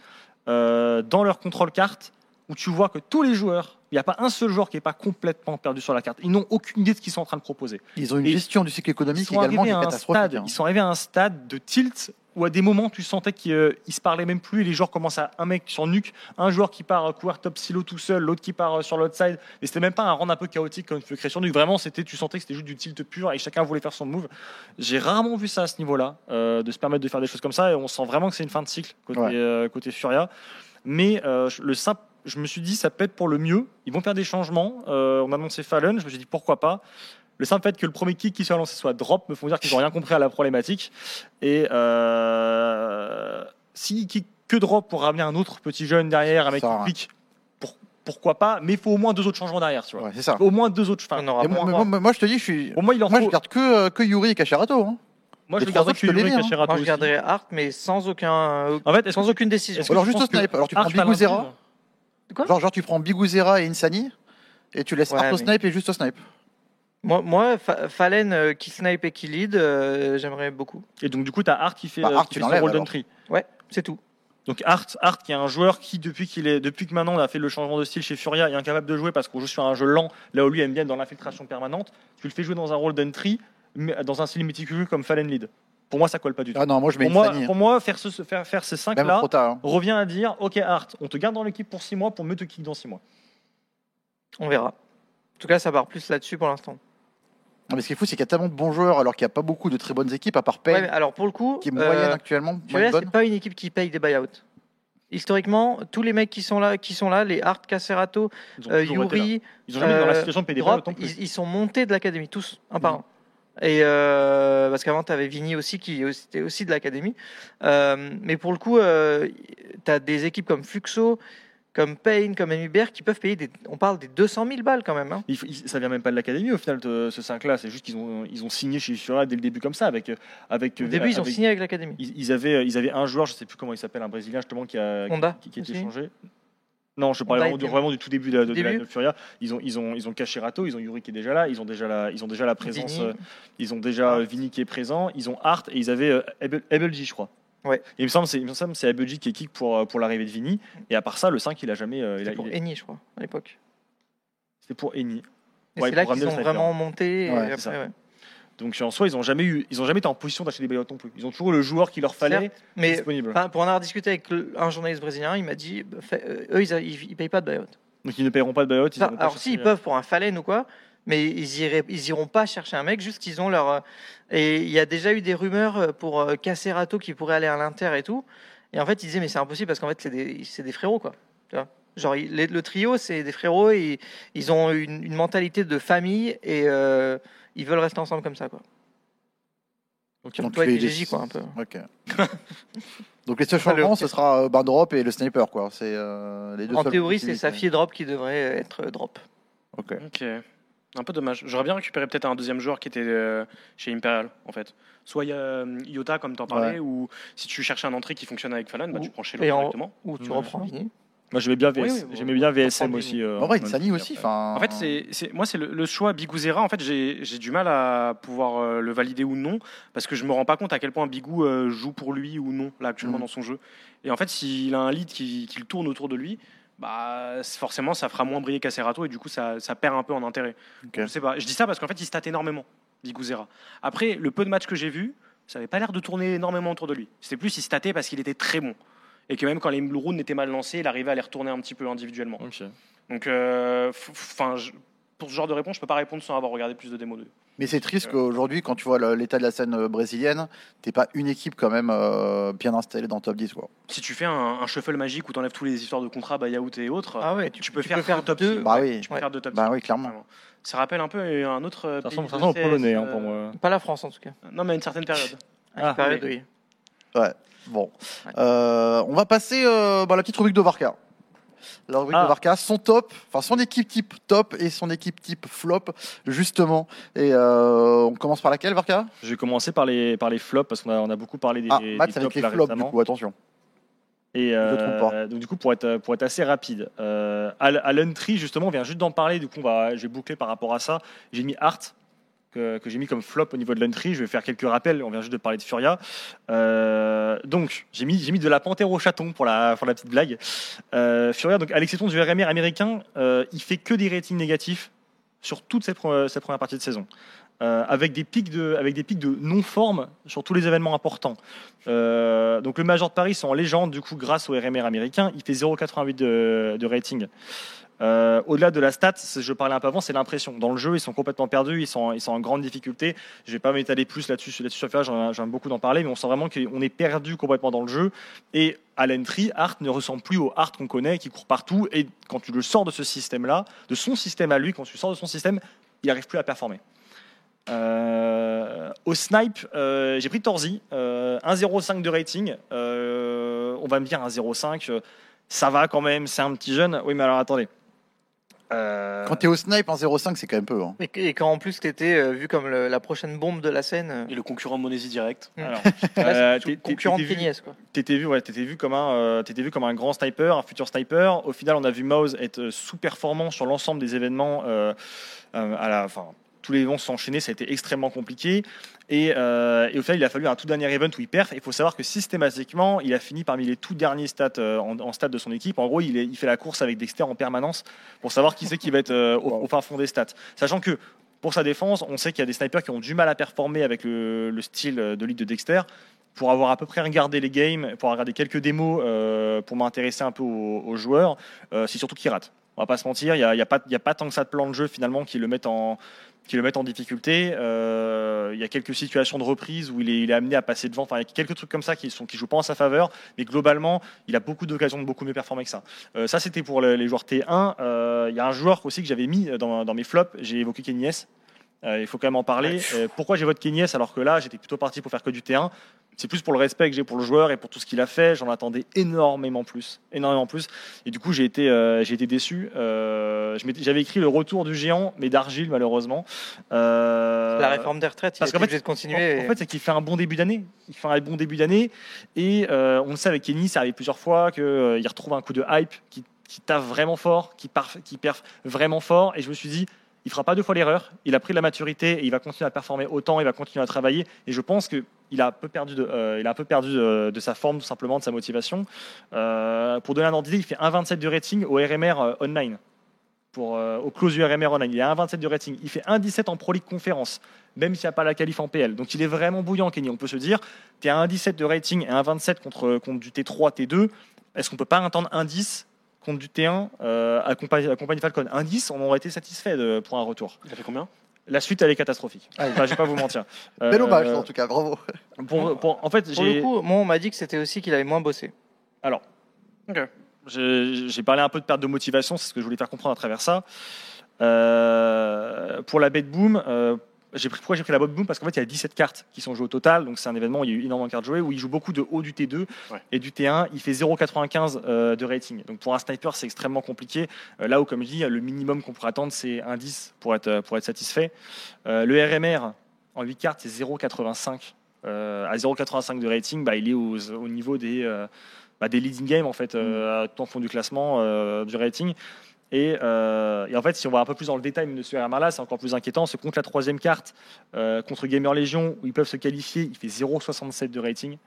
euh, dans leur contrôle carte où tu vois que tous les joueurs, il n'y a pas un seul joueur qui n'est pas complètement perdu sur la carte. Ils n'ont aucune idée de ce qu'ils sont en train de proposer. Ils ont une Et gestion du cycle économique également qui est catastrophique. stade, hein. ils sont arrivés à un stade de tilt où à des moments tu sentais qu'ils euh, se parlaient même plus et les joueurs commencent à un mec sur nuque, un joueur qui part euh, couvert top silo tout seul, l'autre qui part euh, sur l'autre side et c'était même pas un round un peu chaotique comme tu peux créer sur nuque, vraiment c'était tu sentais que c'était juste du tilt pur et chacun voulait faire son move. J'ai rarement vu ça à ce niveau-là, euh, de se permettre de faire des choses comme ça et on sent vraiment que c'est une fin de cycle côté, Ouais. côté Furia. Mais le simple je me suis dit, ça peut être pour le mieux. Ils vont faire des changements. On a annoncé Fallen. Je me suis dit, pourquoi pas? Le simple fait que le premier kick qui soit lancé soit drop me font dire qu'ils n'ont rien compris à la problématique. Et euh, si kick que drop pour ramener un autre petit jeune derrière, un mec qui pique, pour- pourquoi pas Mais il faut au moins deux autres changements derrière, tu vois. Ouais, c'est ça. Au moins deux autres. Enfin, Et moi, moi- moi, je te dis, je suis. pour moi, il en Moi, faut. je garde que, euh, que Yuri et Kashirato. hein. moi, je te que Yuri dit, hein. Cacherato Moi, je aussi. garderais Art, mais sans aucun, En fait, sans que- aucune décision. Alors juste au snipe. Alors tu prends l'inclure Quoi? Genre, genre tu prends Biguzera et Insani. Et tu laisses Ouais, Art au snipe et juste au snipe. Moi, moi Fa- Fallen euh, qui snipe et qui lead, euh, j'aimerais beaucoup. Et donc, du coup, tu as Art qui fait, Bah, euh, Art, qui tu fait son l'enlèves, Golden alors. Tree. Ouais, c'est tout. Donc Art, Art qui est un joueur qui depuis qu'il est depuis que maintenant on a fait le changement de style chez Furia est incapable de jouer parce qu'on joue sur un jeu lent là où lui aime bien être dans l'infiltration permanente. Tu le fais jouer dans un rôle d'entry mais dans un style méticuleux comme Fallen Lead. Pour moi ça colle pas du tout. Ah non, moi je mets pour, moi, pour moi faire ce, faire faire ces cinq Même là Prota. hein. revient à dire ok Art on te garde dans l'équipe pour 6 mois pour mieux te kick dans 6 mois. On verra. En tout cas, ça part plus là-dessus pour l'instant. Non, mais ce qui est fou, c'est qu'il y a tellement de bons joueurs alors qu'il n'y a pas beaucoup de très bonnes équipes à part Payne Ouais, alors pour le coup, qui est euh, moyenne actuellement. C'est bonne. pas une équipe qui paye des buyouts. Historiquement, tous les mecs qui sont là, qui sont là, les Art, Cacerato, Ils ont euh. Yuri, Ils ont jamais été dans la euh, situation de payer des Drop, plus. ils, ils sont montés de l'académie, tous, un par un. Et euh, parce qu'avant, tu avais Vini aussi, qui était aussi de l'académie. Euh, mais pour le coup, tu as des équipes comme Fluxo, comme Payne, comme Hubert qui peuvent payer, des, on parle des 200 000 balles quand même. hein. Il ça vient même pas de l'académie au final de ce 5 là c'est juste qu'ils ont ils ont signé chez Furia dès le début comme ça avec avec Au début, ils ont signé avec l'académie. Ils, ils avaient, ils avaient un joueur, je sais plus comment il s'appelle, un Brésilien justement qui a, Honda qui, qui a été changé. Non, je parlais vraiment du, vraiment du tout début de, de, de la- Début de Furia. Ils ont, ils ont, ils ont caché Rato, ils ont Yuri qui est déjà là, ils ont déjà la, ils ont déjà la présence, Vini. euh, ils ont déjà Hart. euh, Vini qui est présent, ils ont Art et ils avaient euh, Ebel- Ebelji, je crois. Ouais. Et il me semble, c'est, il me semble, c'est Ebelji qui est kick pour, euh, pour l'arrivée de Vini. Et à part ça, le 5, il a jamais, euh, il a- C'était pour il Eni, je crois, à l'époque. c'était pour Eni. Et Ouais, c'est là qu'ils ramener ont le sniper. vraiment monté. et Ouais, après, c'est ça. ouais. Donc en soi, ils ont jamais eu, ils ont jamais été en position d'acheter des bayottes non plus. Ils ont toujours eu le joueur qu'il leur fallait Certes, Mais disponible. pour en avoir discuté avec un journaliste brésilien, il m'a dit bah, fait- euh, eux, ils, ils payent pas de buyout. Donc ils ne paieront pas de ils Enfin, pas alors chercher- si, ils peuvent pour un Fallen ou quoi, mais ils, iraient, ils iront pas chercher un mec, juste qu'ils ont leur... euh, Et il y a déjà eu des rumeurs euh, pour euh, Cacerato qui pourrait aller à l'Inter et tout. Et en fait, ils disaient, mais c'est impossible parce qu'en fait, c'est des, c'est des frérots, quoi. Tu vois? Genre, les- le trio, c'est des frérots, et ils ont une, une mentalité de famille et euh, ils veulent rester ensemble comme ça, quoi. Donc, toi tu et fais tes des- GJ, quoi, un peu. Ok. Donc les seuls le- changements, ce sera drop et le sniper quoi. C'est euh, les deux. En théorie, c'est. Safi et Drop qui devrait être Drop. Ok. Ok. Un peu dommage. J'aurais bien récupéré peut-être un deuxième joueur qui était euh, chez Imperial, en fait. Soit il y a euh, Iota, comme t'en parlais, ou si tu cherches un entrée qui fonctionne avec Fallon, bah, Ou- tu prends chez l'autre en- directement. Ou tu Ouais. reprends Vini. Moi j'aimais bien, VS, Oui, oui, j'aimais bon, bien VSM aussi. euh, En vrai, aussi. En fait, c'est, moi, c'est le, le choix Bigouzera. En fait, j'ai, j'ai du mal à pouvoir euh, le valider ou non, parce que je me rends pas compte à quel point Bigou euh, joue pour lui ou non, là, actuellement, Mhm. dans son jeu. Et en fait, s'il a un lead qui, qui le tourne autour de lui, bah, forcément, ça fera moins briller Cacerato, et du coup, ça, ça perd un peu en intérêt. Je sais pas. Je dis ça parce qu'en fait, il stat énormément, Bigouzera. Après, le peu de matchs que j'ai vu, ça avait pas l'air de tourner énormément autour de lui. C'était plus il statait parce qu'il était très bon. Et que même quand les Blue Runes étaient mal lancés, il arrivait à les retourner un petit peu individuellement. Donc, euh, enfin, pour ce genre de réponse, je peux pas répondre sans avoir regardé plus de démos de. Mais c'est triste qu'aujourd'hui, quand tu vois l'état de la scène euh, brésilienne, t'es pas une équipe quand même euh, bien installée dans le top 10. Quoi. Si tu fais un, un shuffle magique où tu enlèves tous les histoires de contrats, buyout et autres, Ah ouais, tu, peux faire, top deux. six. Bah oui. Tu peux Ouais. faire deux top Bah oui, clairement. vraiment. Ça rappelle un peu un autre euh, Ça pays ressemble, ça ressemble polonais hein, euh, pour moi. Pas la France en tout cas. Non, mais à une certaine période. Ah, une période, oui. oui. Bon. Ouais. Euh, on va passer euh, bah, la petite rubrique de Varka. La rubrique Ah. de Varka, son top, enfin son équipe type top et son équipe type flop, justement. Et euh, on commence par laquelle, Varka Je vais commencer par les, par les flops parce qu'on a, on a beaucoup parlé des, Ah, des Matt avec tops les là flops, du récemment. coup, attention. Et euh, trompe pas. donc du coup pour être pour être assez rapide, euh, Al- Alan Tree justement on vient juste d'en parler, du coup on va, je vais boucler par rapport à ça. J'ai mis Art que, j'ai mis comme flop au niveau de l'Untry. Je vais faire quelques rappels. On vient juste de parler de Furia. Euh, donc j'ai mis j'ai mis de la panthère au chaton pour la la petite blague. Euh, Furia donc à l'exception du RMR américain, euh, il fait que des ratings négatifs sur toute cette, cette première partie de saison. Euh, avec des pics de avec des pics de non forme sur tous les événements importants. Euh, donc le Major de Paris sont en légende du coup grâce au RMR américain. Il fait 0,88 de, de rating. Euh, Au-delà de la stat, je parlais un peu avant, c'est l'impression. Dans le jeu, ils sont complètement perdus, ils sont, ils sont en grande difficulté. Je vais pas m'étaler plus là-dessus, là-dessus ai beaucoup d'en parler, mais on sent vraiment qu'on est perdu complètement dans le jeu. Et à l'entry, Art ne ressemble plus au Art qu'on connaît, qui court partout. Et quand tu le sors de ce système-là, de son système à lui, quand tu sors de son système, il n'arrive plus à performer. Euh, au snipe, euh, j'ai pris Torzi, euh, 1,05 de rating. On va me dire 1,05, euh, ça va quand même, c'est un petit jeune. Oui, mais alors attendez. Euh, Quand t'es au snipe en 0,5, c'est quand même peu. hein. Et, et quand en plus t'étais euh, vu comme le- la prochaine bombe de la scène, euh, Et le concurrent Monési direct. alors, là, euh, t'es- concurrent de quoi. T'étais vu, ouais, t'étais vu comme un, euh, t'étais vu comme un grand sniper, un futur sniper. Au final, on a vu Mouse être sous-performant sur l'ensemble des événements. euh, euh, à la, enfin, tous les événements s'enchaînaient, ça a été extrêmement compliqué. Et, euh, et au final, il a fallu un tout dernier event où il perf. Il faut savoir que systématiquement, il a fini parmi les tout derniers stats euh, en, stats de son équipe. En gros, il, fait la course avec Dexter en permanence pour savoir qui c'est qui va être euh, au, fin fond des stats. Sachant que pour sa défense, on sait qu'il y a des snipers qui ont du mal à performer avec le, le style de lead de Dexter pour avoir à peu près regardé les games, pour avoir regardé quelques démos, pour m'intéresser un peu aux, joueurs, c'est surtout qu'ils ratent. On va pas se mentir, il n'y a, y a, pas- tant que ça de plans de jeu finalement qui le mettent en, difficulté. Euh, il y a quelques situations de reprise où il est, amené à passer devant. Enfin, il y a quelques trucs comme ça qui ne qui jouent pas en sa faveur, mais globalement, il a beaucoup d'occasions de beaucoup mieux performer que ça. Euh, ça, c'était pour le- les joueurs T1. Euh, Il y a un joueur aussi que j'avais mis dans, mes flops, j'ai évoqué Kenny S. Euh, il faut quand même en parler. Euh, pourquoi j'ai voté Kenny S alors que là, j'étais plutôt parti pour faire que du T1 c'est plus pour le respect que j'ai pour le joueur et pour tout ce qu'il a fait. J'en attendais énormément plus, énormément plus. Et du coup, j'ai été, euh, j'ai été déçu. Euh, J'avais écrit le retour du géant, mais d'argile malheureusement. Euh, La réforme des retraites, il parce a qu'en fait- obligé de continuer. en, en fait, c'est qu'il fait un bon début d'année. Il fait un bon début d'année. Et euh, on le sait avec Kenny, ça arrive plusieurs fois qu'il retrouve un coup de hype qui, qui taffe vraiment fort, qui, parf, qui perf vraiment fort. Et je me suis dit, il fera pas deux fois l'erreur. Il a pris de la maturité et il va continuer à performer autant. Il va continuer à travailler. Et je pense que il a un peu perdu de, euh, perdu de, sa forme, tout simplement, de sa motivation. Euh, pour donner un ordre d'idée, il fait 1,27 de rating au RMR euh, online. Euh, au close du RMR online. Il a 1,27 de rating. Il fait 1,17 en Pro League Conférence, même s'il n'y a pas la qualif en PL. Donc il est vraiment bouillant, Kenny. On peut se dire, tu es à 1,17 de rating et 1,27 contre, contre du T3, T2. Est-ce qu'on peut pas attendre 1,10 contre du T1 euh, à, compagnie, à compagnie Falcon 1,10, on aurait été satisfait de, pour un retour. Il a fait combien? La suite, elle est catastrophique. Ah oui. Enfin, je vais pas vous mentir. Bel Euh, hommage, en tout cas, bravo. pour- pour- en fait, Pour le coup, moi, on m'a dit que c'était aussi qu'il avait moins bossé. Alors, j'ai parlé un peu de perte de motivation, c'est ce que je voulais faire comprendre à travers ça. Euh, pour la bet boom, euh, j'ai pris, pourquoi j'ai pris la bet boom? Parce qu'en fait, il y a 17 cartes qui sont jouées au total, donc c'est un événement où il y a eu énormément de cartes jouées, où il joue beaucoup de haut du T2 Ouais. et du T1. Il fait 0,95 euh, de rating. Donc pour un sniper, c'est extrêmement compliqué. Euh, là où, comme je dis, le minimum qu'on pourrait attendre, c'est un 10 pour être, pour être satisfait. Euh, le RMR, en 8 cartes, c'est 0,85. Euh, à 0,85 de rating, bah, il est aux- au niveau des, euh, bah, des leading games en fait, euh, tout en fond du classement euh, du rating. Et, euh, et en fait, si on va un peu plus dans le détail de ce RMR là, c'est encore plus inquiétant. C'est contre la troisième carte, euh, contre Gamer Legion, où ils peuvent se qualifier, il fait 0,67 de rating.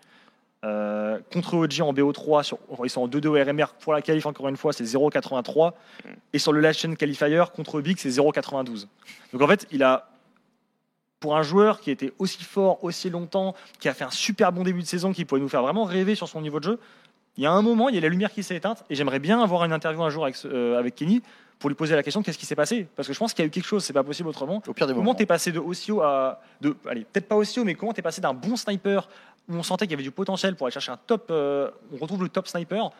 Euh, contre OG en BO3, sur, ils sont en 2-2 au RMR pour la qualif, encore une fois, c'est 0,83. Et sur le Last Chain Qualifier, contre Big, c'est 0,92. Donc en fait, il a pour un joueur qui était aussi fort, aussi longtemps, qui a fait un super bon début de saison, qui pourrait nous faire vraiment rêver sur son niveau de jeu, il y a un moment, il y a la lumière qui s'est éteinte, et j'aimerais bien avoir une interview un jour avec, euh, avec Kenny pour lui poser la question qu'est-ce qui s'est passé? Parce que je pense qu'il y a eu quelque chose, c'est pas possible autrement. Au pire des Comment t'es passé de aussi haut à. De, allez, peut-être pas aussi haut, mais comment t'es passé d'un bon sniper où on sentait qu'il y avait du potentiel pour aller chercher un top. euh, on retrouve le top sniper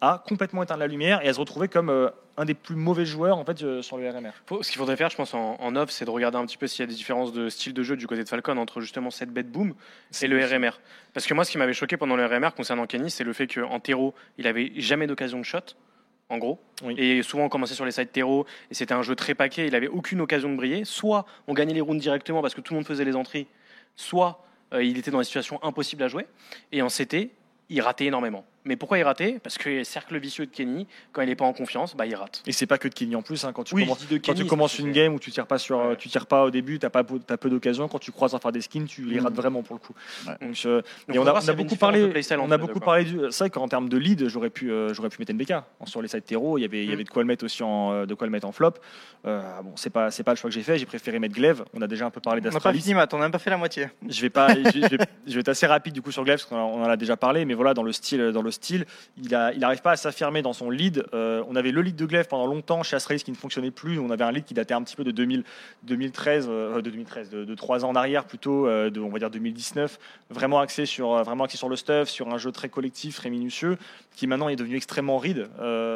à complètement éteindre la lumière et à se retrouver comme euh, un des plus mauvais joueurs en fait euh, sur le RMR. Ce qu'il faudrait faire, je pense, en, en off, c'est de regarder un petit peu s'il y a des différences de style de jeu du côté de Falcon entre justement cette bête boom et le RMR. Parce que moi, ce qui m'avait choqué pendant le RMR concernant Kenny, c'est le fait qu'en terreau, il avait jamais d'occasion de shot, en gros. Oui. Et souvent, on commençait sur les sides terreau et c'était un jeu très paquet. Il avait aucune occasion de briller. Soit on gagnait les rounds directement parce que tout le monde faisait les entrées, soit euh, il était dans des situations impossibles à jouer. Et en CT, il ratait énormément. Mais pourquoi il ratait Parce que cercle vicieux de Kenny, quand il n'est pas en confiance, bah, il rate. Et c'est pas que de Kenny en plus. hein, quand tu Oui, commences, quand tu une game où tu tires pas sur, Ouais. tu tires pas au début, t'as pas t'as peu d'occasions. Quand tu croises à faire des skins, tu les Mhm. rates vraiment pour le coup. Ouais. Donc, euh, Donc, et faut on a, on beaucoup parlé, on a beaucoup parlé du. C'est vrai qu'en termes de lead, j'aurais pu, euh, j'aurais pu mettre NBK sur les sides terreau. Il y avait, il y Mm. avait de quoi le mettre aussi en, euh, de quoi le mettre en flop. Euh, bon, c'est pas, c'est pas le choix que j'ai fait. J'ai préféré mettre Glaive. On a déjà un peu parlé On n'a pas d'Astralis. on n'a même pas fait la moitié. Je vais pas, je, vais- je être assez rapide du coup sur Glaive parce qu'on en- en a déjà parlé, mais voilà dans le style, dans le style, il a, il arrive pas à s'affirmer dans son lead. Euh, on avait le lead de Glaive pendant longtemps chez Astralis qui ne fonctionnait plus. On avait un lead qui datait un petit peu de 2000, 2013, euh, de 2013, de, de 3 ans en arrière plutôt, euh, de on va dire 2019, vraiment axé sur, euh, vraiment axé sur le stuff, sur un jeu très collectif, très minutieux, qui maintenant est devenu extrêmement ride.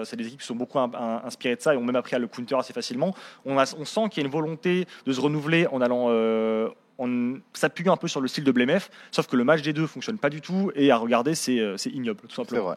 C'est des équipes qui sont beaucoup in- in- inspirées de ça et ont même appris à le counter assez facilement. On, sent qu'il y a une volonté de se renouveler en allant en s'appuyant un peu sur le style de Blemef, sauf que le match des deux fonctionne pas du tout et à regarder c'est euh, c'est ignoble tout C'est simplement. vrai.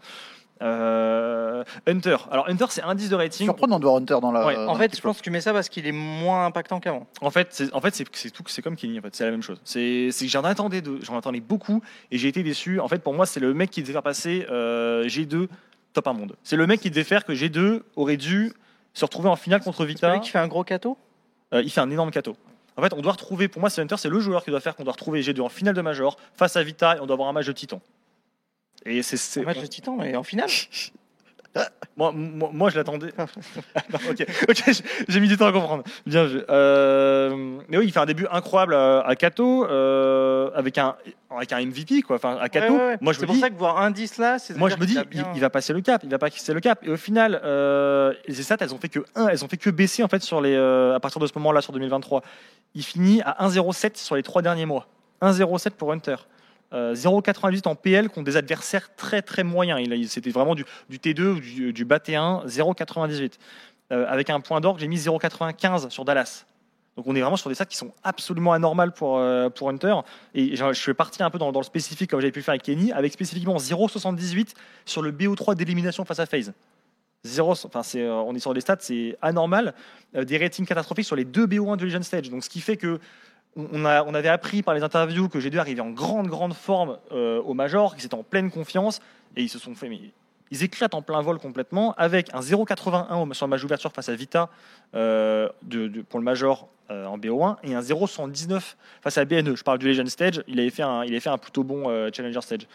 Euh, Hunter, alors Hunter c'est indice de rating. Surprenant de voir Hunter dans la. Ouais, dans En fait, je pense que tu mets ça parce qu'il est moins impactant qu'avant. En fait, c'est en fait c'est c'est tout, c'est comme Kenny en fait, c'est la même chose. C'est c'est j'en attendais de- j'en attendais beaucoup et j'ai été déçu. En fait, pour moi, c'est le mec qui devait faire passer euh, G2 top 1 monde. C'est le mec qui devait faire que G2 aurait dû se retrouver en finale contre C'est Vita. lui qui fait un gros cateau Euh, il fait un énorme cateau. En fait, on doit retrouver, pour moi, c'est Hunter, c'est le joueur qui doit faire qu'on doit retrouver G2 en finale de Major face à Vita et on doit avoir un match de Titan. Et c'est, c'est- Un match de titan, mais en finale. moi, moi, moi, je l'attendais. Ok, j'ai- mis du temps à comprendre. Bien joué. Euh, mais oui, il fait un début incroyable à, à Kato euh, avec un avec un MVP quoi. Enfin, à Kato. Ouais, ouais, ouais. Moi, je c'est pour dis, ça que voir un 10 là, c'est moi, je me dis, il, bien- il va passer le cap, il va pas passer le cap. Et au final, euh, les stats, elles ont fait que 1, elles ont fait que baisser en fait sur les, à partir de ce moment-là, sur 2023. Il finit à 1,07 sur les trois derniers mois. 1,07 pour Hunter. Euh, 0,98 en PL contre des adversaires très très moyens. C'était vraiment du, du T2 ou du, du bas T1, 0,98. Euh, avec un point d'orgue, j'ai mis 0,95 sur Dallas. Donc on est vraiment sur des stats qui sont absolument anormales pour, euh, pour Hunter. Et je je suis un peu dans, le spécifique comme j'avais pu faire avec Kenny, avec spécifiquement 0,78 sur le BO3 d'élimination face à FaZe. Zéro, euh, on est sur des stats, c'est anormal. Euh, des ratings catastrophiques sur les deux BO1 de Legend Stage. Donc ce qui fait que on, avait appris par les interviews que G2 arrivait en grande, grande forme euh, au Major, qu'ils étaient en pleine confiance, et ils se sont fait. Ils éclatent en plein vol complètement avec un 0,81 au- sur le match d'ouverture face à Vita euh, de, pour le Major euh, en BO1 et un 0,79 face à BNE. Je parle du Legend Stage, il avait fait un, plutôt bon Challenger Stage.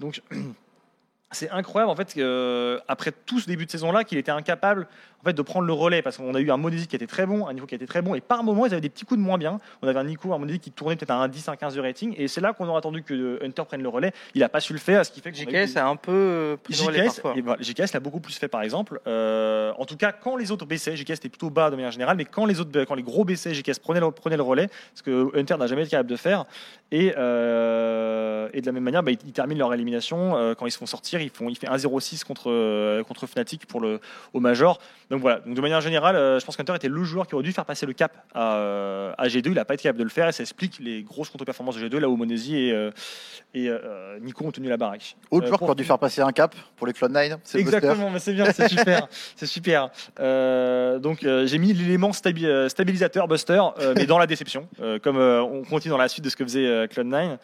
c'est incroyable en fait euh, après tout ce début de saison là qu'il était incapable en fait de prendre le relais parce qu'on a eu un Monesi qui était très bon, un niveau qui était très bon et par moments ils avaient des petits coups de moins bien. On avait un Nico, un Monesi qui tournait peut-être à un 10, un 15 de rating et c'est là qu'on aurait attendu que euh, Hunter prenne le relais. Il a pas su le faire, ce qui fait que GKS a un peu euh, pris le relais JKS, parfois. et voilà, JKS l'a beaucoup plus fait par exemple. Euh, en tout cas, quand les autres baissaient, JKS était plutôt bas de manière générale, mais quand les autres, quand les gros baissaient, JKS prenait le, prenait le relais, ce que Hunter n'a jamais été capable de faire. Et, euh, et de la même manière, bah, ils, terminent leur élimination quand ils se font sortir, ils font, il fait 1-0-6 contre euh, contre Fnatic pour le au Major. Donc voilà. Donc de manière générale, euh, je pense qu'Hunter était le joueur qui aurait dû faire passer le cap à, euh, à G2. Il n'a pas été capable de le faire et ça explique les grosses contre-performances de G2 là où Monesi et, et euh, Nico ont tenu la baraque. Autre joueur qui aurait dû faire passer un cap pour les Cloud9, c'est Buster. Exactement, mais c'est bien, c'est super, c'est super. Euh, donc euh, j'ai mis l'élément stabi- stabilisateur Buster, mais dans la déception, comme on continue dans la suite de ce que faisait euh, Cloud9.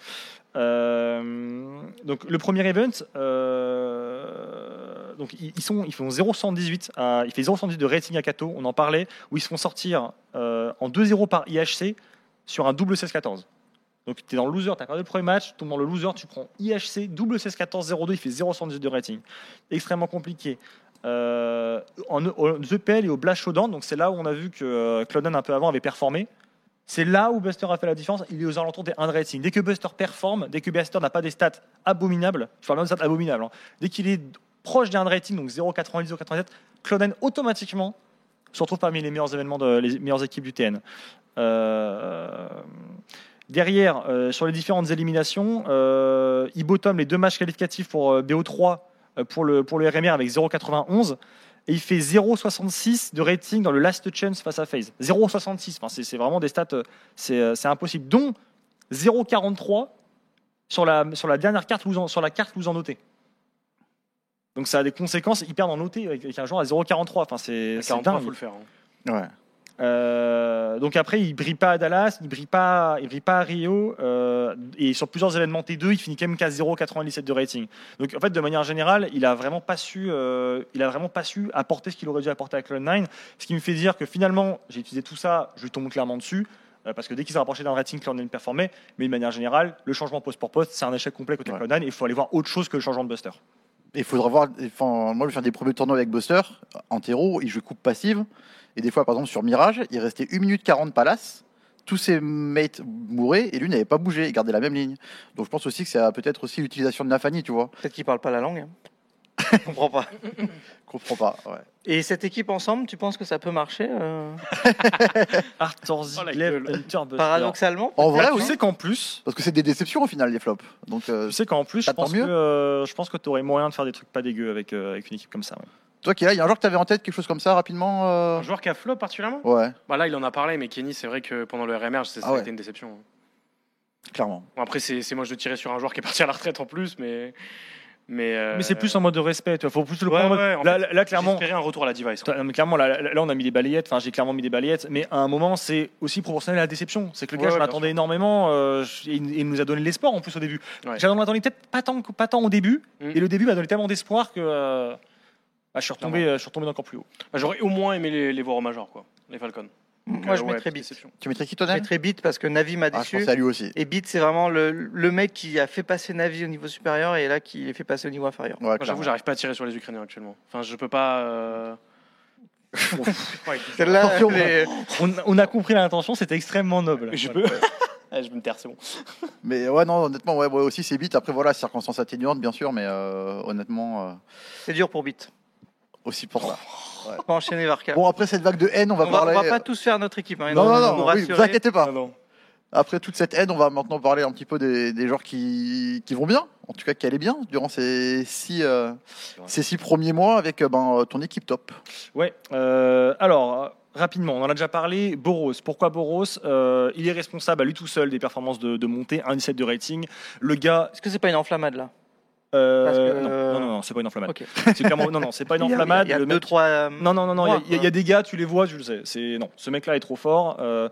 Euh, donc le premier event, euh, donc ils, ils sont, ils font 0,118, à- il fait 0,118 de rating à Kato, on en parlait, où ils se font sortir euh, en 2-0 par IHC sur un double 16-14. Donc tu es dans le loser, tu as perdu le premier match, tu tombes dans le loser, tu prends IHC, double 16-14-02, il fait 0,118 de rating. Extrêmement compliqué. En, au EPL et au Blast Showdown, donc c'est là où on a vu que Cloud9 un peu avant avait performé. C'est là où Buster a fait la différence. Il est aux alentours des 1 de rating. Dès que Buster performe, dès que Buster n'a pas des stats abominables, je parle même de stats abominables, hein, dès qu'il est proche des 1 de rating, donc 0,90, 0,87, Clouden automatiquement se retrouve parmi les meilleurs événements de les meilleures équipes du TN. Euh, derrière, euh, sur les différentes éliminations, euh, il bottom les deux matchs qualificatifs pour euh, BO3 euh, pour le, pour le RMR avec 0,91 et il fait 0,66 de rating dans le last chance face à FaZe. 0,66, enfin, c'est c'est vraiment des stats, euh, c'est euh, c'est impossible. Dont 0,43 sur la, sur la dernière carte, vous en, sur la carte vous en notez. Donc ça a des conséquences hyper en noté avec, avec un joueur à 0,43. Enfin, c'est À c'est 43, dingue. faut le faire. hein. Ouais. Euh, donc après, il brille pas à Dallas, il brille pas, il brille pas à Rio, euh, et sur plusieurs événements T2, il finit quand même qu'à 0,97 de rating. Donc en fait, de manière générale, il a vraiment pas su, euh, il a vraiment pas su apporter ce qu'il aurait dû apporter à Cloud9, ce qui me fait dire que finalement, j'ai utilisé tout ça, je lui tombe clairement dessus. Parce que dès qu'il s'est rapproché d'un rating, Cloud9 performait. Mais de manière générale, le changement poste pour poste, c'est un échec complet côté Ouais. Cloud9. Et il faut aller voir autre chose que le changement de Buster. Il faudra voir. Enfin, moi, je vais faire des premiers tournois avec Buster en terreau. Il joue coupe passive. Et des fois, par exemple, sur Mirage, il restait 1 minute 40 palace. Tous ses mates mouraient et lui n'avait pas bougé. Il gardait la même ligne. Donc, je pense aussi que c'est peut-être aussi l'utilisation de Nafani, tu vois. Peut-être qu'il parle pas la langue. hein. Je comprends pas. Je comprends pas. Ouais. Et cette équipe ensemble, tu penses que ça peut marcher euh, Arthur Oh, la Buster. Paradoxalement En vrai, tu sais qu'en plus, Parce que c'est des déceptions au final, les flops. Donc, euh, Tu sais qu'en plus, je pense, que, mieux. euh, je pense que tu aurais moyen de faire des trucs pas dégueux avec, euh, avec une équipe comme ça. ouais. Toi qui est là, il y a un joueur que tu avais en tête, quelque chose comme ça, rapidement euh, Un joueur qui a flop particulièrement Ouais, bah Là, il en a parlé, mais Kenny, c'est vrai que pendant le RMR, ça Ah a ouais. été une déception. hein. clairement. Bon, après, c'est moi je tirais sur un joueur qui est parti à la retraite en plus, mais. Mais, euh, Mais c'est plus en mode de respect. Il faut plus le Ouais, prendre en mode- ouais, en là, fait, là, clairement, J'espérais un retour à la device. mais clairement, là, là, là, on a mis des balayettes. Enfin, j'ai clairement mis des balayettes. Mais à un moment, c'est aussi proportionnel à la déception. C'est que le Ouais, gars, je ouais, bien l'attendais énormément. euh, je- et il, il nous a donné de l'espoir en plus au début. Ouais. J'en attendais peut-être pas tant, pas tant au début. Mm. Et le début m'a donné tellement d'espoir que euh, bah, je, suis retombé, euh, je suis retombé encore plus haut. Bah, J'aurais au moins aimé les, les voir au Major, quoi, les Falcons. Donc, Moi, euh, je ouais, mettrais Beat. déception. Tu mettrais qui, toi, Je mettrais Beat parce que Navi m'a Ah, je déçu. pensais à lui aussi. et Beat, c'est vraiment le, le mec qui a fait passer Navi au niveau supérieur et là qui les fait passer au niveau inférieur. Ouais, Moi, clairement. j'avoue, j'arrive pas à tirer sur les Ukrainiens actuellement. Enfin, je peux pas. euh, Ouais, Celle-là, Attention, elle est- On, on a compris l'intention, c'était extrêmement noble. Je peux. Ah, je vais me taire, c'est bon. Mais ouais, non, honnêtement, ouais, ouais, aussi c'est vite. Après, voilà, circonstances atténuantes, bien sûr, mais euh, honnêtement, euh, c'est dur pour Beat. Aussi pour ça. On va enchaîner Varka. Bon, après cette vague de haine, on va on, va, on parler. va pas tous faire notre équipe. hein, Non, non, non, oui, rassurer. vous inquiétez pas. Ah, non. Après toute cette haine, on va maintenant parler un petit peu des, des joueurs qui, qui vont bien, en tout cas qui allaient bien durant ces six, euh, ces six premiers mois avec euh, ben, euh, ton équipe top. Ouais. euh, alors, rapidement, on en a déjà parlé. Boros. Pourquoi Boros? Euh, Il est responsable à lui tout seul des performances de, de montée, un 17 de rating. Le gars. Est-ce que c'est pas une enflammade là? Euh, que- non, non, non, non, c'est pas une enflammade. Ok. C'est clairement, non, non, c'est pas une Il y a- enflammade. Il y a Le deux, mec- trois. euh, Non, non, non, non. Il y y a des gars, tu les vois, je le sais. C'est non, ce mec-là est trop fort. Euh,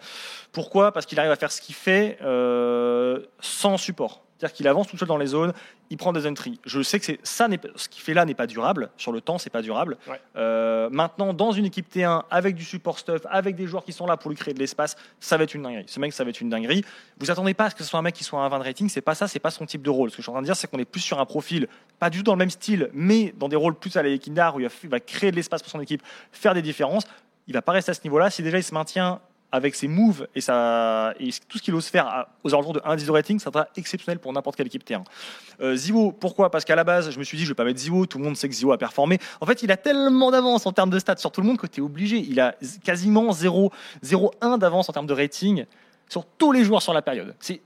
pourquoi? Parce qu'il arrive à faire ce qu'il fait euh, sans support. C'est-à-dire qu'il avance tout seul dans les zones, il prend des entries. Je sais que c'est ça, n'est ce qu'il fait là n'est pas durable. Sur le temps, c'est pas durable. Ouais. Euh, maintenant, dans une équipe T1 avec du support stuff, avec des joueurs qui sont là pour lui créer de l'espace, ça va être une dinguerie. Ce mec, ça va être une dinguerie. Vous attendez pas à ce que ce soit un mec qui soit un 20 de rating. C'est pas ça, c'est pas son type de rôle. Ce que je suis en train de dire, c'est qu'on est plus sur un profil, pas du tout dans le même style, mais dans des rôles plus à la Kindar où il va, il va créer de l'espace pour son équipe, faire des différences. Il va pas rester à ce niveau-là. Si déjà il se maintient avec ses moves et, tout ce qu'il ose faire à- aux alentours de 1-10 de rating, ça sera exceptionnel pour n'importe quelle équipe T1. Euh, Ziwo, pourquoi? Parce qu'à la base, je me suis dit, je vais pas mettre Ziwo, tout le monde sait que Ziwo a performé. En fait, il a tellement d'avance en termes de stats sur tout le monde que tu es obligé. Il a quasiment 0 0,1 d'avance en termes de rating sur tous les joueurs sur la période. C'est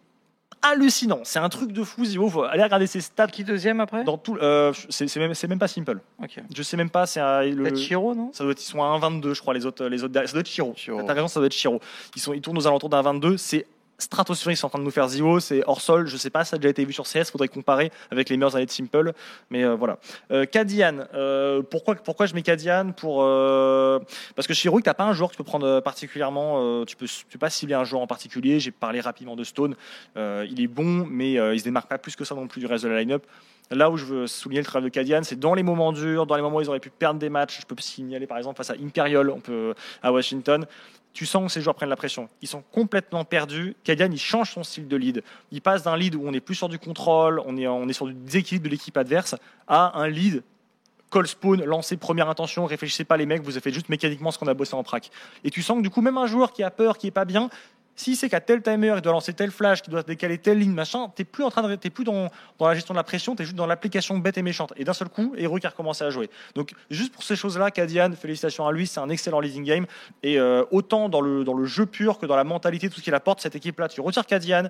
hallucinant. C'est un truc de fou, Ziwo. Faut aller regarder ses stats. Qui deuxième après Dans tout, euh, c'est c'est même, c'est même pas simple. Ok. Je sais même pas. C'est un- le- Peut-être Chiro, non ça doit être, ils sont à 1,22, je crois, les autres, les autres derrière. Ça doit être Chiro. Chiro. T'as raison, ça doit être Chiro. Ils, sont, ils tournent aux alentours d'un 22. C'est stratosphérique, sont en train de nous faire Zio. C'est hors sol, je sais pas, ça a déjà été vu sur CS. Faudrait comparer avec les meilleures années de Simple. Mais euh, voilà. Euh, Kadian, euh, pourquoi, pourquoi je mets Kadian pour, Parce que chez Heroic, t'as pas un joueur que tu peux prendre particulièrement. tu, peux, tu peux pas cibler un joueur en particulier. J'ai parlé rapidement de Stone. Il est bon, mais il se démarque pas plus que ça non plus du reste de la line-up. Là où je veux souligner le travail de Kadian, c'est dans les moments durs, dans les moments où ils auraient pu perdre des matchs. Je peux signaler par exemple face à Imperial, on peut à Washington. Tu sens que ces joueurs prennent la pression. Ils sont complètement perdus. Kadian, il change son style de lead. Il passe d'un lead où on est plus sur du contrôle, on est, on est sur du déséquilibre de l'équipe adverse, à un lead call spawn, lancez première intention, réfléchissez pas les mecs, vous avez fait juste mécaniquement ce qu'on a bossé en prac. Et tu sens que du coup, même un joueur qui a peur, qui est pas bien, S'il sait qu'à tel timer, il doit lancer tel flash, qu'il doit décaler telle ligne, machin, t'es plus en train de, t'es plus dans, dans la gestion de la pression, t'es juste dans l'application bête et méchante. Et d'un seul coup, Heroic a recommencé à jouer. Donc, juste pour ces choses-là, Kadian, félicitations à lui, c'est un excellent leading game. Et euh, autant dans le, dans le jeu pur que dans la mentalité, tout ce qu'il apporte, cette équipe-là, tu retires Kadian,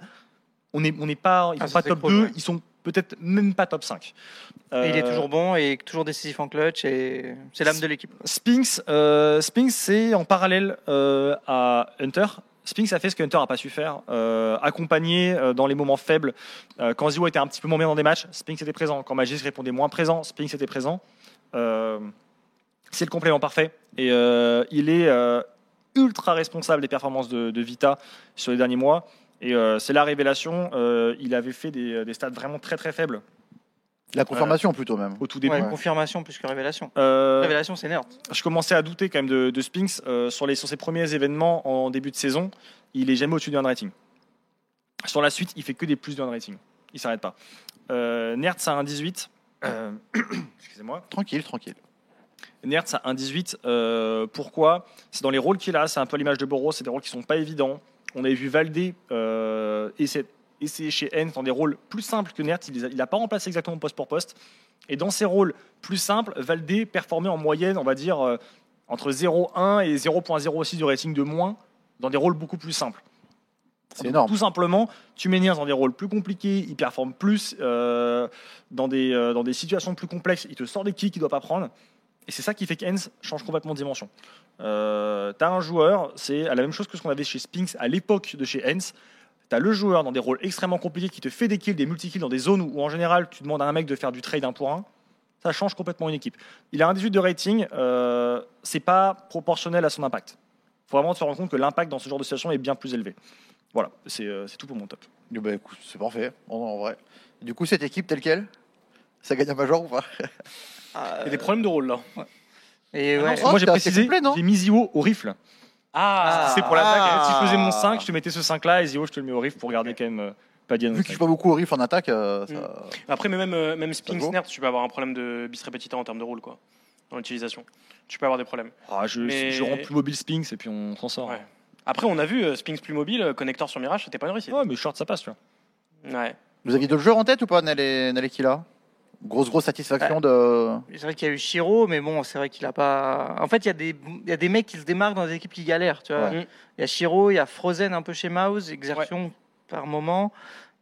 on n'est on n'est pas, ils Ah, sont pas top cool, 2, ouais. ils sont peut-être même pas top 5. Et il est Euh, toujours bon et toujours décisif en clutch et c'est l'âme de l'équipe. Spinks, euh, Spinks c'est en parallèle euh, à Hunter. Spinks a fait ce que Hunter n'a pas su faire, euh, accompagner euh, dans les moments faibles. Euh, quand Zio était un petit peu moins bien dans des matchs, Spinks était présent. Quand Magis répondait moins présent, Spinks était présent. Euh, c'est le complément parfait. Et euh, il est ultra responsable des performances de, Vita sur les derniers mois. Et c'est la révélation. Il avait fait des, des stats vraiment très très faibles La confirmation plutôt même. au tout début. Ouais, Confirmation plus que révélation. Euh, Révélation, c'est nerd. je commençais à douter quand même de, de Spinks euh, sur, les, sur ses premiers événements en début de saison. Il est jamais au-dessus du rating. Sur la suite, il fait que des plus de rating. Il s'arrête pas. Euh, Nertz a un 18. Euh, Excusez-moi. Tranquille, tranquille. Nertz a un 18. euh, pourquoi? C'est dans les rôles qu'il a. C'est un peu l'image de Boros. C'est des rôles qui sont pas évidents. On avait vu Valdé euh, essayer, essayer chez N dans des rôles plus simples que Nertz. Il n'a pas remplacé exactement poste pour poste. Et dans ces rôles plus simples, Valdé performait en moyenne, on va dire, euh, entre 0,1 et 0,06 de rating de moins dans des rôles beaucoup plus simples. C'est énorme. Tout simplement, tu mets Nertz dans des rôles plus compliqués, il performe plus euh, dans, des, euh, dans des situations plus complexes, il te sort des kicks qu'il ne doit pas prendre. Et c'est ça qui fait qu'Hens change complètement de dimension. Euh, tu as un joueur, c'est la même chose que ce qu'on avait chez Spinks à l'époque de chez Hens. Tu as le joueur dans des rôles extrêmement compliqués qui te fait des kills, des multi-kills dans des zones où, en général tu demandes à un mec de faire du trade un pour un. Ça change complètement une équipe. Il a un 18 de rating, euh, c'est pas proportionnel à son impact. Il faut vraiment se rendre compte que l'impact dans ce genre de situation est bien plus élevé. Voilà, c'est euh, tout pour mon top. Eh ben, c'est parfait, en, en vrai. Du coup, cette équipe telle quelle Ça gagne un major ou pas Il y a des problèmes de rôle là. Et Ah non, ouais. Oh, Moi j'ai précisé, j'ai mis Zio au rifle. Ah, c'est pour l'attaque. Ah. Si je faisais mon 5, je te mettais ce 5 là et Zio, je te le mets au rifle pour garder quand même euh, pas Diane. Vu que je joue pas beaucoup au riff en attaque, euh, ça- Après, mais même, euh, même tu peux avoir un problème de bis repetita en termes de rôle, quoi. Dans l'utilisation. Tu peux avoir des problèmes. Ah, je, Mais- je rends plus mobile Spinks et puis on s'en sort. Ouais. Après, on a vu euh, Spinks plus mobile, connecteur sur Mirage, c'était pas une réussite. Ouais, mais short ça passe, tu vois. Ouais. Vous aviez d'autres joueurs en tête ou pas, Nale Nalekila Grosse, grosse satisfaction de. C'est vrai qu'il y a eu Shiro, mais bon, c'est vrai qu'il a pas. En fait, il y, a des... il y a des mecs qui se démarquent dans des équipes qui galèrent. Tu vois. Ouais. Il y a Shiro, il y a Frozen un peu chez Mouse, Exertion par moment.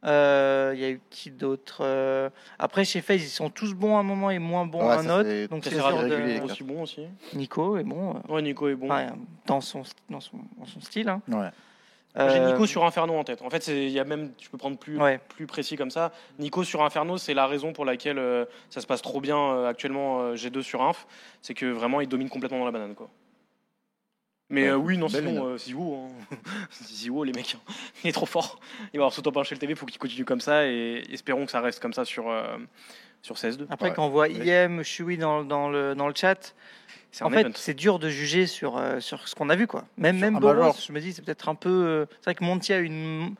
Euh, Il y a eu qui d'autre Euh, Après, chez FaZe, ils sont tous bons à un moment et moins bons Ouais, à un autre. Donc c'est régulier, de... Aussi bon aussi. Nico est bon. euh, Ouais, Nico est bon. enfin, dans, son, dans, son, dans son style. hein. Ouais. J'ai Euh, Nico sur Inferno en tête. En fait, il y a même, tu peux prendre plus, Ouais. plus précis comme ça. Nico sur Inferno, c'est la raison pour laquelle euh, ça se passe trop bien euh, actuellement euh, G2 sur Inf. C'est que vraiment, il domine complètement dans la banane. Quoi. Mais Ouais, euh, oui, non, sinon, Zio, hein. Zio, les mecs, hein. il est trop fort. Il va avoir sauté chez le TV, il faut qu'il continue comme ça et espérons que ça reste comme ça sur, euh, sur CS2. Après, Ouais. quand on voit IM, Shui dans, dans, le, dans le chat, en fait, c'est dur de juger sur, euh, sur ce qu'on a vu. Quoi. Même, Sur même un Boros, major. je me dis, c'est peut-être un peu. euh, C'est vrai que Monty a une.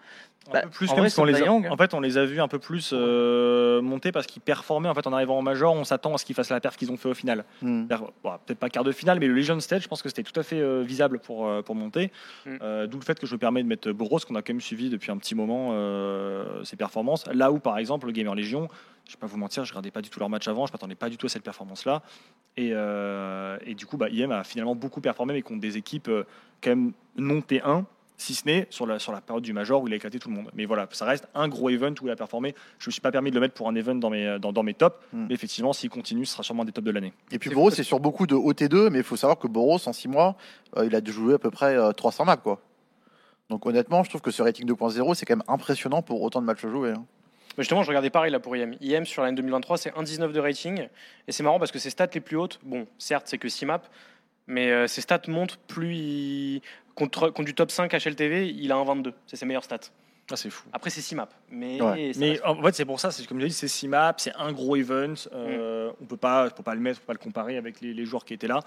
Un Bah, peu plus en vrai, c'est les a, en fait, on les a vus un peu plus euh, monter parce qu'ils performaient en fait en arrivant en major. On s'attend à ce qu'ils fassent la perf qu'ils ont fait au final. Hmm. Bon, Peut-être pas quart de finale, mais le Legion Stage, je pense que c'était tout à fait euh, visable pour, euh, pour monter. Mm. Euh, D'où le fait que je me permets de mettre Boros, qu'on a quand même suivi depuis un petit moment euh, ses performances. Là où, par exemple, le Gamer Legion, je vais pas vous mentir, je regardais pas du tout leur match avant, je m'attendais pas du tout à cette performance-là. Et, euh, et du coup, bah, IM a finalement beaucoup performé, mais contre des équipes euh, quand même non T1. Si ce n'est sur la, sur la période du Major où il a éclaté tout le monde. Mais voilà, ça reste un gros event où il a performé. Je ne me suis pas permis de le mettre pour un event dans mes, dans, dans mes tops. Mm. Mais effectivement, s'il continue, ce sera sûrement des tops de l'année. Et puis Boros, c'est sur beaucoup de OT2, mais il faut savoir que Boros, en 6 mois, euh, il a jouer à peu près euh, 300 maps. Quoi. Donc honnêtement, je trouve que ce rating 2.0, c'est quand même impressionnant pour autant de matchs joués. hein. Mais justement, je regardais pareil là pour IM. IM sur l'année 2023, c'est 1,19 de rating. Et c'est marrant parce que ses stats les plus hautes, bon, certes, c'est que 6 maps, mais euh, ses stats montent plus. il- Contre, contre du top 5 HLTV, il a un 22. C'est ses meilleures stats. Ah, c'est fou. Après, c'est 6 maps. Mais, Ouais. en fait, c'est pour ça, c'est comme je l'ai dit, c'est 6 maps, c'est un gros event. euh, On peut pas, peut pas le mettre, on peut pas le comparer avec les, les joueurs qui étaient là.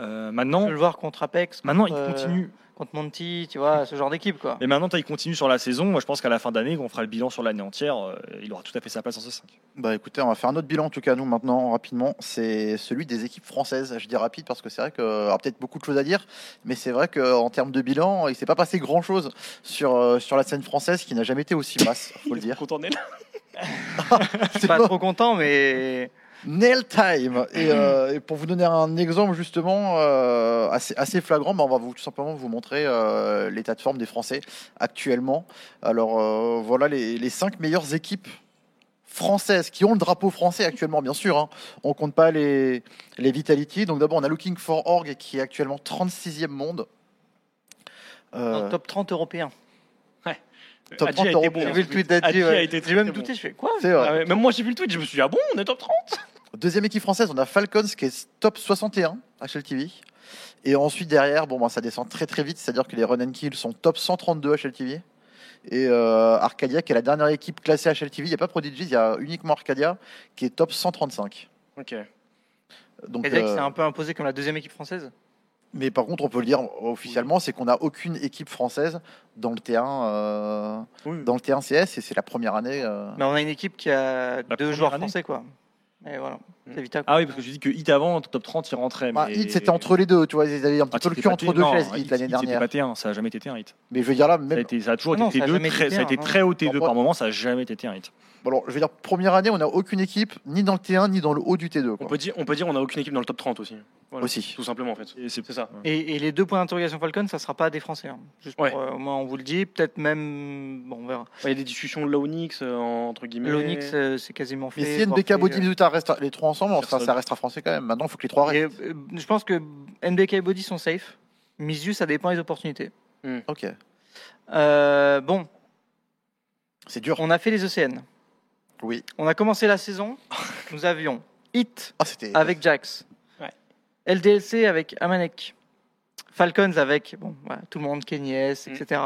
Euh, maintenant, peut le voir contre Apex, maintenant, il contre, euh, continue. contre Monty, tu vois, ce genre d'équipe, quoi. Et maintenant, il continue sur la saison. Moi, je pense qu'à la fin d'année, quand on fera le bilan sur l'année entière, euh, il aura tout à fait sa place en C5. Bah écoutez, on va faire un autre bilan en tout cas nous maintenant rapidement. C'est celui des équipes françaises. Je dis rapide parce que c'est vrai qu'il y aura peut-être beaucoup de choses à dire, mais c'est vrai qu'en termes de bilan, il s'est pas passé grand chose sur, euh, sur la scène française qui n'a jamais été aussi basse, faut le dire. Content d'elle. C'est Pas pas trop content, mais nail time. Et, euh, et pour vous donner un exemple justement euh, assez, flagrant, bah, on va tout simplement vous montrer euh, l'état de forme des Français actuellement. Alors voilà les, les cinq meilleures équipes françaises qui ont le drapeau français actuellement, bien sûr. Hein. On compte pas les, les Vitality. Donc d'abord, on a Looking for Org qui est actuellement 36e monde. Top 30 européen. Top Adji a 30 été européen. bon. J'ai vu le tweet Adji d'Adji, ouais. J'ai même douté, bon. je fais quoi c'est vrai. Ah ouais, même moi j'ai vu le tweet, je me suis dit ah bon, on est top 30 Deuxième équipe française, on a Falcons qui est top 61 HLTV. Et ensuite derrière, bon, ben, ça descend très très vite, c'est-à-dire que les Run and Kill sont top 132 HLTV. Et euh, Arcadia qui est la dernière équipe classée HLTV. Il n'y a pas Prodigy, il y a uniquement Arcadia qui est top 135. Ok. Donc, Et que euh, c'est un peu imposé comme la deuxième équipe française? Mais par contre, on peut le dire officiellement, c'est qu'on n'a aucune équipe française dans le T1, euh, Oui. dans le T1 CS et c'est la première année. euh, Mais on a une équipe qui a deux joueurs année français, quoi. Et voilà, Mm. c'est Vita. Ah oui, parce que je dis que Hit avant, top 30, il rentrait. bah, mais... Hit, c'était entre les deux, tu vois, ils avaient un petit Ah, peu le cul entre deux chaises Hit, l'année Hit, c'était dernière. pas T1, ça a jamais été T1 Hit. Mais je veux dire là, Ça a, même été- ça a toujours Ah non, été ça a T2, jamais très, ça a été T1, très haut T2 Bon, par moment, ça a jamais été T1 Hit. Bon, alors, je veux dire, première année, on n'a aucune équipe, ni dans le T1, ni dans le haut du T2. On peut dire, on peut dire on a aucune équipe dans le top 30 aussi. Voilà. Aussi. Tout simplement en fait. Et c'est ça. Et, et les deux points d'interrogation Falcon, ça sera pas des Français. hein. Juste Ouais. pour, euh, au moins, on vous le dit. Peut-être même. Bon, on verra. Il y a des discussions de l'Onyx entre guillemets. L'Onyx, euh, c'est quasiment fait. Mais si NBK Body euh, Mizuta restent les trois ensemble, ça, ça restera français quand même. Maintenant, il faut que les trois restent. et, euh, je pense que NBK et Body sont safe. Misu, ça dépend des opportunités. Ok. Euh, bon, C'est dur. on a fait les ECN. Oui. On a commencé la saison. Nous avions Hit Ah, avec Jax. LDLC avec Amanek. Falcons avec bon, voilà, tout le monde, Kenny S, Mm. etc.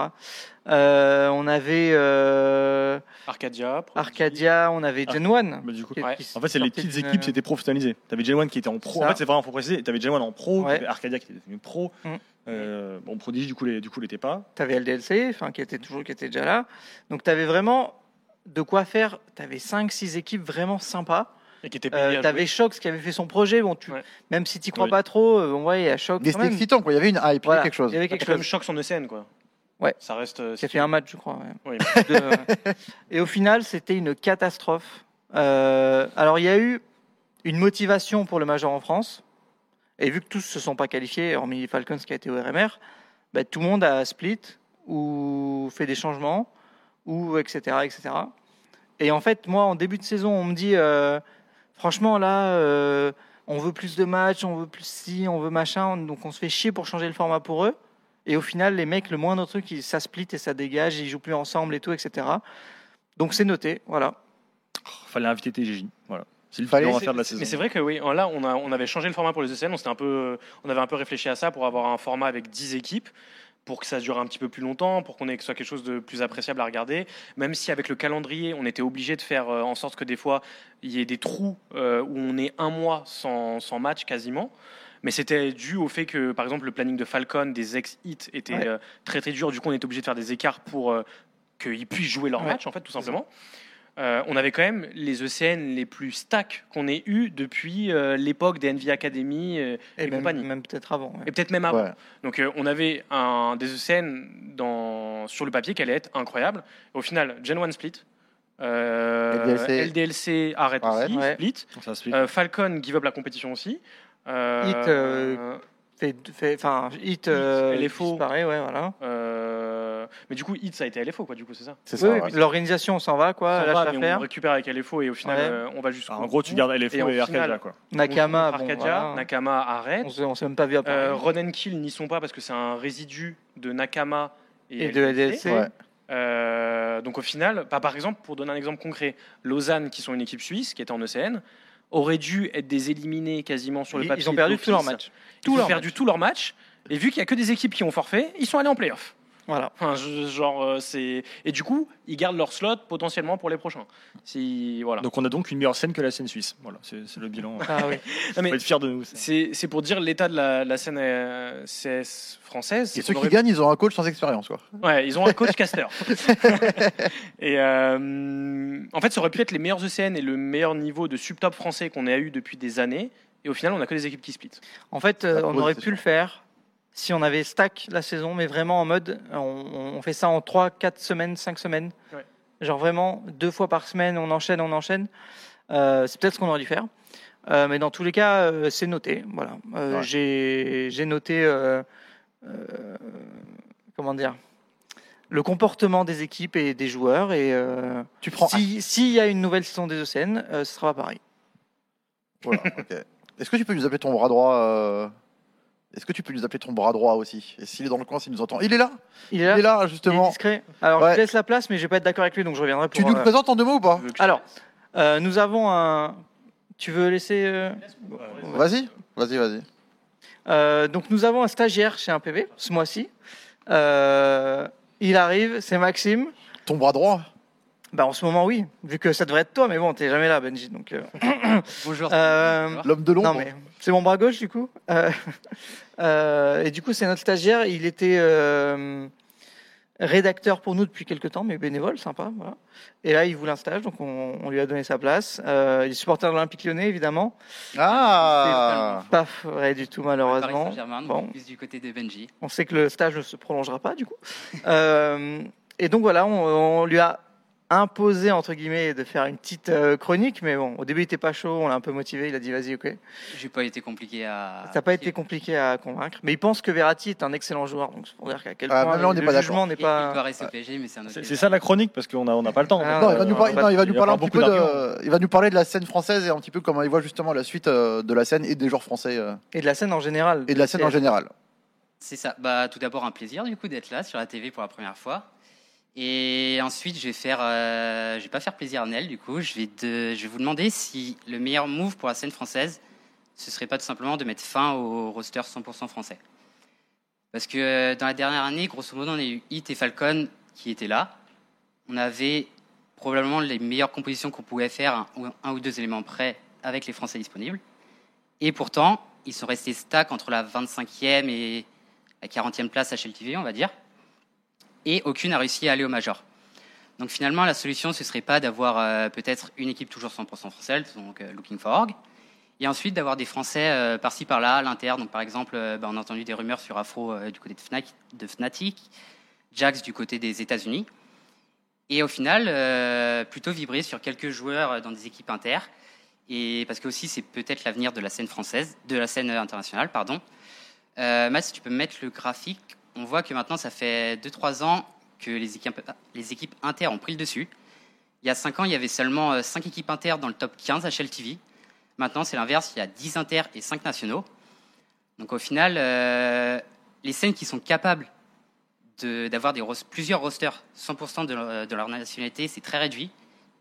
Euh, on avait euh, Arcadia. Arcadia, on avait Gen 1. Bah, Ouais. En fait, c'est les petites équipes, c'était professionnalisé. T'avais Gen 1 qui était en pro. Ça. En fait, c'est vraiment faut préciser. T'avais Gen 1 en pro, Ouais. Arcadia qui était devenu pro. Mm. Euh, bon, Prodigy, du coup, les, du coup, l'était pas. Tu avais LDLC, enfin, qui était toujours qui était déjà là. Donc tu avais vraiment de quoi faire. Tu avais 5-6 équipes vraiment sympas. Et qui était payé. Euh, à tu jouer. avais Shox qui avait fait son projet. Bon, tu, Ouais. Même si tu crois Oui. pas trop, euh, ouais, il y a Shox Mais c'était excitant, quoi. Il y avait une hype, il y avait quelque chose. Il y avait Quelque quelque chose. chose. choc son ECN quoi. Ouais. Ça reste. euh, Qui a fait un match, je crois. ouais. Oui. De- ouais. Et au final, c'était une catastrophe. Euh, alors, il y a eu une motivation pour le Major en France. Et vu que tous se sont pas qualifiés, hormis Falcons qui a été au RMR, bah, tout le monde a split ou fait des changements, ou etc., etc. Et en fait, moi, en début de saison, on me dit, euh, franchement, là, euh, on veut plus de matchs, on veut plus ci, on veut machin, donc on se fait chier pour changer le format pour eux. Et au final, les mecs, le moindre truc, ils- ça split et ça dégage, ils jouent plus ensemble et tout, etc. Donc c'est noté, voilà. Oh, fallait inviter TGJ. Voilà. C'est le Fallait- à C'est- faire de la saison. Mais c'est vrai que oui, là on, a, on avait changé le format pour les ECN, on, s'était un peu, on avait un peu réfléchi à ça pour avoir un format avec 10 équipes pour que ça dure un petit peu plus longtemps, pour qu'on ait que ce soit quelque chose de plus appréciable à regarder. Même si avec le calendrier, on était obligé de faire euh, en sorte que des fois il y ait des trous euh, où on est un mois sans, sans match quasiment. Mais c'était dû au fait que, par exemple, le planning de Falcon, des ex-hits, était Ouais. euh, très très dur. Du coup, on était obligé de faire des écarts pour euh, qu'ils puissent jouer leur Ouais. match, en fait, tout simplement. Euh, on avait quand même les ECN les plus stacks qu'on ait eu depuis euh, l'époque des NV Academy euh, Et Et même, compagnie. même peut-être avant. ouais. et peut-être même avant. Ouais. Donc euh, on avait un, des ECN dans, sur le papier qui allait être incroyable. Au final, Gen 1 split. Euh, LDLC. LDLC arrête Arrête. aussi, Ouais. split. Ça. Euh, Falcon give up la compétition aussi. Euh, Hit, euh, Fait, fait, enfin, hit, euh, LFO. disparaît, ouais, voilà. Euh, mais du coup, Hit, ça a été LFO, quoi, du coup, c'est ça. C'est ça. oui, ouais. L'organisation s'en va, quoi, lâche va, mais l'affaire. on récupère avec LFO et au final, Ouais. euh, on va jusqu'au en gros, tu gardes LFO Et et, Arcadia. Quoi. Nakama, On bon, joue Arcadia, voilà. Nakama arrête. on s'est on s'est même pas vu après. Euh, Run and Kill n'y sont pas parce que c'est un résidu de Nakama et, et de LDLC. Ouais. Euh, donc au final, bah, par exemple, pour donner un exemple concret, Lausanne, qui sont une équipe suisse, qui était en ECN, auraient dû être des éliminés quasiment sur le papier. ils ont perdu tous leurs matchs. Ils ont perdu tous leurs matchs. Et vu qu'il n'y a que des équipes qui ont forfait, ils sont allés en playoff. Voilà. Enfin, je- genre, euh, c'est et du coup, ils gardent leur slot potentiellement pour les prochains. Si voilà. Donc on a donc une meilleure scène que la scène suisse. Voilà, c'est le bilan. Ah oui. Non, mais être fier de nous. c'est pour dire l'état de la, la scène euh, CS française. Et ceux qui aurait- gagnent, ils ont un coach sans expérience. Quoi. Ouais, ils ont un coach caster. et euh, en fait, ça aurait pu être les meilleurs ECN et le meilleur niveau de subtop français qu'on ait eu depuis des années. Et au final, on a que des équipes qui split. En fait, euh, on aurait pu sûr. le faire si on avait stack la saison, mais vraiment en mode, on, on fait ça en 3, 4 semaines, 5 semaines. Ouais. Genre vraiment, deux fois par semaine, on enchaîne, on enchaîne. Euh, c'est peut-être ce qu'on aurait dû faire. Euh, mais dans tous les cas, euh, c'est noté. Voilà. Ouais. J'ai noté, comment dire, le comportement des équipes et des joueurs. Et Tu prends. si- s'il y a une nouvelle saison des ECN, ce sera pas pareil. Voilà. Est-ce que tu peux nous appeler ton bras droit Est-ce que tu peux nous appeler ton bras droit aussi? Et s'il est dans le coin, s'il nous entend. Il est là Il est là Il est là, Il est justement. discret. Alors, Ouais. je laisse la place, mais je vais pas être d'accord avec lui, donc je reviendrai pour. Tu nous le euh, présentes en deux mots ou pas? Alors, euh, nous avons un. Tu veux laisser. euh, Vas-y, vas-y, vas-y. euh, donc, nous avons un stagiaire chez un PV ce mois-ci. Euh, il arrive, c'est Maxime. Ton bras droit Bah, en ce moment, oui, vu que ça devrait être toi, mais bon, t'es jamais là, Benji. Donc, euh, Bonjour. Euh. L'homme de l'ombre non, mais c'est mon bras gauche, du coup. Euh, euh, et du coup, c'est notre stagiaire. Il était euh, rédacteur pour nous depuis quelques temps, mais bénévole, sympa. Voilà. Et là, il voulait un stage, donc on, on lui a donné sa place. Euh, il est supporter de l'Olympique lyonnais, évidemment. Ah Pas vrai du tout, malheureusement. Paris Bon. plus du côté de Benji. On sait que le stage ne se prolongera pas, du coup. Euh, et donc voilà, on, on lui a imposé, entre guillemets, de faire une petite euh, chronique, mais bon, au début, il était pas chaud, on l'a un peu motivé, il a dit vas-y, ok. J'ai pas été compliqué à. Ça n'a pas été compliqué à convaincre, mais il pense que Verratti est un excellent joueur, donc c'est pour dire qu'à quel Ah, point là, on n'est le pas jugement n'est Il, il doit pas. rester au PSG, mais c'est un ça la chronique parce qu'on n'a on n'a pas le temps. Ah, Non, il va nous Euh, parler, non, il va nous parler un petit peu de, il va nous parler de la scène française et un petit peu comment il voit justement la suite euh, de la scène et des joueurs français Et de la scène en général. et de la scène en général. C'est ça. Bah, tout d'abord, un plaisir du coup d'être là sur la TV pour la première fois. Et ensuite, je vais euh, vais pas faire plaisir à Nel du coup. Je vais, vous demander si le meilleur move pour la scène française, ce serait pas tout simplement de mettre fin au roster 100% français. Parce que euh, dans la dernière année, grosso modo, on a eu Hit et Falcon qui étaient là. On avait probablement les meilleures compositions qu'on pouvait faire, un, ou- deux éléments près, avec les Français disponibles. Et pourtant, ils sont restés stack entre la 25e et la 40e place HLTV, on va dire. Et aucune n'a réussi à aller au Major. Donc finalement, la solution, ce serait pas d'avoir euh, peut-être une équipe toujours 100% française, donc Looking for Org, et ensuite d'avoir des Français euh, par-ci par-là, à l'Inter. Donc par exemple, euh, bah, on a entendu des rumeurs sur Afro du côté de, Fnatic, Jax du côté des États-Unis. Et au final, plutôt vibrer sur quelques joueurs dans des équipes inter. Et parce que aussi, c'est peut-être l'avenir de la scène française, de la scène internationale, pardon. Matt, si tu peux me mettre le graphique, on voit que maintenant, ça fait 2-3 ans que les équipes, les équipes inter ont pris le dessus. Il y a 5 ans, il y avait seulement 5 équipes inter dans le top 15 HLTV. Maintenant, c'est l'inverse, il y a 10 inter et 5 nationaux. Donc au final, euh, les scènes qui sont capables d'avoir ros- plusieurs rosters 100% de leur, de leur nationalité, c'est très réduit.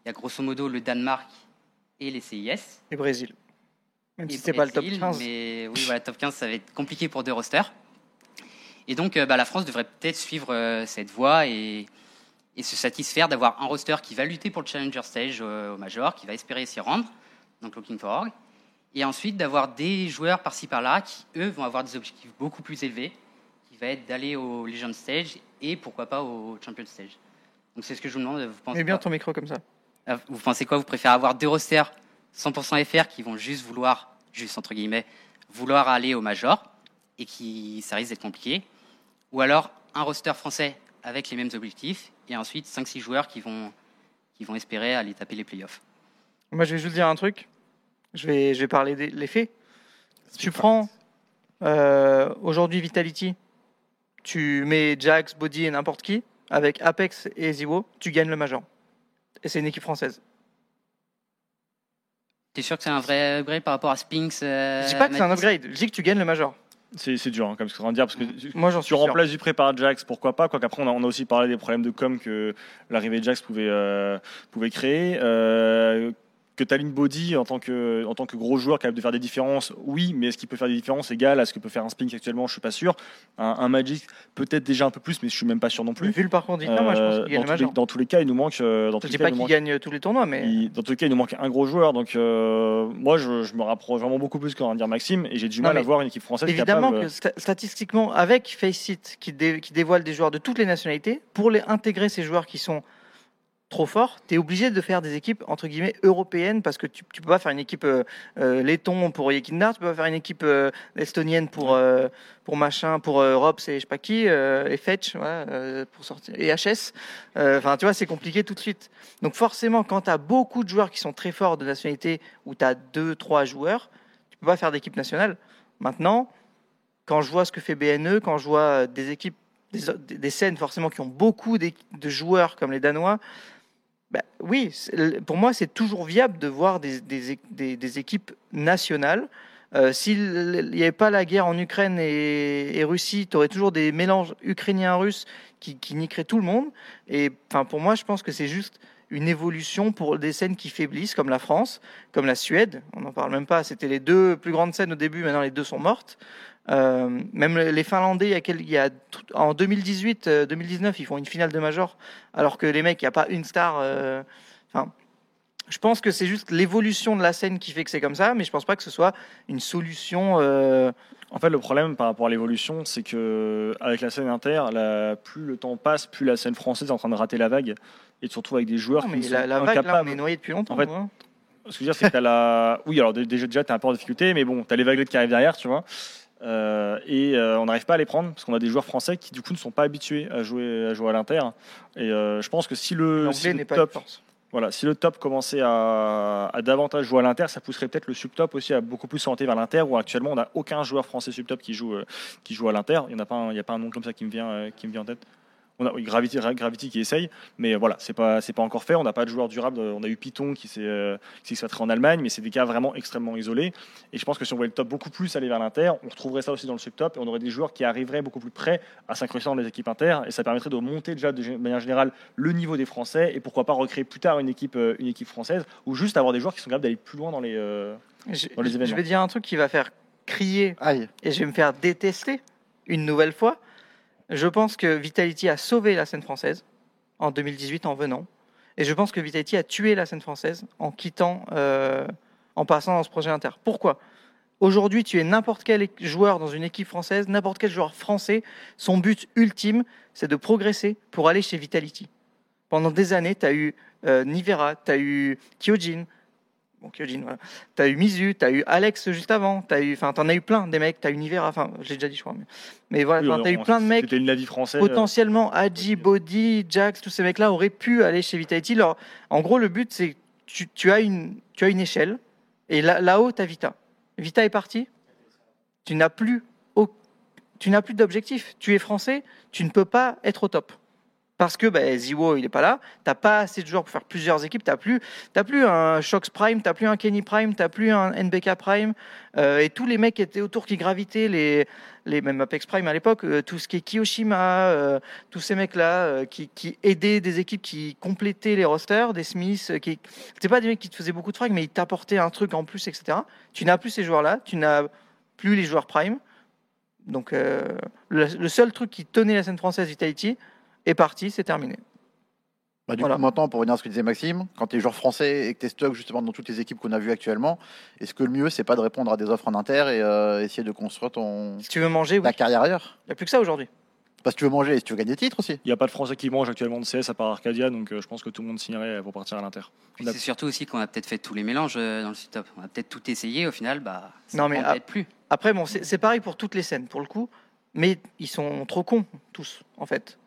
Il y a grosso modo le Danemark et les CIS. Et Brésil. Même Et si c'est pas le top Brésil, 15. Mais oui, voilà, top 15, ça va être compliqué pour deux rosters. Et donc, euh, bah, la France devrait peut-être suivre euh, cette voie et, et se satisfaire d'avoir un roster qui va lutter pour le Challenger Stage euh, au Major, qui va espérer s'y rendre, donc Looking for Org. Et ensuite, d'avoir des joueurs par-ci par-là qui, eux, vont avoir des objectifs beaucoup plus élevés, qui va être d'aller au Legend Stage et pourquoi pas au Champion Stage. Donc, c'est ce que je vous demande. Vous pensez Mets bien ton micro comme ça. ah, Vous pensez quoi? Vous préférez avoir deux rosters 100% FR qui vont juste vouloir, juste entre guillemets, vouloir aller au Major et qui ça risque d'être compliqué Ou alors un roster français avec les mêmes objectifs et ensuite 5-6 joueurs qui vont, qui vont espérer aller taper les playoffs Moi, je vais juste dire un truc. Je vais, je vais parler des les faits. Tu prends euh, aujourd'hui Vitality, tu mets Jax, Body et n'importe qui, avec Apex et Ziwo, tu gagnes le Major. Et c'est une équipe française. T'es sûr que c'est un vrai upgrade par rapport à Spinks euh, je dis pas que c'est un upgrade, je dis que tu gagnes le Major. C'est dur, hein, comme ce qu'on vient de dire, parce que Moi, j'en tu suis remplaces Dupré par Jax, pourquoi pas Quoiqu'après, on a, on a aussi parlé des problèmes de com que l'arrivée de Jax pouvait, euh, pouvait créer. Euh, que Talin Body en tant que en tant que gros joueur capable de faire des différences, oui, mais est-ce qu'il peut faire des différences égales à ce que peut faire un Spinks actuellement? Je suis pas sûr. Un, un Magic peut-être déjà un peu plus, mais je suis même pas sûr non plus. Vu le parcours d'Igna, moi je pense Euh, qu'il gagne dans, le tous les, dans tous les cas, il nous manque. euh, Dans Je dis pas qu'il gagne tous les tournois, mais il- dans tous les cas, il nous manque un gros joueur. Donc, euh, moi, je, je me rapproche vraiment beaucoup plus qu'en dire Maxime. Et j'ai du Non, mal à voir une équipe française évidemment capable. que sta- statistiquement, avec Faceit qui, dé- qui dévoile des joueurs de toutes les nationalités, pour les intégrer ces joueurs qui sont trop forts, tu es obligé de faire des équipes entre guillemets européennes parce que tu, peux pas faire une équipe euh, euh, laiton pour Yekindar, tu peux pas faire une équipe euh, estonienne pour euh, pour machin, pour Rops et je sais pas qui, et Fetch, pour sortir et HS. Enfin, tu vois, c'est compliqué tout de suite. Donc forcément, quand tu as beaucoup de joueurs qui sont très forts de nationalité, où tu as deux, trois joueurs, tu peux pas faire d'équipe nationale. Maintenant, quand je vois ce que fait BNE, quand je vois des équipes, des, scènes forcément qui ont beaucoup de joueurs comme les Danois, bah, oui, pour moi, c'est toujours viable de voir des, des, des- équipes nationales. Euh, S'il n'y avait pas la guerre en Ukraine et, et Russie, tu aurais toujours des mélanges ukrainiens-russes qui, qui niqueraient tout le monde. Et enfin, pour moi, je pense que c'est juste une évolution pour des scènes qui faiblissent, comme la France, comme la Suède. On n'en parle même pas. C'était les deux plus grandes scènes au début. Maintenant, les deux sont mortes. Euh, même les Finlandais, il y a, quel- il y a tout- en 2018, euh, 2019, ils font une finale de major, alors que les mecs, il n'y a pas une star. euh, je pense que c'est juste l'évolution de la scène qui fait que c'est comme ça, mais je pense pas que ce soit une solution. euh, En fait, le problème par rapport à l'évolution, c'est que avec la scène inter, la- plus le temps passe, plus la scène française est en train de rater la vague et tu te retrouves avec des joueurs non, qui mais sont la, la vague, là, on est noyé depuis longtemps. En fait, quoi. Ce que je veux dire, c'est que t'as la. Oui, alors dé- déjà, déjà tu as un peu en difficulté, mais bon, tu as les vaguelettes qui arrivent derrière, tu vois. Euh, et euh, on n'arrive pas à les prendre parce qu'on a des joueurs français qui, du coup, ne sont pas habitués à jouer à, jouer à l'inter. Et euh, je pense que si le, si le pas top, voilà, si le top commençait à, à davantage jouer à l'inter, ça pousserait peut-être le subtop aussi à beaucoup plus s'orienter vers l'inter. Où actuellement, on n'a aucun joueur français subtop qui joue qui joue à l'inter. Il n'y a pas, un- il y a pas un nom comme ça qui me vient qui me vient en tête. On a oui, Gravity, Gravity qui essaye, mais voilà, c'est pas c'est pas encore fait. On n'a pas de joueur durable. On a eu Python qui s'est euh, qui s'est expatrié en Allemagne, mais c'est des cas vraiment extrêmement isolés. Et je pense que si on voyait le top beaucoup plus aller vers l'inter, on retrouverait ça aussi dans le subtop et on aurait des joueurs qui arriveraient beaucoup plus près à s'incruster dans les équipes inter. Et ça permettrait de monter déjà de manière générale le niveau des Français et pourquoi pas recréer plus tard une équipe euh, une équipe française ou juste avoir des joueurs qui sont capables d'aller plus loin dans les euh, Je, dans les je événements. vais dire un truc qui va faire crier Aïe. et je vais me faire détester une nouvelle fois. Je pense que Vitality a sauvé la scène française en 2018 en venant. Et je pense que Vitality a tué la scène française en quittant, euh, en passant dans ce projet inter. Pourquoi? Aujourd'hui, tu es n'importe quel joueur dans une équipe française, n'importe quel joueur français, son but ultime, c'est de progresser pour aller chez Vitality. Pendant des années, tu as eu euh, Nivera, tu as eu Kyojin, bon, Kyojin, voilà. Tu as eu Mizu, tu as eu Alex juste avant, tu eu, enfin, en as eu plein des mecs, tu as eu Nivera, enfin, je l'ai déjà dit, je crois. Mais, mais voilà, oui, tu as eu plein de mecs C'était une Navi française. potentiellement Hadji, Body, Jax, tous ces mecs-là auraient pu aller chez Vitality. Alors, en gros, le but, c'est que tu, tu as une, tu as une échelle et là- là-haut, tu as Vita. Vita est parti. Tu n'as plus, au- tu n'as plus d'objectif. Tu es français, tu ne peux pas être au top. Parce que ben, Ziwo, il n'est pas là. Tu n'as pas assez de joueurs pour faire plusieurs équipes. Tu n'as plus, t'as plus un Shox Prime, tu n'as plus un Kenny Prime, tu n'as plus un NBK Prime. Euh, et tous les mecs qui étaient autour, qui gravitaient, les, les, même Apex Prime à l'époque, euh, tout ce qui est Kiyoshima, euh, tous ces mecs-là qui, qui aidaient des équipes qui complétaient les rosters, des Smiths, qui c'était pas des mecs qui te faisaient beaucoup de frags, mais ils t'apportaient un truc en plus, etc. Tu n'as plus ces joueurs-là, tu n'as plus les joueurs Prime. Donc le, le seul truc qui tenait la scène française Vitality est parti, c'est terminé. Bah, du Voilà. coup, maintenant, pour revenir à ce que disait Maxime, quand tu es joueur français et que tu es stock justement dans toutes les équipes qu'on a vues actuellement, est-ce que le mieux, c'est pas de répondre à des offres en inter et euh, essayer de construire ton Si tu veux manger, oui. ta carrière ailleurs? Il n'y a plus que ça aujourd'hui. Parce que tu veux manger et si tu veux gagner des titres aussi. Il n'y a pas de Français qui mangent actuellement de CS à part Arcadia, donc euh, je pense que tout le monde signerait pour partir à l'inter. C'est surtout aussi qu'on a peut-être fait tous les mélanges euh, dans le top. On a peut-être tout essayé. Au final, bah, ça Non, mais plus. Après, bon, c'est pareil pour toutes les scènes, pour le coup. Mais ils sont trop cons, tous, en fait.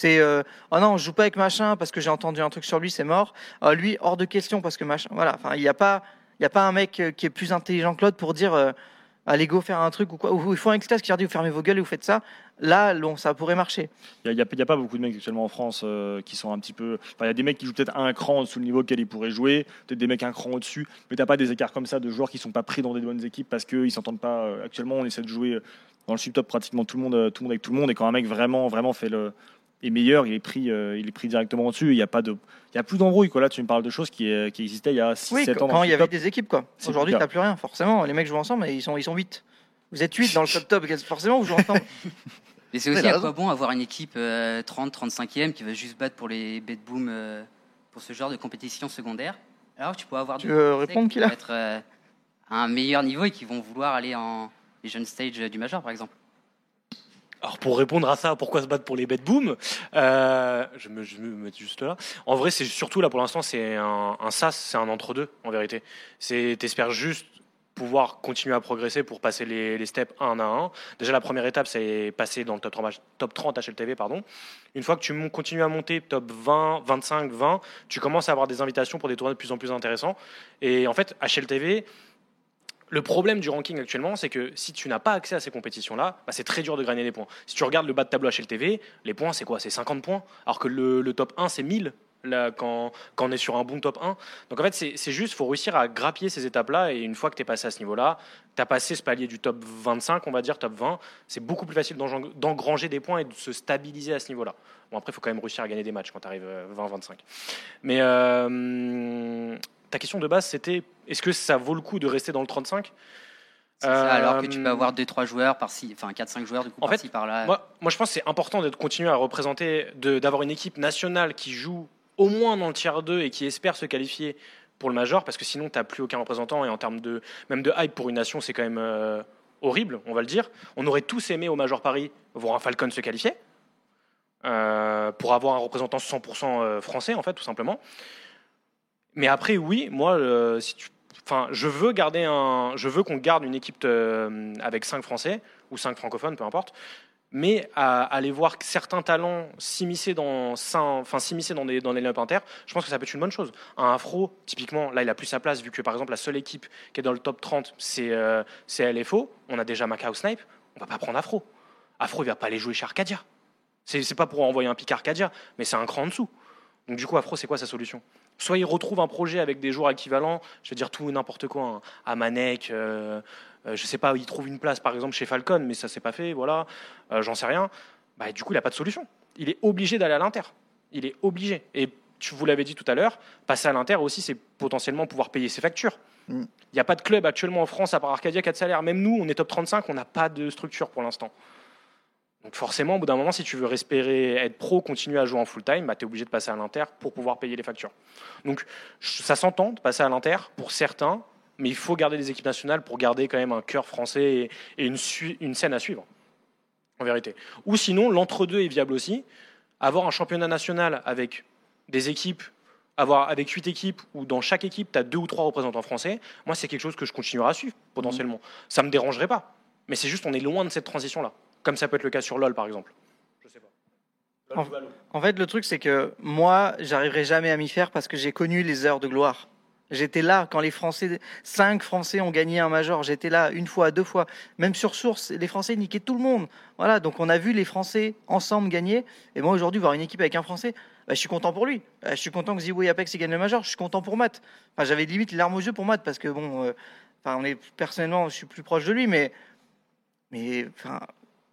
C'est euh, oh non, je joue pas avec machin parce que j'ai entendu un truc sur lui, c'est mort. Ah, lui, hors de question parce que machin. Voilà. Enfin, il n'y a pas, il a pas un mec euh, qui est plus intelligent que l'autre pour dire euh, allez go faire un truc ou quoi. Ou il faut un extase qui leur dit vous fermez vos gueules et vous faites ça. Là, ça pourrait marcher. Il n'y a, y a pas beaucoup de mecs actuellement en France euh, qui sont un petit peu. Il y a des mecs qui jouent peut-être un cran sous le niveau auquel ils pourraient jouer, peut-être des mecs un cran au-dessus, mais t'as pas des écarts comme ça de joueurs qui sont pas pris dans des bonnes équipes parce qu'ils s'entendent pas. euh, Actuellement, on essaie de jouer dans le subtop pratiquement tout le monde, euh, tout le monde avec tout le monde, et quand un mec vraiment, vraiment fait le est meilleur, il est pris, euh, il est pris directement dessus. Il n'y a pas de, il y a plus d'embrouille. quoi. Là, tu me parles de choses qui, euh, qui existaient il y a 6 Oui, 7 quand ans. quand il y avait des équipes, quoi. Aujourd'hui, le t'as plus rien. Forcément, les mecs jouent ensemble et ils sont, ils sont 8. Vous êtes 8 dans le top top. Forcément, vous jouez ensemble. Mais c'est aussi à quoi bon avoir une équipe euh, 30, 35e qui va juste battre pour les bet boom euh, pour ce genre de compétition secondaire? Alors que tu peux avoir Tu des veux répondre, qui vont être euh, à un meilleur niveau et qui vont vouloir aller en les jeunes stages du major par exemple. Alors pour répondre à ça, pourquoi se battre pour les bet boom euh, je, me, je me mets juste là. En vrai, c'est surtout là pour l'instant, c'est un, sas, c'est un entre-deux en vérité. C'est t'espères juste pouvoir continuer à progresser pour passer les, les steps un à un. Déjà, la première étape, c'est passer dans le top 30, top 30 HLTV. Pardon. Une fois que tu continues à monter top 20, 25, 20, tu commences à avoir des invitations pour des tournois de plus en plus intéressants. Et en fait, HLTV, le problème du ranking actuellement, c'est que si tu n'as pas accès à ces compétitions-là, bah, c'est très dur de gagner des points. Si tu regardes le bas de tableau HLTV, les points, c'est quoi? C'est 50 points, alors que le, top 1, c'est 1000 là, quand, on est sur un bon top 1. Donc en fait, c'est juste, faut réussir à grappiller ces étapes-là, et une fois que tu es passé à ce niveau-là, tu as passé ce palier du top 25, on va dire, top 20, c'est beaucoup plus facile d'engranger des points et de se stabiliser à ce niveau-là. Bon, après, il faut quand même réussir à gagner des matchs quand tu arrives 20-25. Mais euh, ta question de base, c'était est-ce que ça vaut le coup de rester dans le 35 C'est ça, alors que tu Euh, peux avoir 2-3 joueurs par-ci, enfin 4-5 joueurs du coup En fait, par-ci par-là. moi, moi, je pense que c'est important de continuer à représenter, d'avoir une équipe nationale qui joue au moins dans le tiers 2 et qui espère se qualifier pour le major, parce que sinon, tu n'as plus aucun représentant. Et en termes de, même de hype pour une nation, c'est quand même euh, horrible, on va le dire. On aurait tous aimé au Major Paris voir un Falcon se qualifier, euh, pour avoir un représentant 100% euh, français, en fait, tout simplement. Mais après, oui, moi, euh, Enfin, je veux garder un, je veux qu'on garde une équipe euh, avec 5 Français ou 5 francophones, peu importe. Mais aller voir certains talents s'immiscer dans, enfin, s'immiscer dans des dans les inter, je pense que ça peut être une bonne chose. Un Afro, typiquement, là, il a plus sa place vu que par exemple la seule équipe qui est dans le top 30, c'est euh, c'est LFO. On a déjà Macao Snipe. On va pas prendre Afro. Afro, il va pas aller jouer chez Arcadia. C'est pas pour envoyer un pic Arcadia, mais c'est un cran en dessous. Donc du coup, Afro, c'est quoi sa solution? Soit il retrouve un projet avec des joueurs équivalents, je veux dire tout n'importe quoi, hein. Amanek, euh, euh, je sais pas, il trouve une place par exemple chez Falcon, mais ça s'est pas fait, voilà, euh, j'en sais rien. Bah, du coup, il n'a pas de solution. Il est obligé d'aller à l'Inter. Il est obligé. Et tu vous l'avez dit tout à l'heure, passer à l'Inter aussi, c'est potentiellement pouvoir payer ses factures. Il Mm. n'y a pas de club actuellement en France à part Arcadia qui a de salaire. Même nous, on est top 35, on n'a pas de structure pour l'instant. Donc forcément, au bout d'un moment, si tu veux respirer, être pro, continuer à jouer en full time, bah, tu es obligé de passer à l'Inter pour pouvoir payer les factures. Donc ça s'entend de passer à l'Inter pour certains, mais il faut garder les équipes nationales pour garder quand même un cœur français et, une, scène à suivre, en vérité. Ou sinon, l'entre-deux est viable aussi. Avoir un championnat national avec des équipes, avoir avec huit équipes, où dans chaque équipe, tu as deux ou trois représentants français, moi, c'est quelque chose que je continuerai à suivre, potentiellement. Ça me dérangerait pas. Mais c'est juste, on est loin de cette transition-là. Comme ça peut être le cas sur LoL, par exemple. Je sais pas. En- fait, le truc, c'est que moi, j'arriverai jamais à m'y faire parce que j'ai connu les heures de gloire. J'étais là quand les Français, cinq Français ont gagné un major. J'étais là une fois, deux fois. Même sur Source, les Français niquaient tout le monde. Voilà, donc on a vu les Français ensemble gagner. Et moi, aujourd'hui, voir une équipe avec un Français, bah, je suis content pour lui. Bah, je suis content que Ziwo et Apex gagnent le major. Je suis content pour Matt. Enfin, j'avais limite larmes aux yeux pour Matt parce que bon, euh, enfin, on est personnellement, je suis plus proche de lui, mais, mais, enfin,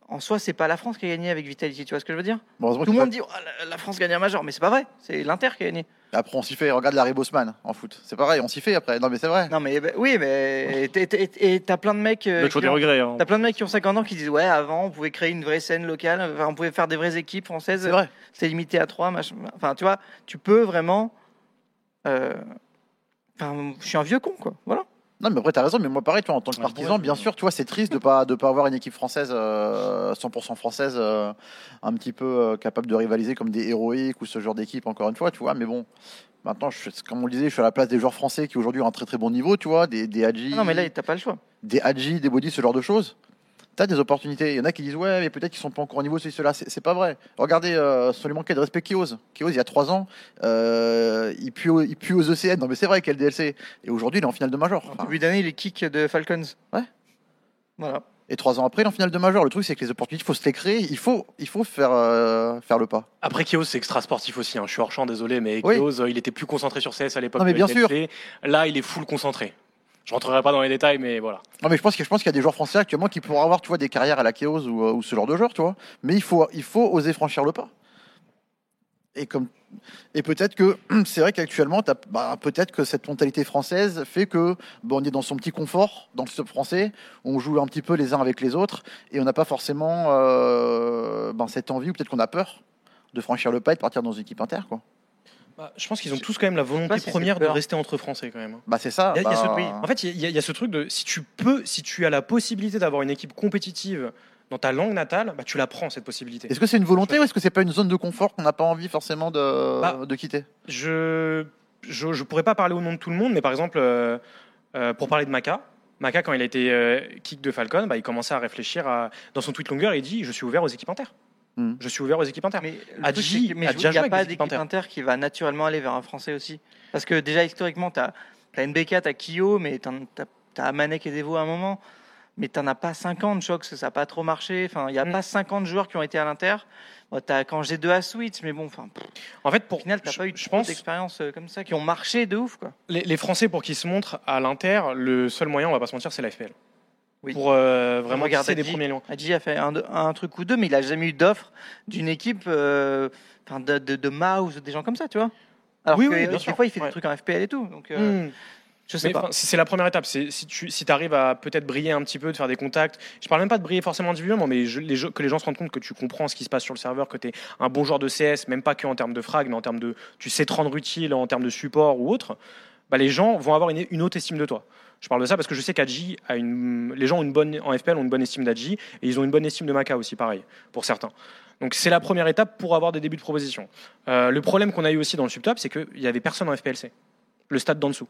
en soi, c'est pas la France qui a gagné avec Vitality. Tu vois ce que je veux dire? Bon, Tout le monde dit oh, la, la France gagne un major, mais c'est pas vrai. C'est l'Inter qui a gagné. Après, on s'y fait. Regarde Larry Bosman en foot. C'est pareil, on s'y fait après. Non, mais c'est vrai. Non mais bah, oui, mais et t'as plein de mecs. euh, qui des ont- regrets. hein. T'as plein de mecs qui ont 50 ans qui disent ouais avant on pouvait créer une vraie scène locale, enfin, on pouvait faire des vraies équipes françaises. C'est vrai. C'est limité à trois, machin. Enfin tu vois, tu peux vraiment. euh, Enfin, je suis un vieux con quoi. Voilà. Non, mais après, t'as raison. Mais moi, pareil, tu vois, en tant que partisan, bien sûr, tu vois, c'est triste de pas de pas avoir une équipe française, euh, 100% française, euh, un petit peu euh, capable de rivaliser comme des héroïques ou ce genre d'équipe. Encore une fois, tu vois. Mais bon, maintenant, je, comme on le disait, je suis à la place des joueurs français qui aujourd'hui ont un très très bon niveau, tu vois, des des Hadji, Ah non mais là t'as pas le choix. des Hadji, des Body, ce genre de choses. T'as des opportunités. Il y en a qui disent ouais, mais peut-être qu'ils sont pas encore au niveau, ceci, cela. C'est pas vrai. Regardez, euh, sans lui manquer de respect, Kios. Kios, il y a trois ans, euh, il pue, au- il pue aux ECN. Non, mais c'est vrai quel DLC. Et aujourd'hui, il est en finale de major. En Enfin, début d'année les kicks de Falcons. Ouais. Voilà. Et trois ans après, il est en finale de major. Le truc, c'est que les opportunités, il faut se les créer. Il faut, il faut faire, euh, faire le pas. Après, Kios, c'est extra sportif aussi. hein. Je suis hors champ, désolé, mais Oui. Euh, il était plus concentré sur CS à l'époque. Non, mais bien LFC. Là, il est full concentré. Je rentrerai pas dans les détails, mais voilà. Non, mais je pense qu'il y a des joueurs français actuellement qui pourraient avoir, tu vois, des carrières à la Chaos ou, euh, ou ce genre de joueur, tu vois. Mais il faut, il faut oser franchir le pas. Et comme et peut-être que c'est vrai qu'actuellement, bah, peut-être que cette mentalité française fait que bon, on est dans son petit confort, dans le stop français, on joue un petit peu les uns avec les autres, et on n'a pas forcément euh, ben, cette envie, ou peut-être qu'on a peur de franchir le pas et de partir dans une équipe inter. Quoi. Bah, je pense qu'ils ont tous quand même la volonté si première de rester entre Français quand même. Bah c'est ça. Il y a- il y a ce- bah, En fait, il y, a- il y a ce truc de si tu peux, si tu as la possibilité d'avoir une équipe compétitive dans ta langue natale, bah, tu la prends cette possibilité. Est-ce que c'est une volonté ou est-ce que c'est pas une zone de confort qu'on n'a pas envie forcément de, Bah, de quitter? Je, je je pourrais pas parler au nom de tout le monde, mais par exemple, euh, euh, pour parler de Maka, Maka quand il a été euh, kick de Falcon, bah, il commençait à réfléchir à, dans son tweet longueur, il dit je suis ouvert aux équipes inter. Hmm. Je suis ouvert aux équipes inter. Mais que- il n'y a pas d'équipe inter qui va naturellement aller vers un français aussi. Parce que déjà, historiquement, tu as, NBK, tu as Kyo, mais tu as, Manek et Devo à un moment. Mais tu n'en as pas 50, Choc, ça n'a pas trop marché. Enfin, il n'y a Mm. pas 50 joueurs qui ont été à l'Inter. Bon, tu as quand j'ai deux à Switch, mais bon, enfin, En fait, au pour final, tu je, pas eu je pense d'expériences euh, comme ça qui ont marché de ouf. Quoi. les, les Français pour qu'ils se montrent à l'Inter, le seul moyen, on va pas se mentir, c'est la FPL. Oui. Pour euh, vraiment des Adji. premiers liens. Adji a fait un, un truc ou deux, mais il a jamais eu d'offre d'une équipe euh, de, de, de Mouse, des gens comme ça, tu vois. Alors Oui, que, oui, bien des sûr. fois, il fait Ouais. des trucs en FPL et tout. Donc, euh, je sais Mais, pas. c'est la première étape. Si tu si arrives à peut-être briller un petit peu, de faire des contacts. Je parle même pas de briller forcément individuellement, mais je- les, que les gens se rendent compte que tu comprends ce qui se passe sur le serveur, que tu es un bon joueur de CS, même pas que en termes de frag, mais en termes de tu sais te rendre utile en termes de support ou autre. Bah, les gens vont avoir une, une haute estime de toi. Je parle de ça parce que je sais qu'Adji a une, les gens ont une bonne en FPL ont une bonne estime d'Adji et ils ont une bonne estime de Maka aussi, pareil pour certains. Donc c'est la première étape pour avoir des débuts de proposition. Euh, le problème qu'on a eu aussi dans le subtop, c'est qu'il y avait personne en FPLC, le stade d'en dessous.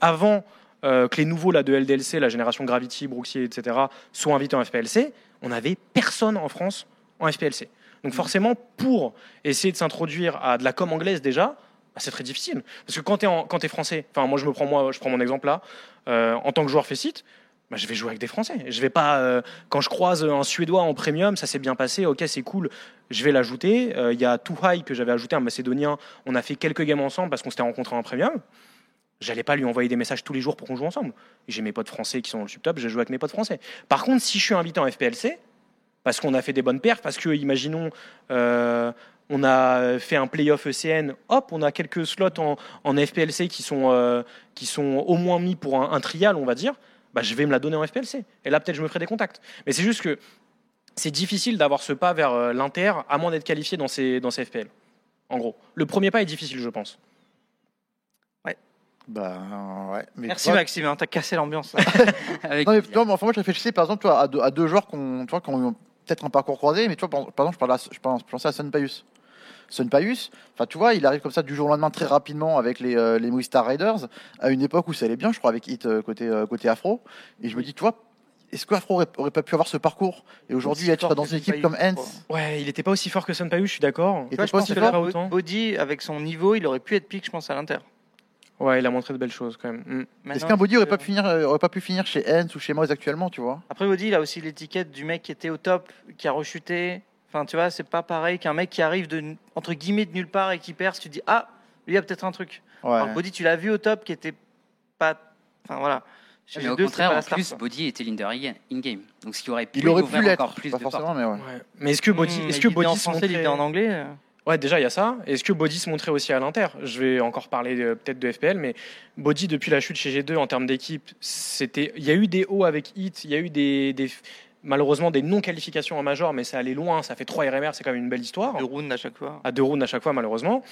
Avant euh, que les nouveaux là, de LDLC, la génération Gravity, Brooksy, etc., soient invités en FPLC, on n'avait personne en France en FPLC. Donc forcément, pour essayer de s'introduire à de la com anglaise déjà, bah, c'est très difficile. Parce que quand tu es, français, enfin moi je me prends moi, je prends mon exemple là, euh, en tant que joueur Faceit, bah, je vais jouer avec des Français. Je vais pas euh, quand je croise un Suédois en premium, ça s'est bien passé, ok c'est cool, je vais l'ajouter. Euh, Il y a Too High que j'avais ajouté un Macédonien, on a fait quelques games ensemble parce qu'on s'était rencontrés en premium. J'allais pas lui envoyer des messages tous les jours pour qu'on joue ensemble. J'ai mes potes français qui sont dans le subtop, j'ai joué avec mes potes français. Par contre, si je suis invité en FPLC, parce qu'on a fait des bonnes perfs, parce que, imaginons, on a fait un playoff ECN, hop, on a quelques slots en, en FPLC qui sont, euh, qui sont au moins mis pour un, un trial, on va dire, bah, je vais me la donner en FPLC. Et là, peut-être, je me ferai des contacts. Mais c'est juste que c'est difficile d'avoir ce pas vers euh, l'Inter, à moins d'être qualifié dans ces, dans ces FPL. En gros. Le premier pas est difficile, je pense. Bah ouais. Mais Merci toi- Maxime, hein, t'as cassé l'ambiance. Non, mais, plaisir. non, mais enfin, moi, je réfléchissais par exemple toi, à, deux, à deux joueurs qu'on, tu vois, qui ont peut-être un parcours croisé, mais tu vois, par, par exemple, je, parlais à- je, pense, je pensais à Sun Paius. Sun Paius, enfin, tu vois, il arrive comme ça du jour au lendemain très rapidement avec les, euh, les Movistar Raiders, à une époque où ça allait bien, je crois, avec Hit euh, côté, euh, côté Afro. Et je me dis, tu vois, est-ce que Afro aurait, aurait pas pu avoir ce parcours et aujourd'hui être dans une équipe Paius, comme Hens. Ouais, il n'était pas aussi fort que Sun Paius, je suis d'accord. Et Tu vois, t'es je pas pense aussi que fort. Body, avec son niveau, il aurait pu être pick, je pense, à l'Inter. Ouais, il a montré de belles choses quand même. Mm. Est-ce qu'un body aurait euh, pas, pu finir, euh, aurait pas pu finir chez Hens ou chez Moz actuellement, tu vois? Après, Body, il a aussi l'étiquette du mec qui était au top, qui a rechuté. Enfin, tu vois, c'est pas pareil qu'un mec qui arrive de, entre guillemets de nulle part et qui perce. Tu dis, ah, lui, il y a peut-être un truc. Ouais. Alors, Body, tu l'as vu au top, qui était pas. Enfin, voilà. Chez Mais au deux, contraire, en star, plus, quoi. Body était leader in-game. Donc ce qui aurait pu Il aurait pu l'être, encore plus pas de portes. forcément, mais ouais. Ouais. Mais est-ce que Body, Mmh, est-ce il que Body en se français, montrait... en anglais. Ouais, déjà il y a ça. Est-ce que Body se montrait aussi à l'Inter? Je vais encore parler euh, peut-être de FPL, mais Body depuis la chute chez G2 en termes d'équipe, c'était, il y a eu des hauts avec Hit, il y a eu des, des- malheureusement des non qualifications en major, mais ça allait loin. Ça fait 3 RMR, c'est quand même une belle histoire. De round à chaque fois. À deux rounds à chaque fois malheureusement.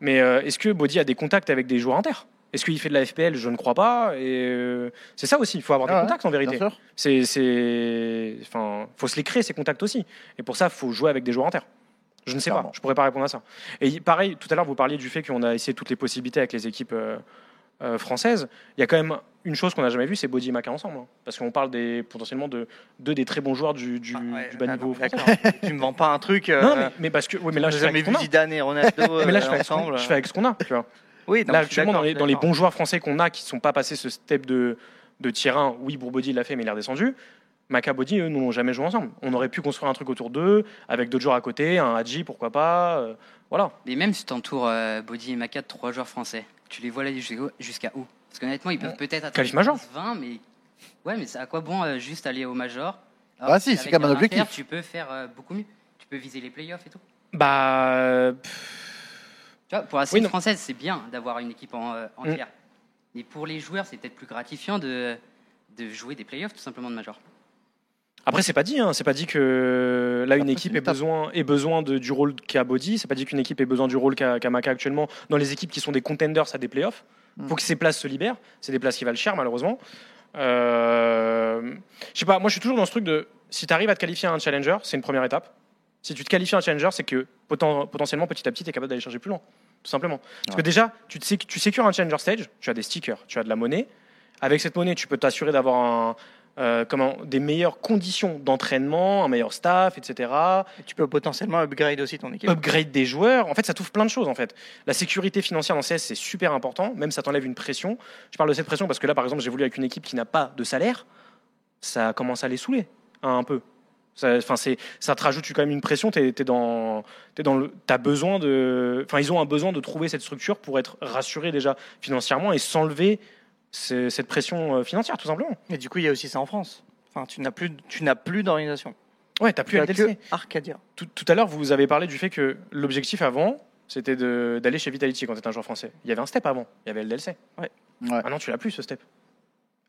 Mais euh, est-ce que Body a des contacts avec des joueurs inter? Est-ce qu'il fait de la FPL Je ne crois pas. Et euh, c'est ça aussi. Il faut avoir Ah des ouais, contacts en vérité. C'est, c'est, enfin, faut se les créer ces contacts aussi. Et pour ça, faut jouer avec des joueurs inter. Je ne sais Clairement. pas. Je pourrais pas répondre à ça. Et pareil, tout à l'heure, vous parliez du fait qu'on a essayé toutes les possibilités avec les équipes euh, euh, françaises. Il y a quand même une chose qu'on n'a jamais vue, c'est Body et Maka ensemble, hein. parce qu'on parle des potentiellement de deux des très bons joueurs du, du, Ah ouais, du bas niveau non, français. tu me vends pas un truc. euh, Non, mais, mais parce que, oui, mais là, je jamais avec vu ce qu'on a. Zidane et Ronaldo Mais là, euh, je fais ensemble. je fais avec ce qu'on a. Tu vois. Oui, là, actuellement, dans les, dans bons joueurs français qu'on a, qui ne sont pas passés ce step de, de tier 1, oui, Bourbody l'a fait, mais il est redescendu. Maka Body, eux, nous n'ont jamais joué ensemble. On aurait pu construire un truc autour d'eux, avec d'autres joueurs à côté, un Hadji, pourquoi pas. euh, voilà. Mais même si tu entoures Body et Maka de trois joueurs français, tu les vois là jusqu'à jusqu'à où? Parce qu'honnêtement, ils peuvent peut-être atteindre Qualif major. 20, mais ouais, mais c'est à quoi bon euh, juste aller au major? Ah Alors si, qu'avec c'est quand même un Inter, objectif. Tu peux faire euh, beaucoup mieux. Tu peux viser les playoffs et tout. Bah. pff, Tu vois, pour la scène Oui, non. française, c'est bien d'avoir une équipe en, euh, Mm. entière. Mais pour les joueurs, c'est peut-être plus gratifiant de, de jouer des playoffs tout simplement de major. Après, c'est pas dit. Hein. C'est pas dit que là une Après, équipe ait besoin, ait besoin de, du rôle qu'a Body. C'est pas dit qu'une équipe ait besoin du rôle qu'a Maka actuellement dans les équipes qui sont des contenders à des playoffs. Mm. Faut que ces places se libèrent. C'est des places qui valent cher, malheureusement. Euh... Je sais pas. Moi, je suis toujours dans ce truc de si tu arrives à te qualifier à un challenger, c'est une première étape. Si tu te qualifies à un challenger, c'est que poten- potentiellement, petit à petit, tu es capable d'aller chercher plus loin. Tout simplement. Parce que déjà, tu, te tu sécures un challenger stage, tu as des stickers, tu as de la monnaie. Avec cette monnaie, tu peux t'assurer d'avoir un, euh, comment, des meilleures conditions d'entraînement, un meilleur staff, etc. Et tu peux potentiellement upgrade aussi ton équipe. Upgrade des joueurs. En fait, ça t'ouvre plein de choses. En fait, la sécurité financière dans CS c'est super important. Même ça t'enlève une pression. Je parle de cette pression parce que là, par exemple, j'ai voulu avec une équipe qui n'a pas de salaire, ça commence à les saouler hein, un peu. Ça, enfin, c'est, ça te rajoute quand même une pression. T'es, es dans, t'es dans le, t'as besoin de, enfin, ils ont un besoin de trouver cette structure pour être rassurés déjà financièrement et s'enlever cette pression euh, financière, tout simplement. Et du coup, il y a aussi ça en France. Enfin, tu n'as plus, tu n'as plus d'organisation. Ouais, t'as plus as LDLC. Arcadia. Tout, tout à l'heure, vous avez parlé du fait que l'objectif avant, c'était de- d'aller chez Vitality quand tu étais un joueur français. Il y avait un step avant, il y avait LDLC. Ouais. Ah non, tu l'as plus ce step.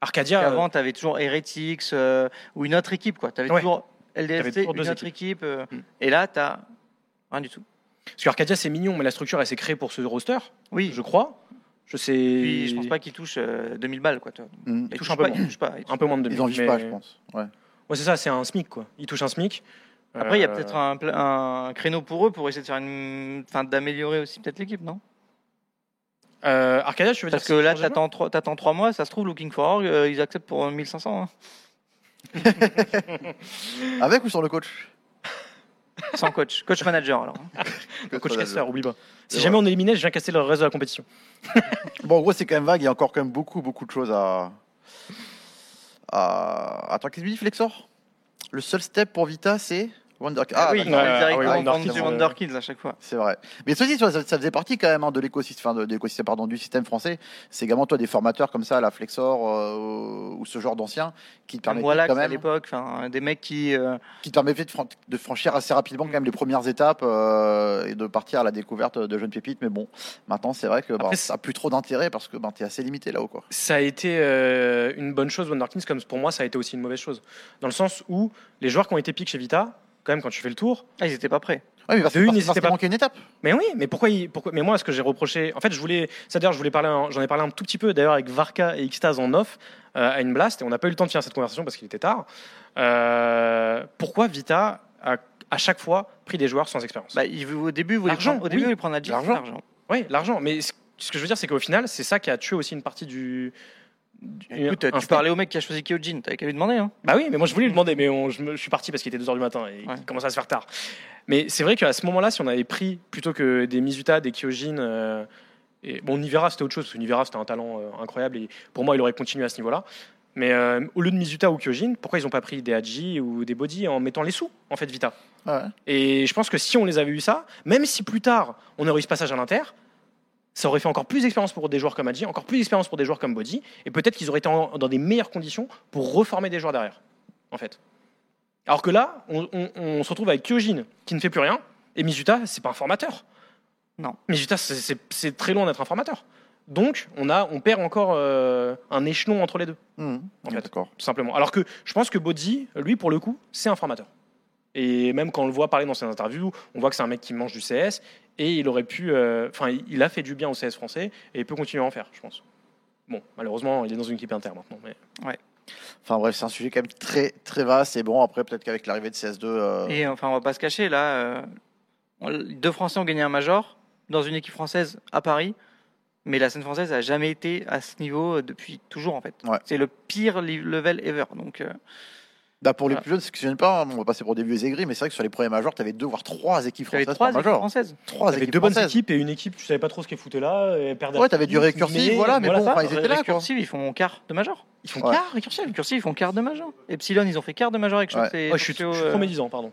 Arcadia, euh, Avant, tu avais toujours Heretics euh, ou une autre équipe. Tu avais Ouais. toujours T'avais LDLC, toujours une deux autre équipe. euh, Mm. Et là, tu n'as rien du tout. parce que Arcadia c'est mignon, mais la structure elle s'est créée pour ce roster, Oui, je crois. Je sais. Puis, je pense pas qu'ils touchent euh, 2000 balles. Quoi, toi. Mm. Ils touchent un peu pas, moins. ils touchent pas, ils touchent un peu moins de 2000. Ils en vivent mais- pas, je pense. Ouais. Ouais, c'est ça, c'est un SMIC quoi. Ils touchent un SMIC. Après, il y a Euh, peut-être un, créneau pour eux pour essayer de faire une, enfin, d'améliorer aussi peut-être l'équipe, non? Euh, Arcadia, tu veux Parce que dire là, c'est changer t'attends trois, t'attends trois mois, ça se trouve, Looking for Org, euh, ils acceptent pour 1500, hein. Avec ou sur le coach? Sans coach, coach manager alors. hein. le coach caster, oublie pas. Si jamais on éliminait, je viens casser le reste de la compétition. Bon, en gros, c'est quand même vague. Il y a encore quand même beaucoup, beaucoup de choses à. à... Attends, qu'est-ce que tu dis, Flexor Le seul step pour Vita, c'est. Wonder... Ah, oui, ah oui, prendre Wonder sur Kids, Wonder Kids à chaque fois. C'est vrai. Mais ceci, ça, ça faisait partie quand même hein, de l'écosystème, enfin, de, de l'écosystème, pardon, du système français. C'est également toi des formateurs comme ça, à la Flexor euh, ou ce genre d'anciens qui te permettaient Voilà, quand à même, l'époque, enfin, des mecs qui. euh, qui te permettaient de, fran- de franchir assez rapidement quand même les premières étapes euh, et de partir à la découverte de jeunes pépites. Mais bon, maintenant c'est vrai que bah, Après, ça a plus trop d'intérêt parce que bah, tu es assez limité là-haut. Quoi. ça a été euh, une bonne chose, Wonder Kings, comme pour moi, ça a été aussi une mauvaise chose. Dans le sens où les joueurs qui ont été piques chez Vita, quand même, quand tu fais le tour, Ah, ils étaient pas prêts. Ouais, mais parce, une, parce, parce pas. manquait une étape. Mais oui, mais pourquoi, il- pourquoi Mais moi, ce que j'ai reproché, en fait, je voulais, ça d'ailleurs, je voulais parler, j'en ai parlé un tout petit peu d'ailleurs avec Varka et Xtaz en off euh, à une blast, et on n'a pas eu le temps de finir cette conversation parce qu'il était tard. Euh, pourquoi Vita a à chaque fois pris des joueurs sans expérience? Bah, au début, voulaient L'argent, prendre, au début, oui. la G, L'argent. l'argent. Oui, l'argent. Mais ce ce que je veux dire, c'est qu'au final, c'est ça qui a tué aussi une partie du. Écoute, tu parlais au mec qui a choisi Kyojin, t'avais qu'à lui demander. Hein. Bah oui, mais moi je voulais lui demander, mais on- je, me- je suis parti parce qu'il était 2h du matin et Ouais. il commençait à se faire tard. Mais c'est vrai qu'à ce moment-là, si on avait pris plutôt que des Mizuta, des Kyojin, euh, et bon, Nivera c'était autre chose, parce que Nivera c'était un talent euh, incroyable et pour moi il aurait continué à ce niveau-là. Mais euh, au lieu de Mizuta ou Kyojin, pourquoi ils n'ont pas pris des Haji ou des Body en mettant les sous, en fait, Vita? Ouais. Et je pense que si on les avait eu ça, même si plus tard on aurait eu ce passage à l'Inter, ça aurait fait encore plus d'expérience pour des joueurs comme Haji, encore plus d'expérience pour des joueurs comme Body, et peut-être qu'ils auraient été en- dans des meilleures conditions pour reformer des joueurs derrière, en fait. Alors que là, on, on- on se retrouve avec Kyojin qui ne fait plus rien, et Mizuta, c'est pas un formateur. Non. Mizuta, c'est- c'est c'est très loin d'être un formateur. Donc, on, a, on perd encore euh, un échelon entre les deux Mmh. En fait. D'accord. tout simplement. Alors que je pense que Bodzi, lui, pour le coup, c'est un formateur. Et même quand on le voit parler dans ses interviews, on voit que c'est un mec qui mange du CS et il aurait pu. euh, Enfin, il- il a fait du bien au CS français et il peut continuer à en faire, je pense. Bon, malheureusement, il est dans une équipe inter maintenant. Mais... Enfin bref, c'est un sujet quand même très très vaste. Et bon, après, peut-être qu'avec l'arrivée de CS2. euh, Et enfin, on va pas se cacher, là, euh, deux Français ont gagné un major dans une équipe française à Paris, mais la scène française a jamais été à ce niveau depuis toujours, en fait. Ouais. C'est le pire level ever. Donc, euh, Bah pour les Voilà. plus jeunes, ce qui se viennent pas, hein, on va passer pour des vieux aigris, mais c'est vrai que sur les premiers majors, tu avais deux voire trois équipes françaises trois par major. françaises. Trois équipes deux bonnes françaises. équipes et une équipe, tu savais pas trop ce qu'elle foutait là. Et perdait Ouais, t'avais du récursif, voilà, mais bon, ça. enfin, ils étaient là, quoi. Récursive, ils font quart de major. Ils font Ouais. quart, récursif. Récursive, ils font quart de major. Epsilon, ils ont fait quart de major avec Ouais. et Ouais, je, suis, je euh, trop médisant, pardon.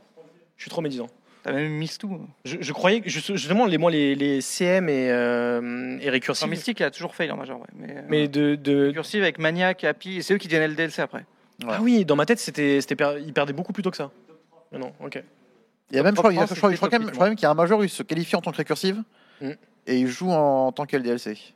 Je suis trop médisant. T'as même Miss tout. Je, je croyais que je- justement les moi les, les CM et, euh, et Enfin, récursif, Mystique a toujours fail en major, ouais. Mais, euh, mais de, de, Récursive avec Maniac, Happy, et c'est eux qui deviennent LDLC après. Ouais. ah oui, dans ma tête c'était c'était per- ils perdaient beaucoup plus tôt que ça. Mais non, ok. Il y a même, je crois, il y a- France, je crois, je crois c'était quand même, je crois même qu'il y a un major où il se qualifie en tant que récursive. Mm. et ils jouent en, tant qu'LDLC.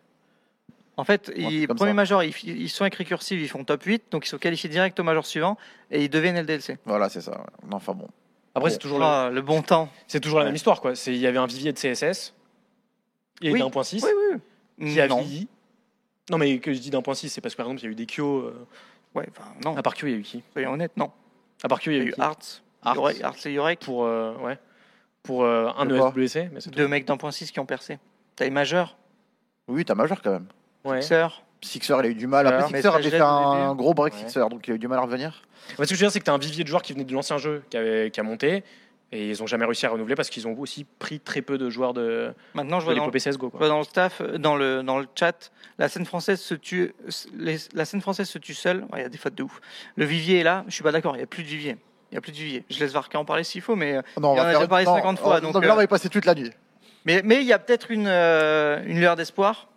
En fait, Ouais, ils, premier ça. major, ils, ils sont avec Recursive, ils font top 8, donc ils sont qualifiés direct au major suivant et ils deviennent LDLC. Voilà, c'est ça. ouais. Enfin bon. Après, Bon. c'est toujours, le- Ah, le bon temps. c'est toujours la même histoire. quoi. C'est- Il y avait un vivier de CSS, il y Oui. avait d'un point 6, Oui, oui. qui a non. vieilli. Non, mais que je dis d'un point 6, c'est parce que par exemple, il y a eu des Kyo. euh, Ouais, enfin, non. À part Kyo, il y a eu qui Soyons honnêtes, non. À part Kyo, il Il y a eu eu Arts, Arts. Et Yorek, Pour, euh, ouais. pour euh, un. Mais c'est tout. deux mecs d'un point 6 qui ont percé. T'as les majeurs, Oui, t'as majeur quand même. Ouais. Sœur. Sixer, il a eu du mal. Après. Sixer avait fait un gros break Ouais. Sixer, donc il a eu du mal à revenir. Ouais, ce que je veux dire, c'est que tu as un vivier de joueurs qui venaient de l'ancien jeu, qui, avait, qui a monté, et ils n'ont jamais réussi à renouveler parce qu'ils ont aussi pris très peu de joueurs de, Maintenant, je de vois dans, l'épopée CSGO. je Quoi. vois dans le staff, euh, dans le, dans le chat, la scène française se tue, les- la scène française se tue seule. Ouais, Il y a des fautes de ouf. Le vivier est là, je suis pas d'accord, il y a plus de vivier. Il y a plus de vivier. Je laisse Varka en parler s'il faut, mais, Non, Il y en a déjà parlé non, 50 fois, non, donc, mais là, euh, on va y passer toute la nuit. mais, mais il y a peut-être une, euh, une lueur d'espoir.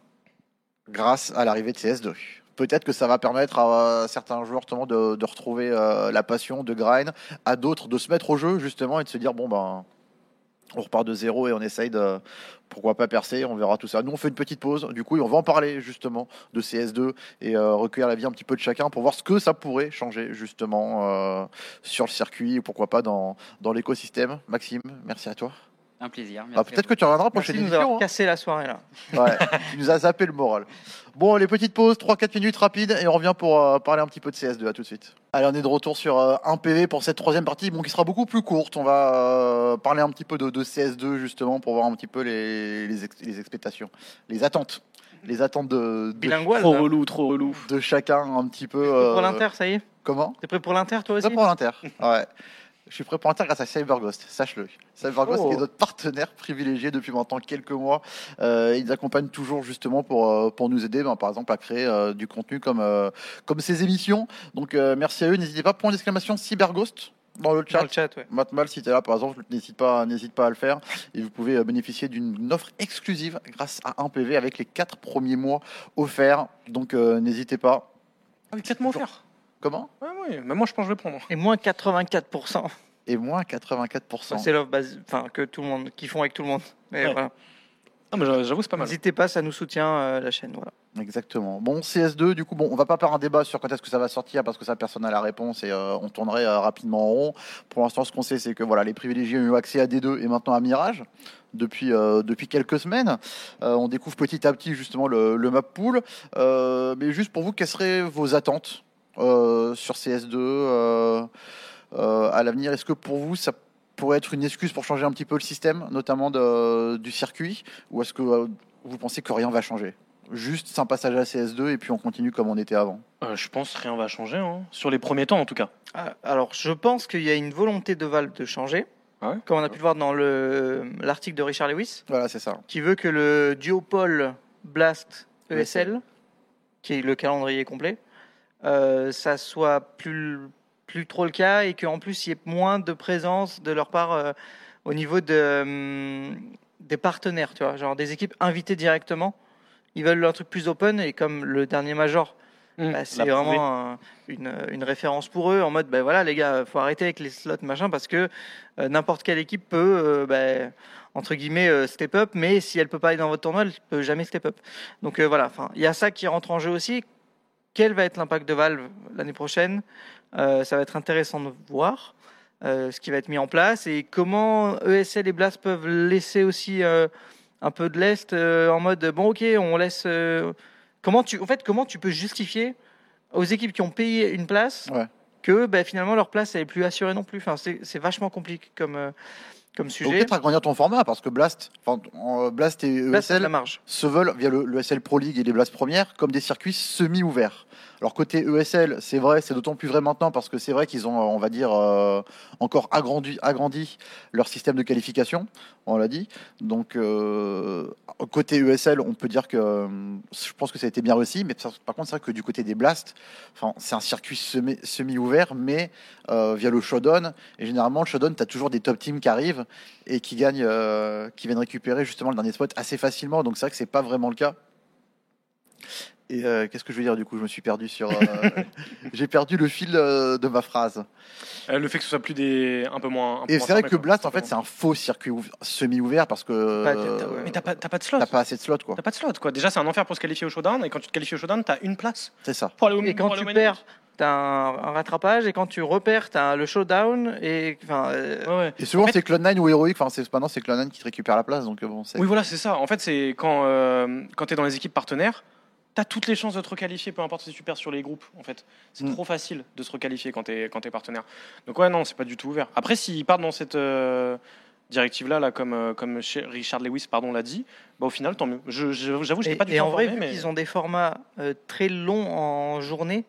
Grâce à l'arrivée de CS2. Peut-être que ça va permettre à certains joueurs justement de, retrouver euh, la passion de grind, à d'autres de se mettre au jeu justement et de se dire bon ben on repart de zéro et on essaye de pourquoi pas percer, on verra tout ça. Nous on fait une petite pause, du coup on va en parler justement de CS2 et euh, recueillir l'avis un petit peu de chacun pour voir ce que ça pourrait changer justement euh, sur le circuit et pourquoi pas dans, dans l'écosystème. Maxime, merci à toi. Un plaisir. Ah, merci Peut-être que tu reviendras pour Merci prochaine de nous émission. avoir hein. cassé la soirée là. Ouais, tu nous as zappé le moral. Bon, les petites pauses, 3-4 minutes rapides, et on revient pour euh, parler un petit peu de CS2. À tout de suite. Allez, on est de retour sur euh, un PV pour cette troisième partie, bon, qui sera beaucoup plus courte. On va euh, parler un petit peu de, de CS2, justement, pour voir un petit peu les, les, ex- les expectations, les attentes. Les attentes de, de. Trop relou, trop relou. de chacun, un petit peu. T'es prêt euh, Pour l'Inter, ça y est? Comment? T'es prêt pour l'Inter toi aussi? Prêt pour l'Inter. Ouais. Je suis prêt pour l'Inter grâce à CyberGhost, sache-le. CyberGhost Oh. est notre partenaire privilégié depuis maintenant quelques mois. Euh, ils accompagnent toujours justement pour, euh, pour nous aider, ben, par exemple, à créer euh, du contenu comme, euh, comme ces émissions. Donc euh, merci à eux. N'hésitez pas, point d'exclamation CyberGhost dans le chat. Dans le chat, ouais. Matmal, si tu es là, par exemple, n'hésite pas, n'hésite pas à le faire. Et vous pouvez bénéficier d'une offre exclusive grâce à un PV avec les quatre premiers mois offerts. Donc euh, n'hésitez pas. Avec 4 mots offerts. Comment? Ouais, même moi, je pense que je vais prendre. Et moins 84%. Et moins 84%. C'est l'offre base, enfin que tout le monde, qu'ils font avec tout le monde. Mais Ouais. voilà. Mais j'a- j'avoue, c'est pas mal. N'hésitez pas, ça nous soutient euh, la chaîne. Voilà. Exactement. Bon, CS2, du coup, bon, on va pas faire un débat sur quand est-ce que ça va sortir parce que ça, personne n'a la réponse et euh, on tournerait euh, rapidement en rond. Pour l'instant, ce qu'on sait, c'est que voilà, les privilégiés ont eu accès à D2 et maintenant à Mirage depuis, euh, depuis quelques semaines. Euh, on découvre petit à petit justement le, le map pool. Euh, mais juste pour vous, quelles seraient vos attentes? Sur CS2 euh, euh, à l'avenir Est-ce que pour vous, ça pourrait être une excuse pour changer un petit peu le système, notamment de- du circuit Ou est-ce que euh, vous pensez que rien va changer? Juste c'est un passage à CS2 et puis on continue comme on était avant. Euh, je pense que rien va changer, hein. sur les premiers temps en tout cas. Ah, Alors, je pense qu'il y a une volonté de Valve de changer, Ah ouais? comme on a pu le voir dans le- l'article de Richard Lewis, Voilà, c'est ça. qui veut que le duopole Blast ESL, qui est le calendrier complet, euh, ça soit plus plus trop le cas et qu'en plus il y ait moins de présence de leur part euh, au niveau de, hum, des partenaires, tu vois, genre des équipes invitées directement. Ils veulent un truc plus open et comme le dernier major Mmh, bah, c'est vraiment un- une, une référence pour eux en mode ben voilà les gars faut arrêter avec les slots machin parce que euh, n'importe quelle équipe peut ben, entre guillemets euh, step up mais si elle peut pas aller dans votre tournoi elle peut jamais step up. Donc euh, voilà enfin il y a ça qui rentre en jeu aussi quel va être l'impact de Valve l'année prochaine Euh, ça va être intéressant de voir euh, ce qui va être mis en place et comment ESL et Blast peuvent laisser aussi euh, un peu de l'est en mode bon ok on laisse comment tu en fait comment tu peux justifier aux équipes qui ont payé une place Ouais. que ben, finalement leur place elle est plus assurée non plus enfin c'est vachement compliqué comme comme sujet peut-être agrandir ton format parce que Blast, enfin, en- Blast et Blast, ESL la marge se veulent via le, le SL Pro League et les Blast Premières comme des circuits semi-ouverts. Alors côté ESL, c'est vrai, c'est d'autant plus vrai maintenant parce que c'est vrai qu'ils ont, on va dire, euh, encore agrandi, agrandi leur système de qualification, on l'a dit. Donc euh, côté ESL, on peut dire que euh, je pense que ça a été bien réussi, mais par contre c'est vrai que du côté des Blast, enfin, c'est un circuit semi- semi-ouvert, mais via le showdown. Et généralement, le showdown, tu as toujours des top teams qui arrivent et qui gagnent, qui viennent récupérer justement le dernier spot assez facilement. Donc c'est vrai que c'est pas vraiment le cas. Et euh, qu'est-ce que je veux dire du coup Je me suis perdu sur. euh, J'ai perdu le fil euh, de ma phrase. Euh, le fait que ce soit plus des. un peu moins. un peu Et c'est vrai que Blast, en fait, c'est un faux circuit ouv- semi-ouvert parce que Bah. Mais t'as pas, t'as pas de slot. t'as pas assez de slots, quoi. T'as pas de slot, quoi. Déjà, c'est un enfer pour se qualifier au showdown, et quand tu te qualifies au showdown, t'as une place C'est ça. pour aller au Et quand pour aller tu perds, t'as un, un rattrapage, et quand tu repères, t'as le showdown, et enfin. euh. Ouais, ouais. Et souvent, En fait- c'est Clone9 ou Heroic. Enfin, c'est maintenant, c'est Clone9 qui te récupère la place. Donc, bon, c'est. Oui, voilà, c'est ça. En fait, c'est quand, euh, quand tu es dans les équipes partenaires, tu as toutes les chances de te requalifier, peu importe si tu perds sur les groupes. En fait, c'est Mm. trop facile de se requalifier quand tu es, quand es partenaire. Donc, ouais, non, c'est pas du tout ouvert. Après, s'ils partent dans cette euh, directive-là, là, comme, euh, comme Richard Lewis pardon, l'a dit, bah, au final, tant mieux. Je- je- J'avoue, je Et, n'ai pas du tout en vrai, mais... qu'ils ont des formats euh, très longs en journée,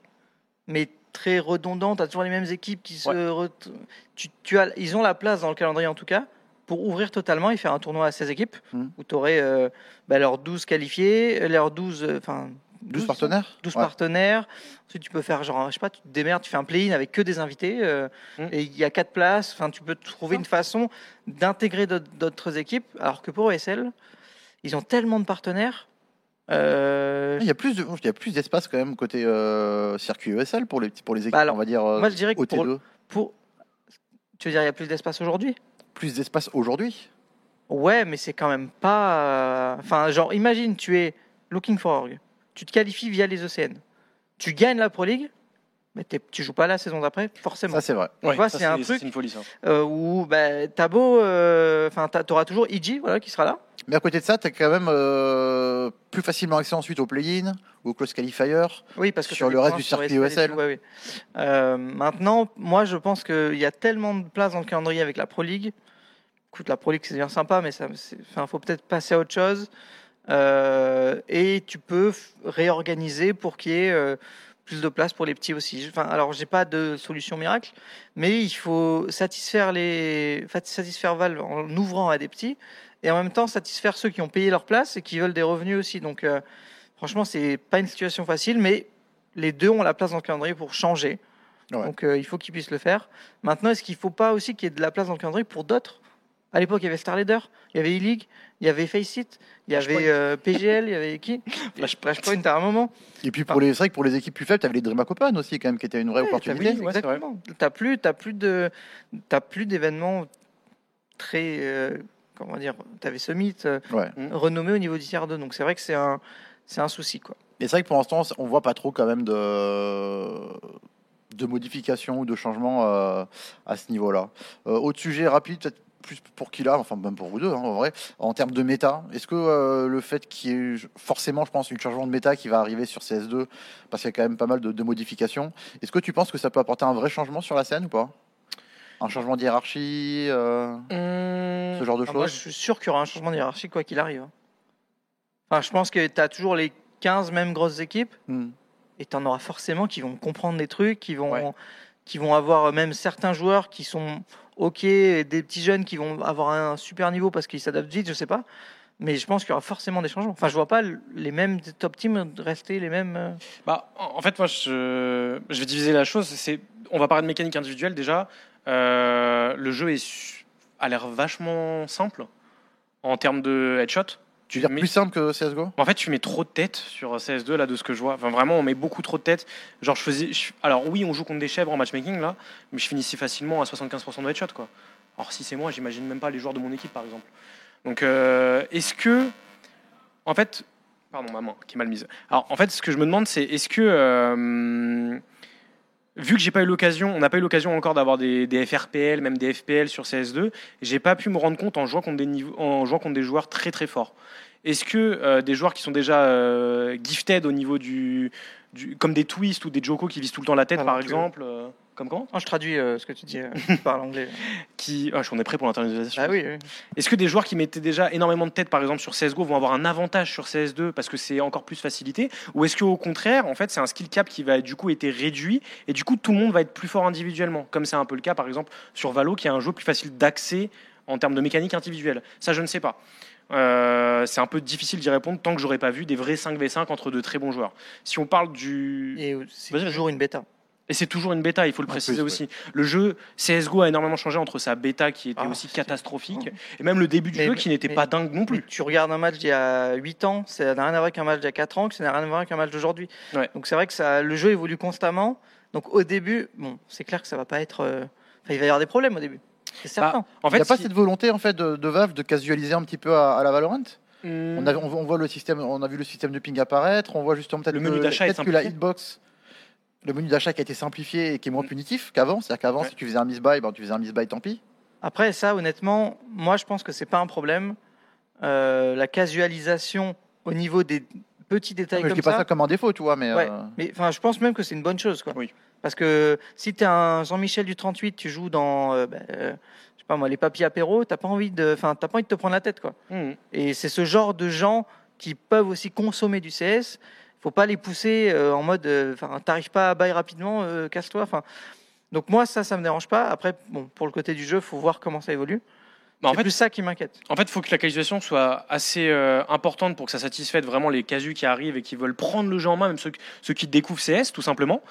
mais très redondants, tu as toujours les mêmes équipes qui se. Tu, tu as, ils ont la place dans le calendrier en tout cas pour ouvrir totalement et faire un tournoi à 16 équipes Mhm. où tu aurais leurs 12 qualifiés, leurs 12. euh, Enfin. 12 partenaires 12 Ouais. partenaires. Ensuite, tu peux faire genre, je sais pas, tu te démerdes, tu fais un play-in avec que des invités euh, Mm. et il y a quatre places. Enfin, tu peux trouver une façon d'intégrer d'autres- équipes. Alors que pour OSL, ils ont tellement de partenaires. euh, Il y a plus de, il y a plus d'espace quand même côté euh, circuit ESL pour les pour les équipes, Bah alors, on va dire euh, moi, je dirais que pour, OT2. pour- tu veux dire, il y a plus d'espace aujourd'hui? Plus d'espace aujourd'hui. Ouais, mais c'est quand même pas. euh, Enfin, genre, imagine, tu es Looking for Org, tu te qualifies via les ECN, tu gagnes la Pro League, mais tu joues pas la saison d'après, forcément. Ça c'est vrai. Ouais, vois, c'est un truc- une folie, ça. euh, où bah, t'as beau, euh, enfin, t'auras toujours EG, voilà, qui sera là. Mais à côté de ça, tu as quand même euh, plus facilement accès ensuite au play-in ou au close qualifier. Oui, parce que Sur le reste du circuit ESL. ouais, ouais. Euh, maintenant, moi, je pense qu'il y a tellement de place dans le calendrier avec la Pro League. Écoute, la Pro League, c'est bien sympa, mais enfin, faut peut-être passer à autre chose. Euh, et tu peux réorganiser pour qu'il y ait euh, plus de place pour les petits aussi. Enfin, alors, j'ai pas de solution miracle, mais il faut satisfaire les, fa- satisfaire Valve en ouvrant à des petits, et en même temps satisfaire ceux qui ont payé leur place et qui veulent des revenus aussi. Donc, euh, franchement, c'est pas une situation facile, mais les deux ont la place dans le calendrier pour changer. Ouais. Donc, euh, il faut qu'ils puissent le faire. Maintenant, est-ce qu'il faut pas aussi qu'il y ait de la place dans le calendrier pour d'autres? À l'époque, il y avait Star Leader, il y avait E-League, il y avait Faceit, il y avait euh, PGL, il y avait qui? Flash- Flashpoint à un moment. Et puis pour les, c'est vrai que pour les équipes plus faibles, tu avais les Dream Open aussi quand même qui était une vraie Ouais, opportunité. Oui, ouais, exactement. Plus, t'as plus t'as plus d'événements très, euh, comment dire, t'avais Summit euh, Ouais. renommé au niveau du tiers 2, donc c'est vrai que c'est un, c'est un souci quoi. Et c'est vrai que pour l'instant, on voit pas trop quand même de, de modifications ou de changements euh, à ce niveau-là. Euh, autre sujet rapide, peut-être plus pour Kila, enfin même pour vous deux hein, en vrai, en termes de méta, est-ce que euh, le fait qu'il y ait forcément, je pense, une changement de méta qui va arriver sur CS2, parce qu'il y a quand même pas mal de, de modifications, est-ce que tu penses que ça peut apporter un vrai changement sur la scène ou pas? Un changement de hiérarchie, euh, Hum, ce genre de Ah, moi, je choses suis sûr qu'il y aura un changement de hiérarchie quoi qu'il arrive. Enfin, je pense que t'as toujours les 15 mêmes grosses équipes. Hmm. et tu en auras forcément qui vont comprendre des trucs, qui vont, Ouais. qui vont avoir même certains joueurs qui sont OK, et des petits jeunes qui vont avoir un super niveau parce qu'ils s'adaptent vite, je sais pas. Mais je pense qu'il y aura forcément des changements. Enfin, je vois pas les mêmes top teams rester les mêmes. euh, Bah, en en fait, moi, je, je vais diviser la chose. C'est, on va parler de mécanique individuelle déjà. Euh, le jeu est a l'air vachement simple en termes de headshot. Tu veux dire mets- plus simple que CSGO En fait, tu mets trop de têtes sur CS2 là de ce que je vois. Enfin, vraiment, on met beaucoup trop de têtes. Genre, je faisais. je- Alors oui, on joue contre des chèvres en matchmaking là, mais je finissais facilement à 75% de headshot quoi. Alors si c'est moi, j'imagine même pas les joueurs de mon équipe par exemple. Donc, euh, est-ce que, en fait, pardon, maman qui est mal mise. Alors en fait, ce que je me demande, c'est est-ce que euh, Vu que j'ai pas eu l'occasion, on n'a pas eu l'occasion encore d'avoir des, des FRPL, même des FPL sur CS2, j'ai pas pu me rendre compte en jouant contre des, niveaux, en jouant contre des joueurs très très forts. Est-ce que euh, des joueurs qui sont déjà euh, gifted au niveau du, du- comme des twists ou des joko qui visent tout le temps la tête Pas par plus. exemple, euh, comme comment Non, je traduis euh, ce que tu dis euh, par l'anglais. Qui, ah, on est prêt pour l'internationalisation. Ah oui, oui. Est-ce que des joueurs qui mettaient déjà énormément de tête, par exemple sur CSGO, vont avoir un avantage sur CS2 parce que c'est encore plus facilité? Ou est-ce qu'au contraire, en fait, c'est un skill cap qui va du coup été réduit et du coup tout le monde va être plus fort individuellement? Comme c'est un peu le cas, par exemple, sur Valo, qui est un jeu plus facile d'accès en termes de mécanique individuelle. Ça, je ne sais pas. Euh, c'est un peu difficile d'y répondre tant que j'aurais pas vu des vrais 5v5 entre de très bons joueurs. Si on parle du. Et c'est toujours une bêta. Et c'est toujours une bêta, il faut le préciser plus, aussi. Le jeu CSGO a énormément changé entre sa bêta qui était Ah, aussi catastrophique et même le début du Mais- jeu qui n'était pas dingue non plus. tu regardes un match d'il y a 8 ans, ça n'a rien à voir avec un match d'il y a 4 ans, que ça n'a rien à voir avec un match d'aujourd'hui. Ouais. Donc c'est vrai que ça, le jeu évolue constamment. Donc au début, bon, c'est clair que ça va pas être. euh, enfin, il va y avoir des problèmes au début. C'est certain. En Il n'y a pas si- cette volonté en fait de, de Valve de casualiser un petit peu à, à la Valorant? Hmm. on, a, on, voit- on voit le système, on a vu le système de ping apparaître, on voit justement peut-être Le menu d'achat peut-être que la hitbox, le menu d'achat qui a été simplifié et qui est moins punitif qu'avant. C'est-à-dire qu'avant, Ouais. si tu faisais un miss-buy, ben, tu faisais un miss-buy, tant pis. Après ça, honnêtement, moi je pense que c'est pas un problème. Euh, la casualisation au niveau des petits détails Mais je comme dis pas ça. comme un défaut, tu vois, mais Ouais. euh, Mais enfin, je pense même que c'est une bonne chose, quoi. Oui. Parce que si tu es un Jean-Michel du 38, tu joues dans, euh, ben, je sais pas moi, les papiers apéro, t'as pas envie de, enfin, t'as pas envie de te prendre la tête, quoi. Hmm. Et c'est ce genre de gens qui peuvent aussi consommer du CS. Faut pas les pousser euh, en mode, euh, enfin, t'arrives pas à bail rapidement, euh, casse-toi. Enfin, donc moi ça, ça me dérange pas. Après, bon, pour le côté du jeu, faut voir comment ça évolue. Bah, en c'est fait, plus ça qui m'inquiète. En fait, il faut que la qualification soit assez euh, importante pour que ça satisfasse vraiment les casus qui arrivent et qui veulent prendre le jeu en main, même ceux, ceux qui découvrent CS, tout simplement.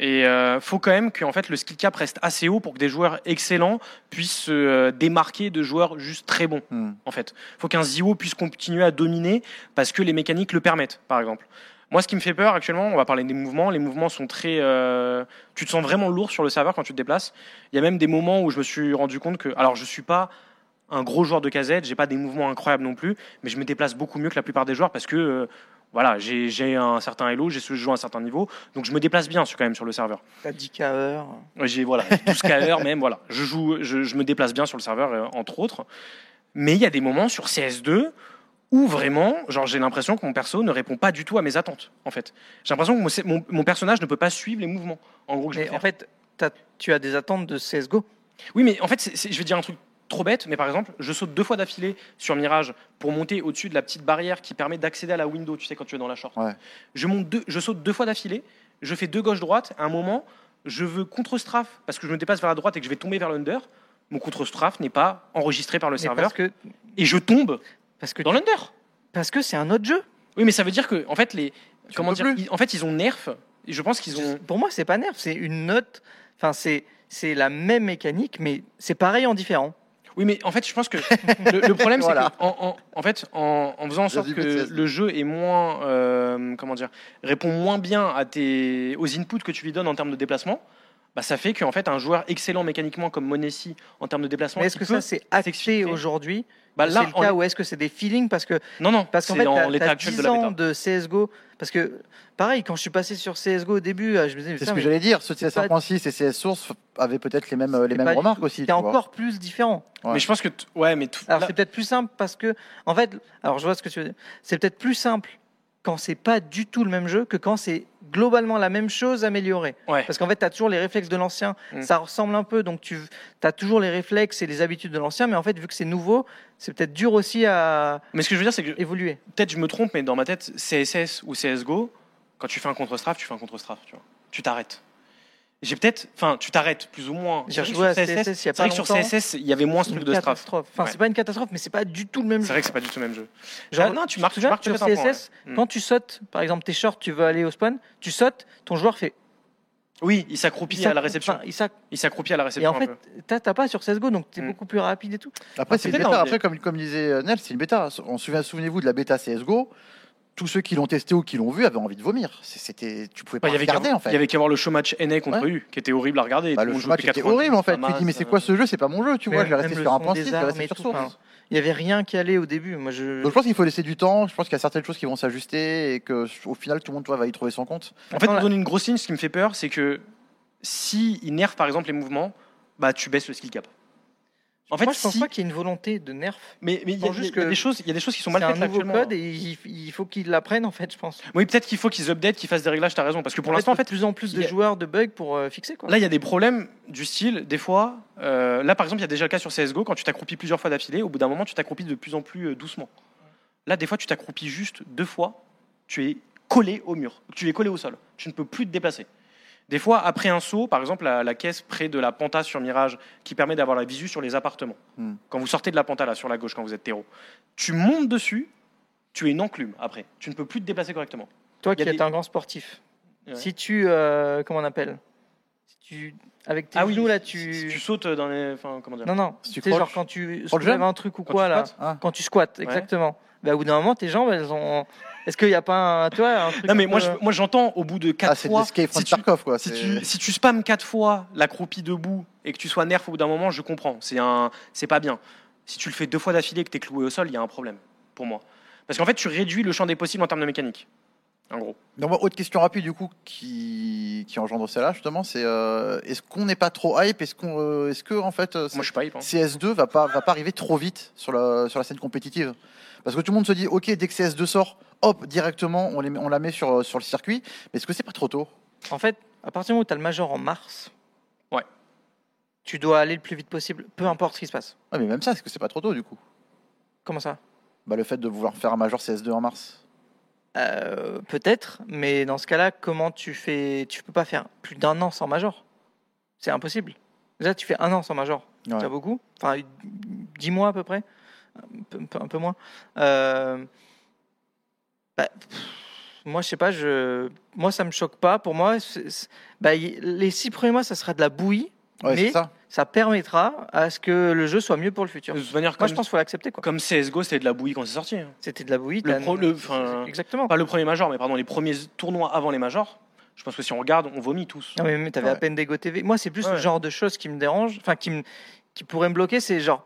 Et euh, faut quand même que en fait, le skill cap reste assez haut pour que des joueurs excellents puissent se euh, démarquer de joueurs juste très bons. hmm. En fait, faut qu'un Zio puisse continuer à dominer parce que les mécaniques le permettent, par exemple. Moi, ce qui me fait peur actuellement, on va parler des mouvements. Les mouvements sont très. euh, tu te sens vraiment lourd sur le serveur quand tu te déplaces. Il y a même des moments où je me suis rendu compte que. Alors, je suis pas un gros joueur de casette, j'ai pas des mouvements incroyables non plus, mais je me déplace beaucoup mieux que la plupart des joueurs parce que. euh, voilà, j'ai un certain elo, j'ai ce jeu à un certain niveau, donc je me déplace bien sur- quand même sur le serveur. T'as 10 heures. Ouais, J'ai voilà, 12 KR même, voilà. Je joue, je, je me déplace bien sur le serveur euh, entre autres. Mais il y a des moments sur CS2 où vraiment, genre j'ai l'impression que mon perso ne répond pas du tout à mes attentes en fait. J'ai l'impression que mon, mon- mon personnage ne peut pas suivre les mouvements. En gros, que Mais en fait, tu as des attentes de CS:GO. Oui, mais en fait, je vais dire un truc trop bête, mais par exemple, je saute deux fois d'affilée sur Mirage pour monter au-dessus de la petite barrière qui permet d'accéder à la window, tu sais, quand tu es dans la short. Ouais. Je, monte deux, je saute deux fois d'affilée, je fais deux gauche-droite, à un moment, je veux contre-strafe parce que je me dépasse vers la droite et que je vais tomber vers l'under. Mon contre-strafe n'est pas enregistré par le Mais serveur parce que et je tombe parce que dans l'under. parce que c'est un autre jeu. Oui, mais ça veut dire que, en fait, les. Tu Comment dire ils- En fait, ils ont nerf. Et je pense qu'ils ont. Pour moi, c'est pas nerf, c'est une note. Enfin, c'est c'est la même mécanique, mais c'est pareil en différent. Oui, mais en fait, je pense que le, le problème, Voilà. c'est que, en, en- en fait, en, en faisant en sorte que de CS2. le jeu est moins, euh, comment dire, répond moins bien à tes, aux inputs que tu lui donnes en termes de déplacement, bah, ça fait qu'en fait, un joueur excellent mécaniquement comme Monessi en termes de déplacement, est-ce que peut ça c'est s'exfiltrer. aujourd'hui bah, C'est là, le en- cas ou est-ce que c'est des feelings parce que non, non, parce qu'en c'est fait en l'état actuel 10 de la ans de CS:GO parce que pareil quand je suis passé sur CS:GO au début, euh, je me disais C'est ce que j'allais dire. Ceux de c'est pas- CS1.6 et CS Source avaient peut-être les mêmes, les c'est mêmes remarques aussi. c'est encore plus différent. Ouais. Mais je pense que, t- ouais, mais tout, Alors là- c'est peut-être plus simple parce que en fait, alors je vois ce que tu veux dire. C'est peut-être plus simple quand c'est pas du tout le même jeu que quand c'est globalement la même chose améliorée. ouais. Parce qu'en fait, tu as toujours les réflexes de l'ancien, Mm. ça ressemble un peu, donc tu as toujours les réflexes et les habitudes de l'ancien, mais en fait, vu que c'est nouveau, c'est peut-être dur aussi à Mais ce que je veux dire, c'est que évoluer. peut-être je me trompe, mais dans ma tête, CSS ou CSGO, quand tu fais un contre-strafe, tu fais un contre-strafe, tu vois. Tu t'arrêtes. J'ai peut-être, enfin, tu t'arrêtes plus ou moins. J'ai C'est rejoué à CSS il y a c'est pas vrai que sur. CSS, il y avait moins ce Une truc de strafe. catastrophe. Enfin, Ouais. c'est pas une catastrophe, mais c'est pas du tout le même C'est jeu. vrai que c'est pas du tout le même jeu. Genre, Ah, non, tu te marques, tu marques sur point, CSS, ouais. Mm. quand tu sautes, par exemple, tes shorts, tu veux aller au spawn, tu sautes, ton joueur fait. Oui, il s'accroupit à la réception. il s'ac- Il s'accroupit à la Et réception en un fait, t'as t'as pas sur CSGO, donc t'es Mm. beaucoup plus rapide et tout. Après, Ah, c'est une bêta. Après, comme, comme disait euh, Nel, c'est une bêta. On se souvient- Souvenez-vous de la bêta CSGO. Tous ceux qui l'ont testé ou qui l'ont vu avaient envie de vomir. C'était, tu pouvais pas Bah, il y avait qu'à regarder en fait. il y avait qu'à voir le showmatch NA contre Ouais. U, qui était horrible à regarder. Bah, le monde match était 90, horrible en fait. Tu dis mais c'est quoi ce jeu C'est pas mon jeu, tu Mais vois. Je resté le sur un son point des 6, je resté et sur source. Il y avait rien qui allait au début. Moi, je. Donc je pense qu'il faut laisser du temps. Je pense qu'il y a certaines choses qui vont s'ajuster et que au final tout le monde toi, va y trouver son compte. En fait, on donne une grosse ligne. Ce qui me fait peur, c'est que si il nerf par exemple les mouvements, bah tu baisses le skill cap. En fait, Moi, je pense si- pas qu'il y ait une volonté de nerf. mais il y, a- des choses, il y a des choses qui sont mal un faites là, nouveau actuellement. code et il, il faut qu'ils l'apprennent en fait, je pense. Oui, peut-être qu'il faut qu'ils updatent, qu'ils fassent des réglages. T'as raison, parce que pour l'instant, en fait, de plus en plus de a- joueurs de bugs pour euh, fixer quoi. Là, il y a des problèmes du style, des fois, euh, là par exemple, il y a déjà le cas sur CSGO, quand tu t'accroupis plusieurs fois d'affilée, au bout d'un moment, tu t'accroupis de plus en plus euh, doucement. Là, des fois, tu t'accroupis juste deux fois, tu es collé au mur, tu es collé au sol, tu ne peux plus te déplacer. Des fois, après un saut, par exemple, la, la caisse près de la penta sur Mirage, qui permet d'avoir la visu sur les appartements. Hmm. Quand vous sortez de la penta, là, sur la gauche, quand vous êtes terreau, tu montes dessus, tu es une enclume après. Tu ne peux plus te déplacer correctement. Toi qui a es des- un grand sportif, Ouais. si tu. euh, comment on appelle? Tu, avec tes Ah oui, genoux là, si- tu. si tu sautes dans les. Enfin, comment dire? Non, non. Si Tu sais, genre quand tu soulèves un truc ou Quand quoi là. Ah. Quand tu squattes, exactement. Bah, au bout d'un moment, tes jambes, elles ont. Est-ce qu'il n'y a pas un, tu vois, un truc Non, mais moi, peu- je- moi, j'entends au bout de Ah, 4 c'est de fois. from si tu- Tarkov, quoi. Si c'est- tu, si tu spams quatre fois l'accroupi debout et que tu sois nerf au bout d'un moment, je comprends. C'est un, c'est pas bien. Si tu le fais deux fois d'affilée et que tu es cloué au sol, il y a un problème pour moi. Parce qu'en fait, tu réduis le champ des possibles en termes de mécanique. En gros. Donc, moi, autre question rapide, du coup, qui, qui engendre celle-là, justement, c'est euh, est-ce qu'on n'est pas trop hype? Est-ce qu'on, euh, est-ce que, en fait, euh, Moi, je suis pas hype. hein. CS2 va pas, va pas arriver trop vite sur la, sur la scène compétitive? Parce que tout le monde se dit, ok, dès que CS2 sort, hop, directement, on, les, met- on la met sur, sur le circuit. Mais est-ce que c'est pas trop tôt? En fait, à partir du moment où tu as le major en mars, Ouais. tu dois aller le plus vite possible, peu importe ce qui se passe. Ouais, mais même ça, est-ce que c'est pas trop tôt, du coup? Comment ça? Bah, Le fait de vouloir faire un major CS2 en mars. Euh, Peut-être, mais dans ce cas-là, comment tu fais Tu peux pas faire plus d'un an sans major? C'est impossible. Déjà, tu fais un an sans major. Ouais. C'est beaucoup. Enfin, dix mois à peu près. Peu- un peu moins. Euh, bah, pff, moi, je sais pas. Je, moi, ça me choque pas. Pour moi, c'est- c'est- bah, y- les six premiers mois, ça sera de la bouillie, Ouais, mais ça. ça permettra à ce que le jeu soit mieux pour le futur. De toute manière, Moi, comme, je pense qu'il faut l'accepter. quoi. comme CSGO, c'était de la bouillie quand c'est sorti. hein. C'était de la bouillie. Le pro- le- enfin, Exactement. Pas le premier major, mais pardon, les premiers tournois avant les majors. Je pense que si on regarde, on vomit tous. Non, mais t'avais Ouais. à peine des TV. Moi, c'est plus le genre de choses qui me dérange, enfin, qui, me, qui pourrait me bloquer, c'est genre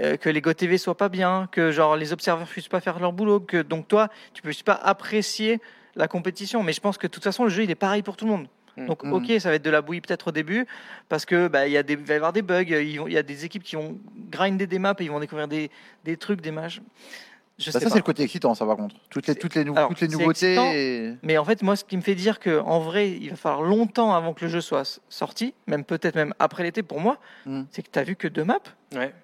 euh, que les Go TV soient pas bien, que genre les observateurs puissent pas faire leur boulot, que donc toi, tu puisses pas apprécier la compétition. Mais je pense que de toute façon, le jeu, il est pareil pour tout le monde. Mm. Donc, Mm. ok, ça va être de la bouillie peut-être au début, parce que bah, y a des, va y avoir des bugs, vont- il y a des équipes qui vont grinder des maps et ils vont découvrir des, des trucs, des matchs. Je Bah, sais ça, c'est le côté excitant, ça, par contre. Toutes les, toutes les, nou- Alors, toutes les c'est nouveautés. et- Mais en fait, moi, ce qui me fait dire que en vrai, il va falloir longtemps avant que le jeu soit sorti, même peut-être même après l'été pour moi, Mm. c'est que tu as vu que deux maps, Ouais.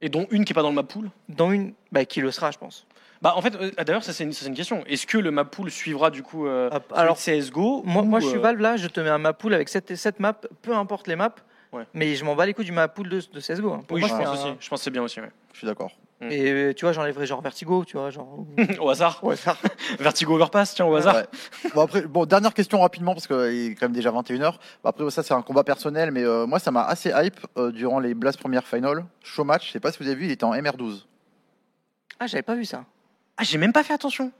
Et dont une qui est pas dans le map pool. dont une bah, qui le sera, je pense. Bah, en fait, euh, d'ailleurs, ça c'est une, ça, c'est une question. Est-ce que le map pool suivra du coup euh, Ah, celui alors, de CSGO Moi, ou, moi, je suis euh, Valve là, je te mets un map pool avec 7, sept maps, peu importe les maps, Ouais. mais je m'en bats les couilles du map pool de, de CSGO. hein. Pour Oui, moi, je c'est pense un- aussi. Je pense que c'est bien aussi. ouais. Je suis d'accord. Et euh, tu vois, j'enlèverais genre Vertigo, tu vois, genre. au hasard. Ouais, ça. Vertigo Overpass, tiens, au hasard. Ouais. Bon, après, bon, dernière question rapidement, parce qu'il est quand même déjà 21h. Après, ça, c'est un combat personnel, mais euh, moi, ça m'a assez hype euh, durant les Blast premières finals. Show match, je sais pas si vous avez vu, il était en MR12. Ah, j'avais pas vu ça. Ah, j'ai même pas fait attention.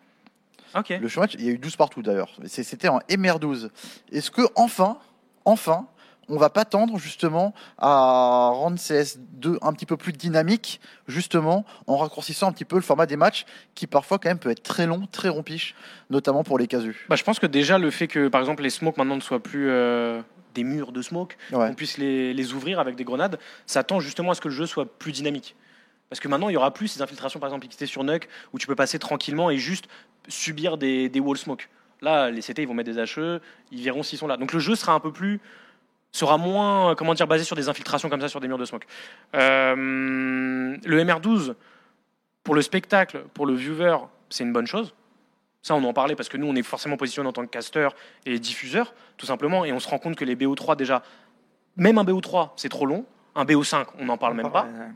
Ok. Le show match, il y a eu 12 partout d'ailleurs. C'était en MR12. Est-ce que, enfin, enfin, on va pas tendre justement à rendre CS2 un petit peu plus dynamique, justement, en raccourcissant un petit peu le format des matchs, qui parfois, quand même, peut être très long, très rompiche, notamment pour les casus. Bah, je pense que déjà le fait que par exemple les smokes maintenant ne soient plus euh, des murs de smoke, Ouais. on puisse les, les ouvrir avec des grenades, ça tend justement à ce que le jeu soit plus dynamique. Parce que maintenant il y aura plus ces infiltrations par exemple qui étaient sur Nuck où tu peux passer tranquillement et juste subir des, des wall smoke. Là les CT ils vont mettre des HE, ils verront s'ils sont là. Donc le jeu sera un peu plus sera moins euh, comment dire basé sur des infiltrations comme ça sur des murs de smoke. Euh, le MR12 pour le spectacle, pour le viewer, c'est une bonne chose. Ça, on en parlait parce que nous, on est forcément positionné en tant que caster et diffuseur, tout simplement, et on se rend compte que les BO3, déjà, même un BO3, c'est trop long. Un BO5, on n'en parle même pas. Ouais.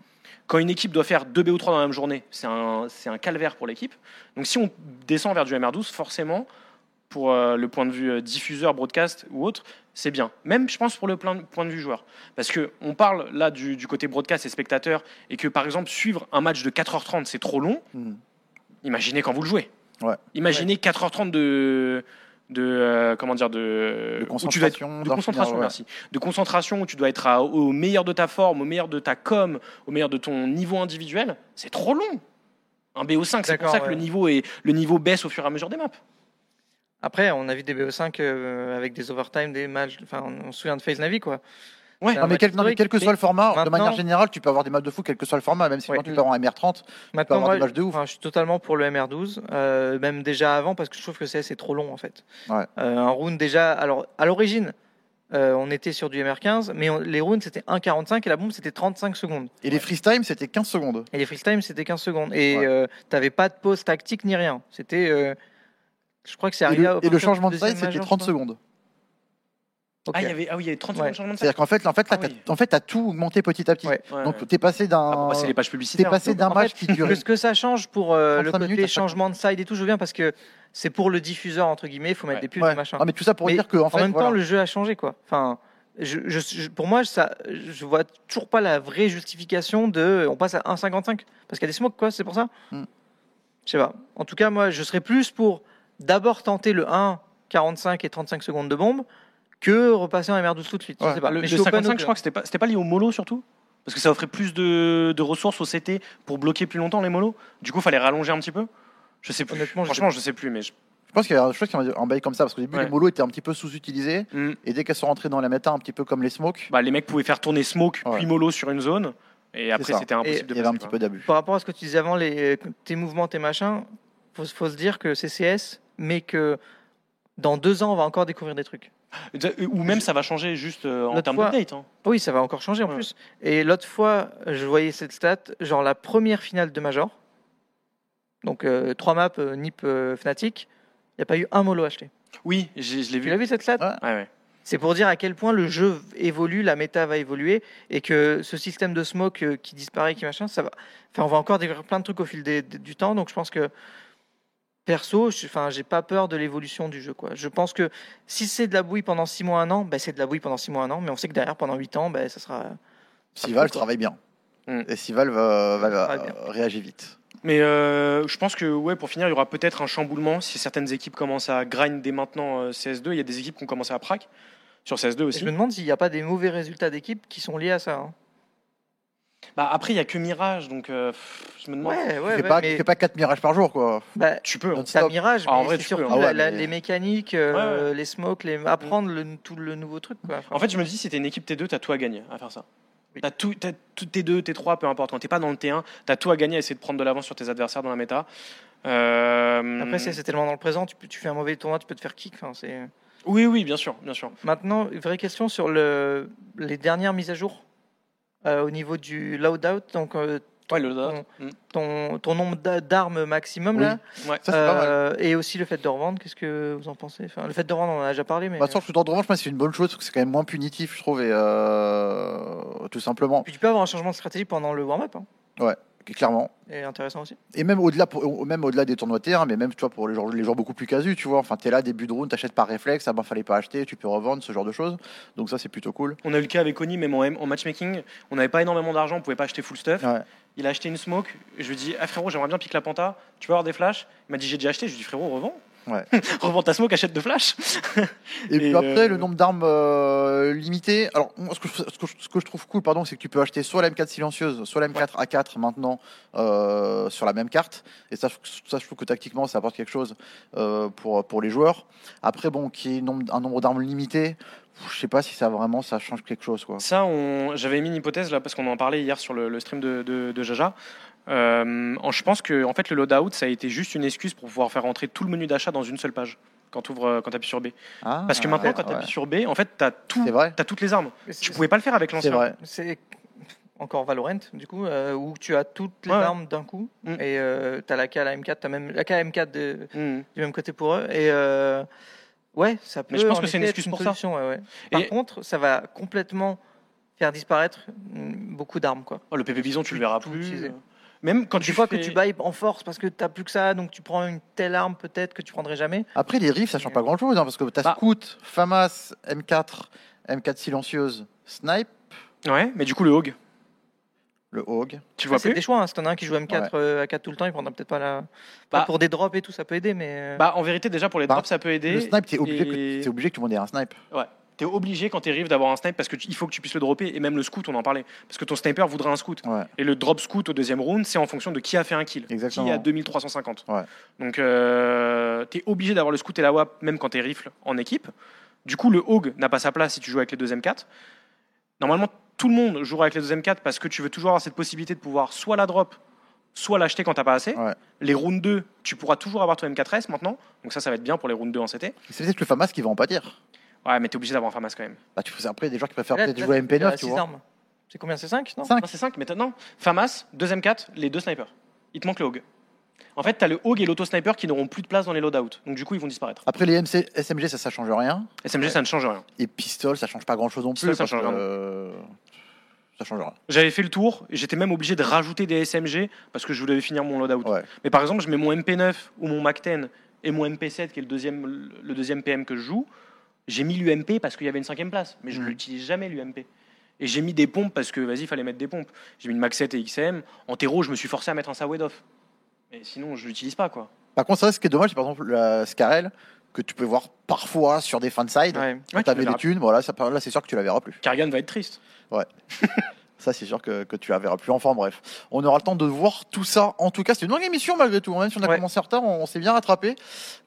Quand une équipe doit faire deux BO3 dans la même journée, c'est un, c'est un calvaire pour l'équipe. Donc si on descend vers du MR12, forcément, pour euh, le point de vue euh, diffuseur, broadcast ou autre, c'est bien. Même, je pense, pour le plein- point de vue joueur. Parce que on parle là du, du côté broadcast et spectateur, et que par exemple, suivre un match de 4h30, c'est trop long. Mhm. Imaginez quand vous le jouez. Ouais. Imaginez 4h30 de. de euh, comment dire de, De où tu dois être- concentration, de concentration ouais. merci de concentration où tu dois être à- au meilleur de ta forme au meilleur de ta com au meilleur de ton niveau individuel c'est trop long un BO5 c'est pour ça que ouais. le niveau est le niveau baisse au fur et à mesure des maps Après, on a vu des BO5 euh, avec des overtime, des matchs. Enfin, on se souvient de FaZe Navi, quoi. Ouais. Non mais, quel, non, mais historique, quel que soit le format, de manière générale, tu peux avoir des matchs de fou, quel que soit le format, même si Ouais. quand tu pars en MR30, Maintenant, avoir moi, des matchs de ouf. enfin, je suis totalement pour le MR12, euh, même déjà avant, parce que je trouve que c'est trop long en fait. Ouais. Euh, un round déjà, alors à l'origine, euh, on était sur du MR15, mais on- les rounds c'était 1,45 et la bombe c'était 35 secondes. et les freestyle, c'était 15 secondes. Et les freestyle c'était 15 secondes. Et euh, t'avais pas de pause tactique ni rien. C'était. Je crois que c'est Et arrivé le, à- et le partir du changement de side, c'était major, 30 je crois. secondes. Ok. ah il y avait ah oui il y avait 30 Ouais. secondes de changement de C'est-à-dire qu'en fait, en fait, là, Ah t'as- oui. en fait, t'as tout augmenté petit à petit. Ouais. Donc, ouais. t'es passé Ah, pour d'un, passer les pages t'es publicitaires passé d'un match fait, qui durait. Ce que ça change pour euh, le 35 minutes côté fois. changement de side et tout, je viens parce que c'est pour le diffuseur entre guillemets, il faut mettre Ouais. des pubs, Ouais. des machins. Non, mais tout ça pour Mais dire que, en en fait, même voilà. temps, le jeu a changé quoi. Enfin, je, je- je- pour moi, ça, je vois toujours pas la vraie justification de. On passe à 1,55 parce qu'il y a des smokes, quoi. C'est pour ça? Hmm. Je sais pas. En tout cas, moi, je serais plus pour d'abord tenter le 1, 45 et 35 secondes de bombe que repasser en MR12 tout de suite. Je sais pas. Le, Mais le je suis open 55, au- je crois que c'était pas, c'était pas lié au mollo surtout Parce que ça offrait plus de, de ressources au CT pour bloquer plus longtemps les mollos. Du coup, il fallait rallonger un petit peu. Je sais plus. Honnêtement, je sais Franchement, je sais plus, mais je- Je pense qu'il y a, qu'il y a un bail comme ça, parce qu'au début, Ouais. les molos étaient un petit peu sous-utilisés, Hmm. et dès qu'elles sont rentrées dans la méta, un petit peu comme les smokes, bah, les mecs pouvaient faire tourner smoke Ouais. puis mollo sur une zone. Et après, c'était impossible Et de il y avait un petit quoi. peu d'abus. Par rapport à ce que tu disais avant, les, tes mouvements, tes machins, faut, faut se dire que c'est CS, mais que dans deux ans, on va encore découvrir des trucs. Ou même ça va changer juste euh, en termes d'update. hein. Oui, ça va encore changer en Ouais. plus. Et l'autre fois, je voyais cette stat, genre la première finale de Major, donc euh, trois maps, euh, Nip, euh, Fnatic, il n'y a pas eu un mollo acheté. Oui, je l'ai Tu vu. l'as vu cette stat? Ouais. Ouais, ouais. C'est pour dire à quel point le jeu évolue, la méta va évoluer, et que ce système de smoke euh, qui disparaît, qui machin, ça va. Enfin, on va encore découvrir plein de trucs au fil des- des- du temps. Donc, je pense que perso, je- enfin, j'ai pas peur de l'évolution du jeu. Quoi. Je pense que si c'est de la bouille pendant 6 mois, un an, ben, c'est de la bouille pendant 6 mois, un an, mais on sait que derrière, pendant 8 ans, ben, ça sera. Sival quoi. travaille bien. Hmm. Et Sival va, va- va- Travaille bien. réagir vite. Mais euh, je pense que ouais, pour finir, il y aura peut-être un chamboulement si certaines équipes commencent à grind dès maintenant euh, CS2. Il y a des équipes qui ont commencé à prac sur CS2 Et aussi. je me demande s'il n'y a pas des mauvais résultats d'équipe qui sont liés à ça. hein. Bah, après, il y a que Mirage, donc euh, je me demande. Ouais, ouais, tu ouais, fais, pas, tu mais fais pas 4 mirages par jour, quoi. bah, Tu peux. hein. T'as. Mirage, Ah, en mais vrai, c'est tu peux, surtout hein. la- Ah ouais, la- les mécaniques, euh, Ouais, les smokes, les... apprendre le, tout le nouveau truc. Quoi. En fait, je me dis, si t'es une équipe T2, t'as tout à gagner à faire ça. Oui. T'as tout, t'as tout T2, T3, peu importe. Quand t'es pas dans le T1, t'as tout à gagner à essayer de prendre de l'avance sur tes adversaires dans la méta. Euh, Après, c'est c'est tellement dans le présent, tu, fais un mauvais tournoi, tu peux te faire kick. Enfin, c'est... Oui, oui, bien sûr, bien sûr. Maintenant, une vraie question sur le, les dernières mises à jour au niveau du loadout. Donc, euh, Ouais. Mm. ton, ton nombre d'a- d'armes maximum, Oui. là, Ouais. Ça, euh, et aussi le fait de revendre. Qu'est-ce que vous en pensez? Enfin, Le fait de revendre, on en a déjà parlé, mais. Bah, sur le temps de revanche, moi, c'est une bonne chose, parce que c'est quand même moins punitif, je trouve, et euh, tout simplement, Puis tu peux avoir un changement de stratégie pendant le warm-up. Hein. Clairement. Et intéressant aussi. Et même au-delà, même au-delà des tournois terrain, mais même tu vois, pour les joueurs, les joueurs beaucoup plus casus, tu vois. Enfin, t'es là, début de round, t'achètes par réflexe, ah ben fallait pas acheter, tu peux revendre, ce genre de choses. Donc ça, c'est plutôt cool. On a eu le cas avec Oni, même en, en matchmaking, on n'avait pas énormément d'argent, on pouvait pas acheter full stuff. Ouais. Il a acheté une smoke. Je lui dis, ah frérot, j'aimerais bien piquer la panta. Tu peux avoir des flashs? Il m'a dit, j'ai déjà acheté. Je lui dis, frérot, revends. Ouais. revends ta smoke, achète de flash. Et, puis après, euh, le nombre d'armes euh, limité. Alors, ce que, je, ce, que je- ce que je trouve cool, pardon, c'est que tu peux acheter soit la M4 silencieuse, soit la M4 A4 maintenant euh, sur la même carte. Et ça, je- ça, je trouve que tactiquement, ça apporte quelque chose euh, pour, pour les joueurs. Après, bon, qu'il y ait un nombre, un nombre d'armes limité, je sais pas si ça vraiment ça change quelque chose, quoi. Ça, on... j'avais mis une hypothèse là parce qu'on en parlait hier sur le, le stream de, de- de Jaja. Euh, je pense que en fait, le loadout, ça a été juste une excuse pour pouvoir faire rentrer tout le menu d'achat dans une seule page quand tu quand appuies sur B. Ah, Parce que maintenant, quand tu ouais. appuies sur B, en fait, tu as, tout, C'est t'as toutes les armes. C'est- Tu pouvais pas le faire avec C'est l'ancien. vrai. C'est encore Valorant, du coup, euh, où tu as toutes les Ouais. armes d'un coup. Mm. Et tu as la K, la M4, tu as même la K, M4 de, Mhm. du même côté pour eux. Et euh, ouais, ça peut. Mais je pense en que c'est une excuse être pour ça. solution, ouais, ouais. Par Et- contre, ça va complètement faire disparaître mm, beaucoup d'armes. quoi. Oh, le PP Bison, tu le verras plus. Même quand tu fois fais... que tu bailles en force parce que tu plus que ça, donc tu prends une telle arme peut-être que tu prendrais jamais. Après, les riffs, ça change pas grand chose, parce que t'as Bah. Scout, FAMAS, M4, M4 silencieuse, Snipe, Ouais, mais du coup, le Hog, le Hog. tu vois c'est plus des choix. Hein. Si t'en as un qui joue M4 euh, à 4 tout le temps, il prendra peut-être pas la. pas Bah. pour des drops et tout, ça peut aider, mais. euh, Bah, en vérité, déjà, pour les Bah, drops, ça peut aider. Le Snipe, t'es obligé, et- que, obligé que tout le monde ait un Snipe. T'es obligé quand t'es riff d'avoir un snipe parce qu'il faut que tu puisses le dropper et même le scout on en parlait parce que ton sniper voudra un scout Ouais. et le drop scout au deuxième round c'est en fonction de qui a fait un kill Exactement. qui a 2350 Ouais. donc euh, t'es obligé d'avoir le scout et la WAP même quand t'es rifle en équipe du coup le hog n'a pas sa place si tu joues avec les deux M4 normalement tout le monde jouera avec les deux M4 parce que tu veux toujours avoir cette possibilité de pouvoir soit la drop soit l'acheter quand t'as pas assez Ouais. les rounds 2 tu pourras toujours avoir ton M4S maintenant donc ça ça va être bien pour les rounds 2 en CT C'est peut-être le FAMAS qui va en pâtir. Ouais mais t'es obligé d'avoir un FAMAS quand même Bah, tu fais après des gens qui préfèrent peut-être jouer à tu peux faire MP9, tu vois. armes. C'est combien C'est 5 non 5 Non, c'est 5, mais t'as- non. FAMAS, 2 M4, les deux snipers. Il te manque le Hog. En fait, t'as le Hog et l'auto-sniper qui n'auront plus de place dans les loadouts. Donc, du coup, ils vont disparaître. Après les MC, SMG, ça, ça change rien. SMG, ça ne change rien. Et pistol, ça change pas grand chose non plus. Ça parce change que, rien. euh, Ça change rien. J'avais fait le tour, et j'étais même obligé de rajouter des SMG parce que je voulais finir mon loadout. Ouais. Mais par exemple, je mets mon MP9 ou mon Mac 10 et mon MP7 qui est le deuxième, le deuxième PM que je joue. J'ai mis l'UMP parce qu'il y avait une cinquième place, mais je ne Mhm. l'utilise jamais l'UMP. Et j'ai mis des pompes parce que, vas-y, il fallait mettre des pompes. J'ai mis une Max 7 et XM. En terreau, je me suis forcé à mettre un Sawedoff. Mais sinon, je l'utilise pas, quoi. Par contre, vrai, ce qui est dommage, c'est par exemple la Scarel, que tu peux voir parfois sur des fanside. Ouais. Quand Ouais, tu les verras thunes, voilà, ça, là c'est sûr que tu la verras plus. Kargan va être triste. Ça, c'est sûr que, que tu la verras plus. Enfin, bref. On aura le temps de voir tout ça. En tout cas, c'est une longue émission malgré tout. Même si on a Ouais. commencé en retard, on, on s'est bien rattrapé.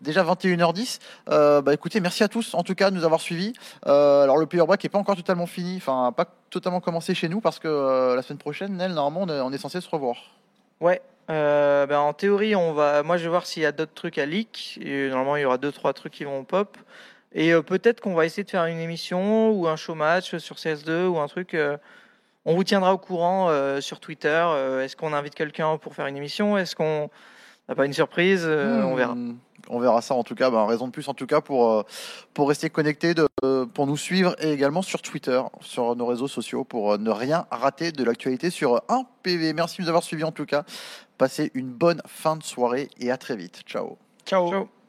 Déjà 21h10. Euh, bah, écoutez, merci à tous, en tout cas, de nous avoir suivis. Euh, alors, le player break n'est pas encore totalement fini. Enfin, pas totalement commencé chez nous parce que euh, la semaine prochaine, Nel, normalement, on est, on est censé se revoir. Ouais. Euh, ben, en théorie, on va. Moi, je vais voir s'il y a d'autres trucs à leak. Et normalement, il y aura deux, trois trucs qui vont pop. Et euh, peut-être qu'on va essayer de faire une émission ou un show match sur CS2 ou un truc. euh, on vous tiendra au courant euh, sur Twitter. Euh, Est-ce qu'on invite quelqu'un pour faire une émission Est-ce qu'on n'a pas une surprise Euh, On verra. Hmm, On verra ça en tout cas, bah, raison de plus en tout cas pour, pour rester connecté, de, pour nous suivre et également sur Twitter, sur nos réseaux sociaux pour ne rien rater de l'actualité sur 1 PV. Merci de nous avoir suivis en tout cas. Passez une bonne fin de soirée et à très vite. Ciao. Ciao. Ciao.